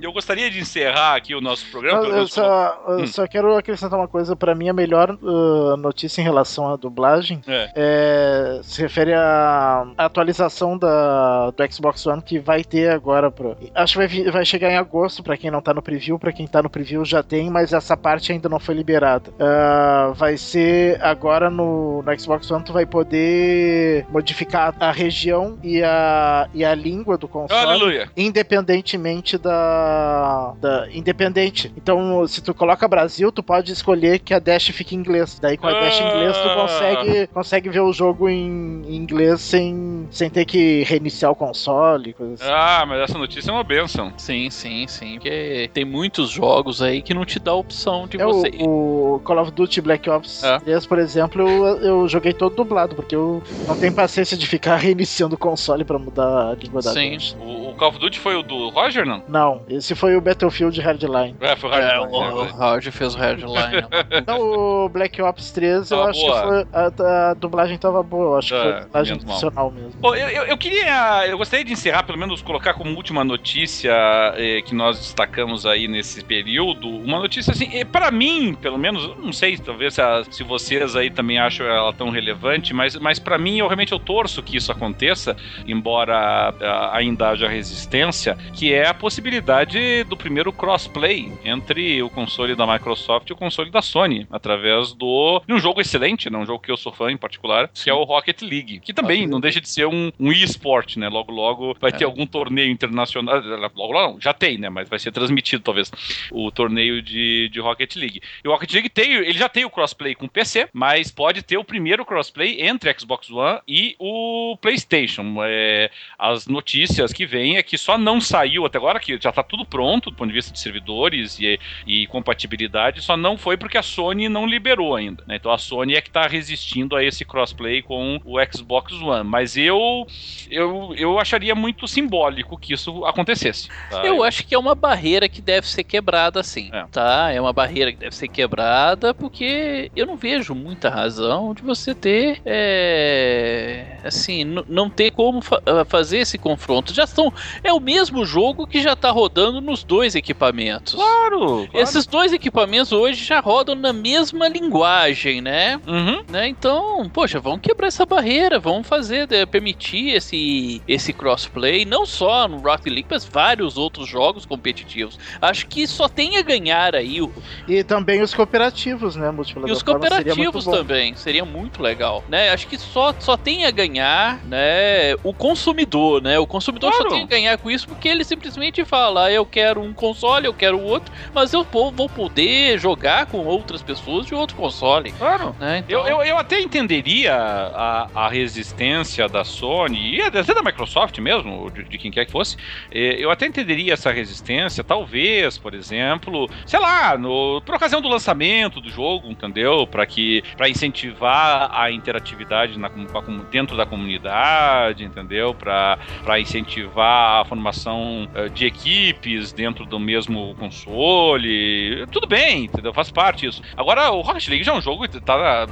Eu gostaria de encerrar aqui o nosso programa. Eu, eu só, eu Hum. só quero acrescentar uma coisa. Pra mim, a melhor uh, notícia em relação à dublagem É. é, se refere à atualização da, do Xbox One que vai ter agora. Pro, acho que vai, vai chegar em agosto pra quem não tá no preview. Pra quem tá no preview já tem, mas essa parte ainda não foi liberada. Ah, vai ser agora no, no Xbox One. Tu vai poder modificar a região e a, e a língua do console Aleluia. independentemente da, da independente. Então, se tu coloca Brasil, tu pode escolher que a dash fique em inglês. Daí com a dash em inglês tu Ah. consegue, consegue ver o jogo em, em inglês sem, sem ter que reiniciar o console, coisa assim. Ah, mas essa notícia é uma benção. Sim, sim, sim. Porque tem muitos jogos aí que não te dá a opção de É, você. o, o Call of Duty Black Ops É. 3, por exemplo, eu, eu joguei todo dublado, porque eu não tenho paciência de ficar (laughs) reiniciando o console pra mudar a língua da Sim. O, o Call of Duty foi o do Roger, não? Não, esse foi o Battlefield Hardline. É, foi o É, Roger. o, o Roger fez o headline. (laughs) Não, o Black Ops 3, eu acho boa. que foi. A, a dublagem tava boa, eu acho que É, foi a dublagem menos mal. profissional mesmo. Pô, eu, eu, eu queria. Eu gostaria de encerrar, pelo menos colocar como última notícia eh, que nós destacamos aí nesse período. Uma notícia assim, eh, pra mim, pelo menos, eu não sei, talvez se, a- se vocês aí também acham ela tão relevante, mas, mas para mim, eu realmente eu torço que isso aconteça, embora ah, ainda blindagem à resistência, que é a possibilidade do primeiro crossplay entre o console da Microsoft e o console da Sony, através do de um jogo excelente, né, um jogo que eu sou fã em particular, que é o Rocket League, que também não deixa de ser um, um e-sport, né? Logo logo vai é. ter algum torneio internacional, logo logo já tem, né, mas vai ser transmitido talvez o torneio de, de Rocket League. E o Rocket League tem, ele já tem o crossplay com PC, mas pode ter o primeiro crossplay entre Xbox One e o PlayStation. É, as notícias que vêm é que só não saiu até agora, que já está tudo pronto do ponto de vista de servidores e, e compatibilidade, só não foi porque a Sony não liberou ainda. Né? Então a Sony é que está resistindo a esse crossplay com o Xbox One. Mas eu, eu, eu acharia muito simbólico que isso acontecesse. Tá? Eu acho que é uma barreira que deve ser quebrada, sim. É. Tá? É uma barreira que deve ser quebrada porque eu não vejo muita razão de você ter. É, assim, não ter como fa fazer esse confronto. Já estão. É o mesmo jogo que já está rodando nos dois equipamentos. Claro, claro, Esses dois equipamentos hoje já rodam na mesma linguagem, né? Uhum. né? Então, poxa, vamos quebrar essa barreira, vamos fazer, né, permitir esse, esse crossplay, não só no Rocket League, mas vários outros jogos competitivos. Acho que só tem a ganhar aí. O... E também os cooperativos, né? E os cooperativos seria também, seria muito legal, né? Acho que só, só tem a ganhar, né? O consumidor, né? O consumidor claro. só tem a ganhar com isso porque ele simplesmente fala, ah, eu quero um console, eu quero outro, mas eu vou poder jogar com outras pessoas de outro console. Claro. Né? Então... Eu, eu, eu até entenderia a, a resistência da Sony e até da Microsoft mesmo, de, de quem quer que fosse. Eu até entenderia essa resistência, talvez, por exemplo, sei lá, no, por ocasião do lançamento do jogo, entendeu? Para que para incentivar a interatividade na, dentro da comunidade, entendeu? Para incentivar a formação uh, de equipes dentro do mesmo console. Tudo bem, entendeu? Faz parte isso. Agora, o Rocket League já é um jogo que tá,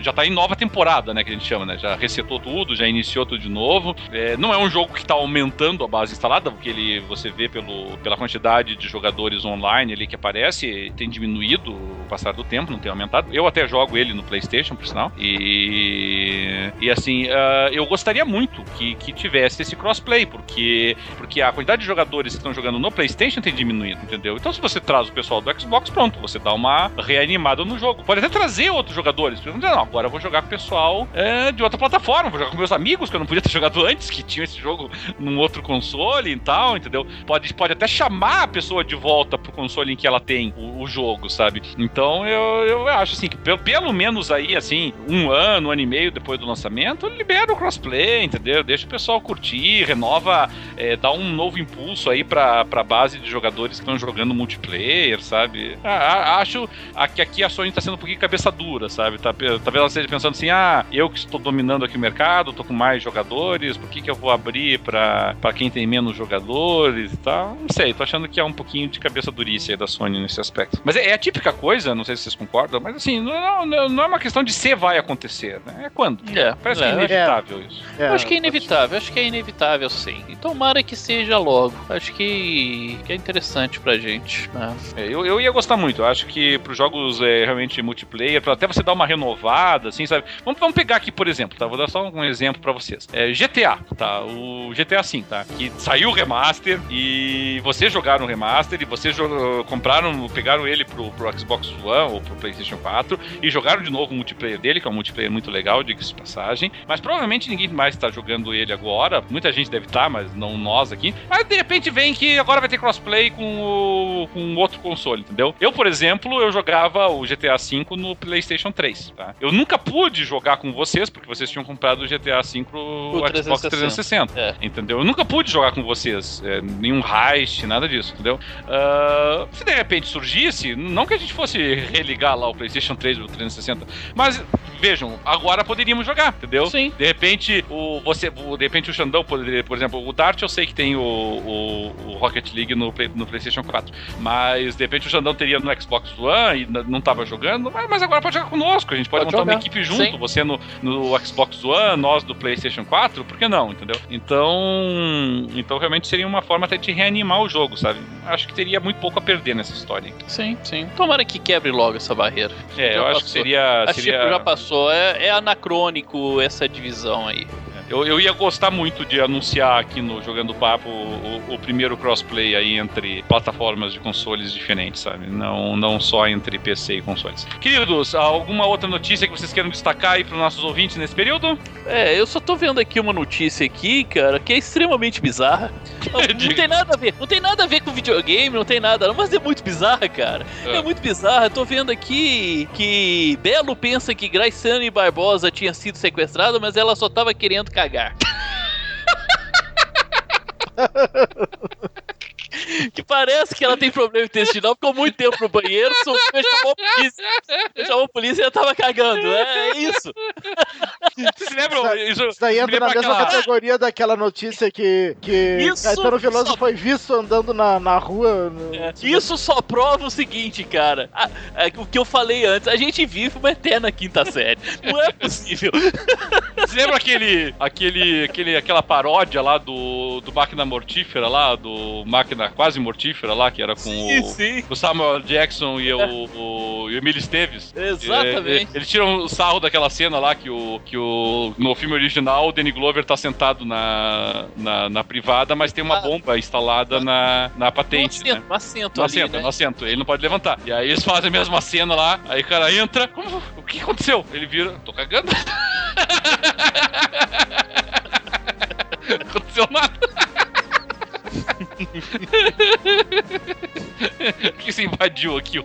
já tá em nova temporada, né? Que a gente chama, né? Já resetou tudo, já iniciou tudo de novo. É, não é um jogo que tá aumentando a base instalada, porque ele, você vê pelo, pela quantidade de jogadores online ali que aparece, tem diminuído o passar do tempo, não tem aumentado. Eu até jogo ele no PlayStation, por sinal. E, e assim, uh, eu gostaria muito que, que tivesse esse crossplay, porque, porque a quantidade de jogadores que estão jogando no PlayStation tem diminuído, entendeu? Então, se você traz o pessoal do Xbox, pronto, você dá uma reanimada no jogo. Pode até trazer outros jogadores. Não, agora eu vou jogar com o pessoal é, de outra plataforma, vou jogar com meus amigos que eu não podia ter (laughs) jogado antes, que tinham esse jogo num outro console e tal, entendeu? Pode, pode até chamar a pessoa de volta pro console em que ela tem o, o jogo, sabe? Então eu, eu acho assim que pelo, pelo menos aí, assim, um ano, um ano e meio depois do lançamento, libera o crossplay, entendeu? Deixa o pessoal curtir, renova, é, dá um novo impulso aí pra, pra base de jogadores que estão jogando multiplayer, sabe? Ah, acho que aqui a Sony tá sendo um pouquinho cabeça dura, sabe? Tá, talvez ela esteja pensando assim, ah, eu que estou dominando aqui o mercado, tô com mais jogadores, por que que eu vou abrir pra, pra quem tem menos jogadores e tal? Não sei, tô achando que é um pouquinho de cabeça durícia aí da Sony nesse aspecto. Mas é, é a típica coisa, não sei se vocês concordam, mas assim, não, não, não é uma questão de se vai acontecer, né? É quando. É, Parece é, que é inevitável é. isso. É, acho que é inevitável, acho que é inevitável sim. E tomara que seja logo. Acho que, que é interessante pra gente. Né? É, eu, eu ia gostar muito, acho que pros jogos é, realmente multiplayer, pra até você dar uma renovada, assim, sabe? Vamos, vamos pegar aqui, por exemplo, tá? Vou dar só um exemplo pra vocês. É, GTA, tá? O GTA V, tá? Que saiu o remaster e vocês jogaram o remaster e vocês compraram, pegaram ele pro, pro Xbox One ou pro PlayStation 4 e jogaram de novo o multiplayer dele, que é um multiplayer muito legal, diga-se de passagem. Mas provavelmente ninguém mais tá jogando ele agora. Muita gente deve estar, tá, mas não nós aqui. Mas de repente vem que agora vai ter crossplay com o, com outro console, entendeu? Eu, por exemplo, eu jogava o GTA V no PlayStation 3, tá? Eu nunca pude jogar com vocês, porque vocês tinham comprado o GTA V pro o Xbox 360, 360 é. entendeu? Eu nunca pude jogar com vocês, é, nenhum heist, nada disso, entendeu? Uh, se de repente surgisse, não que a gente fosse religar lá o PlayStation 3 ou 360, mas vejam, agora poderíamos jogar, entendeu? Sim. De repente, o, você, o, de repente o Xandão poderia, por exemplo, o Dart eu sei que tem o, o, o Rocket League no, no PlayStation 4, mas de repente o Xandão teria no Xbox One e não tava jogando, mas, agora pode jogar conosco, a gente pode, pode montar jogar. uma equipe junto, Sim. você no, no Xbox One, nós do PlayStation 4, por que não, entendeu? Então, então realmente seria uma forma até de reanimar o jogo, sabe? Acho que teria muito pouco a perder nessa história. Sim, sim. Tomara que quebre logo essa barreira. É, já eu passou. acho que seria. Acho seria... que já passou. É, é anacrônico essa divisão aí. Eu, eu ia gostar muito de anunciar aqui no Jogando Papo o, o primeiro crossplay aí entre plataformas de consoles diferentes, sabe? Não, não só entre PC e consoles. Queridos, alguma outra notícia que vocês queiram destacar aí para os nossos ouvintes nesse período? É, eu só tô vendo aqui uma notícia aqui, cara, que é extremamente bizarra. (laughs) Não, não tem nada a ver, não tem nada a ver com videogame, não tem nada, mas é muito bizarra, cara. É, é muito bizarra. Eu tô vendo aqui que Belo pensa que Graciane Barbosa tinha sido sequestrada, mas ela só tava querendo cagar. (laughs) (laughs) (laughs) que parece que ela tem problema intestinal, ficou muito tempo no banheiro, sofreu, chamou a polícia. Chamou a polícia e ela tava cagando. É, é isso. Você lembra? Isso, isso daí entra na mesma aquela... categoria daquela notícia que, que isso Caetano Veloso só... foi visto andando na, na rua. No... É, isso só prova o seguinte, cara. A, a, o que eu falei antes, a gente vive uma eterna quinta série. Não é possível. Você lembra aquele, aquele, aquele, aquela paródia lá do, do Máquina Mortífera lá, do Máquina quase mortífera lá, que era com sim, o, sim. o, Samuel Jackson e o, o, e o Emílio Esteves. Exatamente. É, eles tiram o sarro daquela cena lá que, o, que o, no filme original o Danny Glover tá sentado na, na, na privada, mas tem uma ah. bomba instalada na, na patente. No assento, né? no assento, no assento, né? no assento. Ele não pode levantar. E aí eles fazem a mesma cena lá, aí o cara entra. Como, o que aconteceu? Ele vira, tô cagando. (laughs) não aconteceu nada. (laughs) que se invadiu aqui o,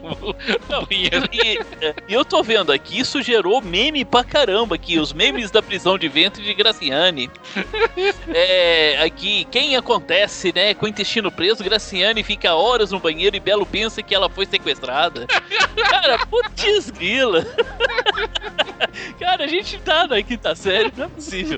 Não. E, e, eu tô vendo aqui, isso gerou meme pra caramba aqui, os memes da prisão de ventre de Graciane. É, aqui, quem acontece, né, com o intestino preso, Graciane fica horas no banheiro e Belo pensa que ela foi sequestrada. Cara, putz grila. Cara, a gente tá na quinta série, não é possível.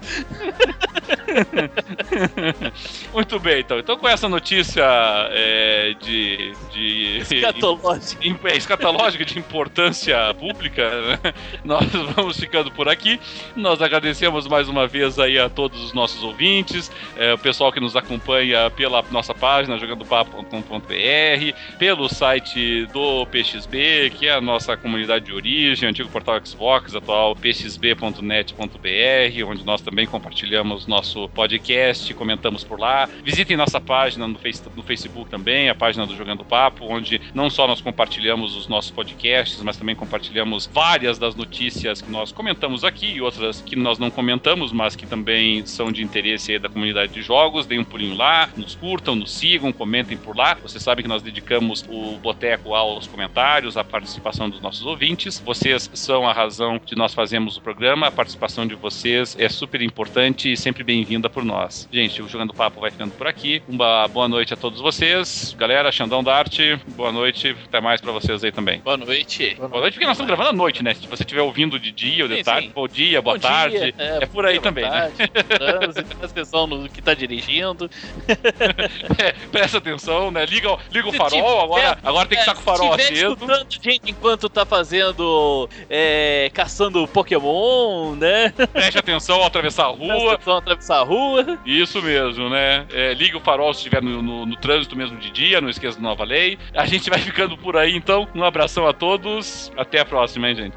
Muito bem, então. Então com essa notícia é, de, de escatológica. É, escatológica de importância pública, né? (laughs) nós vamos ficando por aqui. Nós agradecemos mais uma vez aí a todos os nossos ouvintes, é, o pessoal que nos acompanha pela nossa página jogandopapo.com.br, pelo site do PXB, que é a nossa comunidade de origem, antigo portal Xbox, atual pxb.net.br, onde nós também compartilhamos nosso podcast, comentamos por lá. Visitem nossa página no, face, no Facebook também, a página do Jogando Papo, onde não só nós compartilhamos os nossos podcasts, mas também compartilhamos várias das notícias que nós comentamos aqui e outras que nós não comentamos, mas que também são de interesse da comunidade de jogos. Deem um pulinho lá, nos curtam, nos sigam, comentem por lá. Vocês sabem que nós dedicamos o Boteco aos comentários, à participação dos nossos ouvintes. Vocês são a razão de nós fazermos o programa, a participação de vocês é super importante e sempre bem-vinda por nós. Gente, o Jogando Papo vai ficando por aqui. Uma boa noite a todos vocês. Galera, Xandão Dart, boa noite. Até mais pra vocês aí também. Boa noite. Boa noite, porque nós estamos gravando à noite, né? Se você estiver ouvindo de dia ou de sim, tarde, sim. bom dia, boa bom tarde. Dia, é, é, por aí também, né? tarde, né? Trânsito, presta atenção no que tá dirigindo. (laughs) é, presta atenção, né? Liga, liga o farol, agora, agora tem que estar tá com o farol aceso. gente enquanto tá fazendo. É, caçando Pokémon, né? Preste atenção ao atravessar a rua. Preste atenção ao atravessar a rua. Isso mesmo, né? É, liga o farol se estiver no, no, no, trânsito mesmo de dia, não esqueça do Nova Lei. A gente vai ficando por aí, então. Um abração a todos. Até a próxima, hein, gente?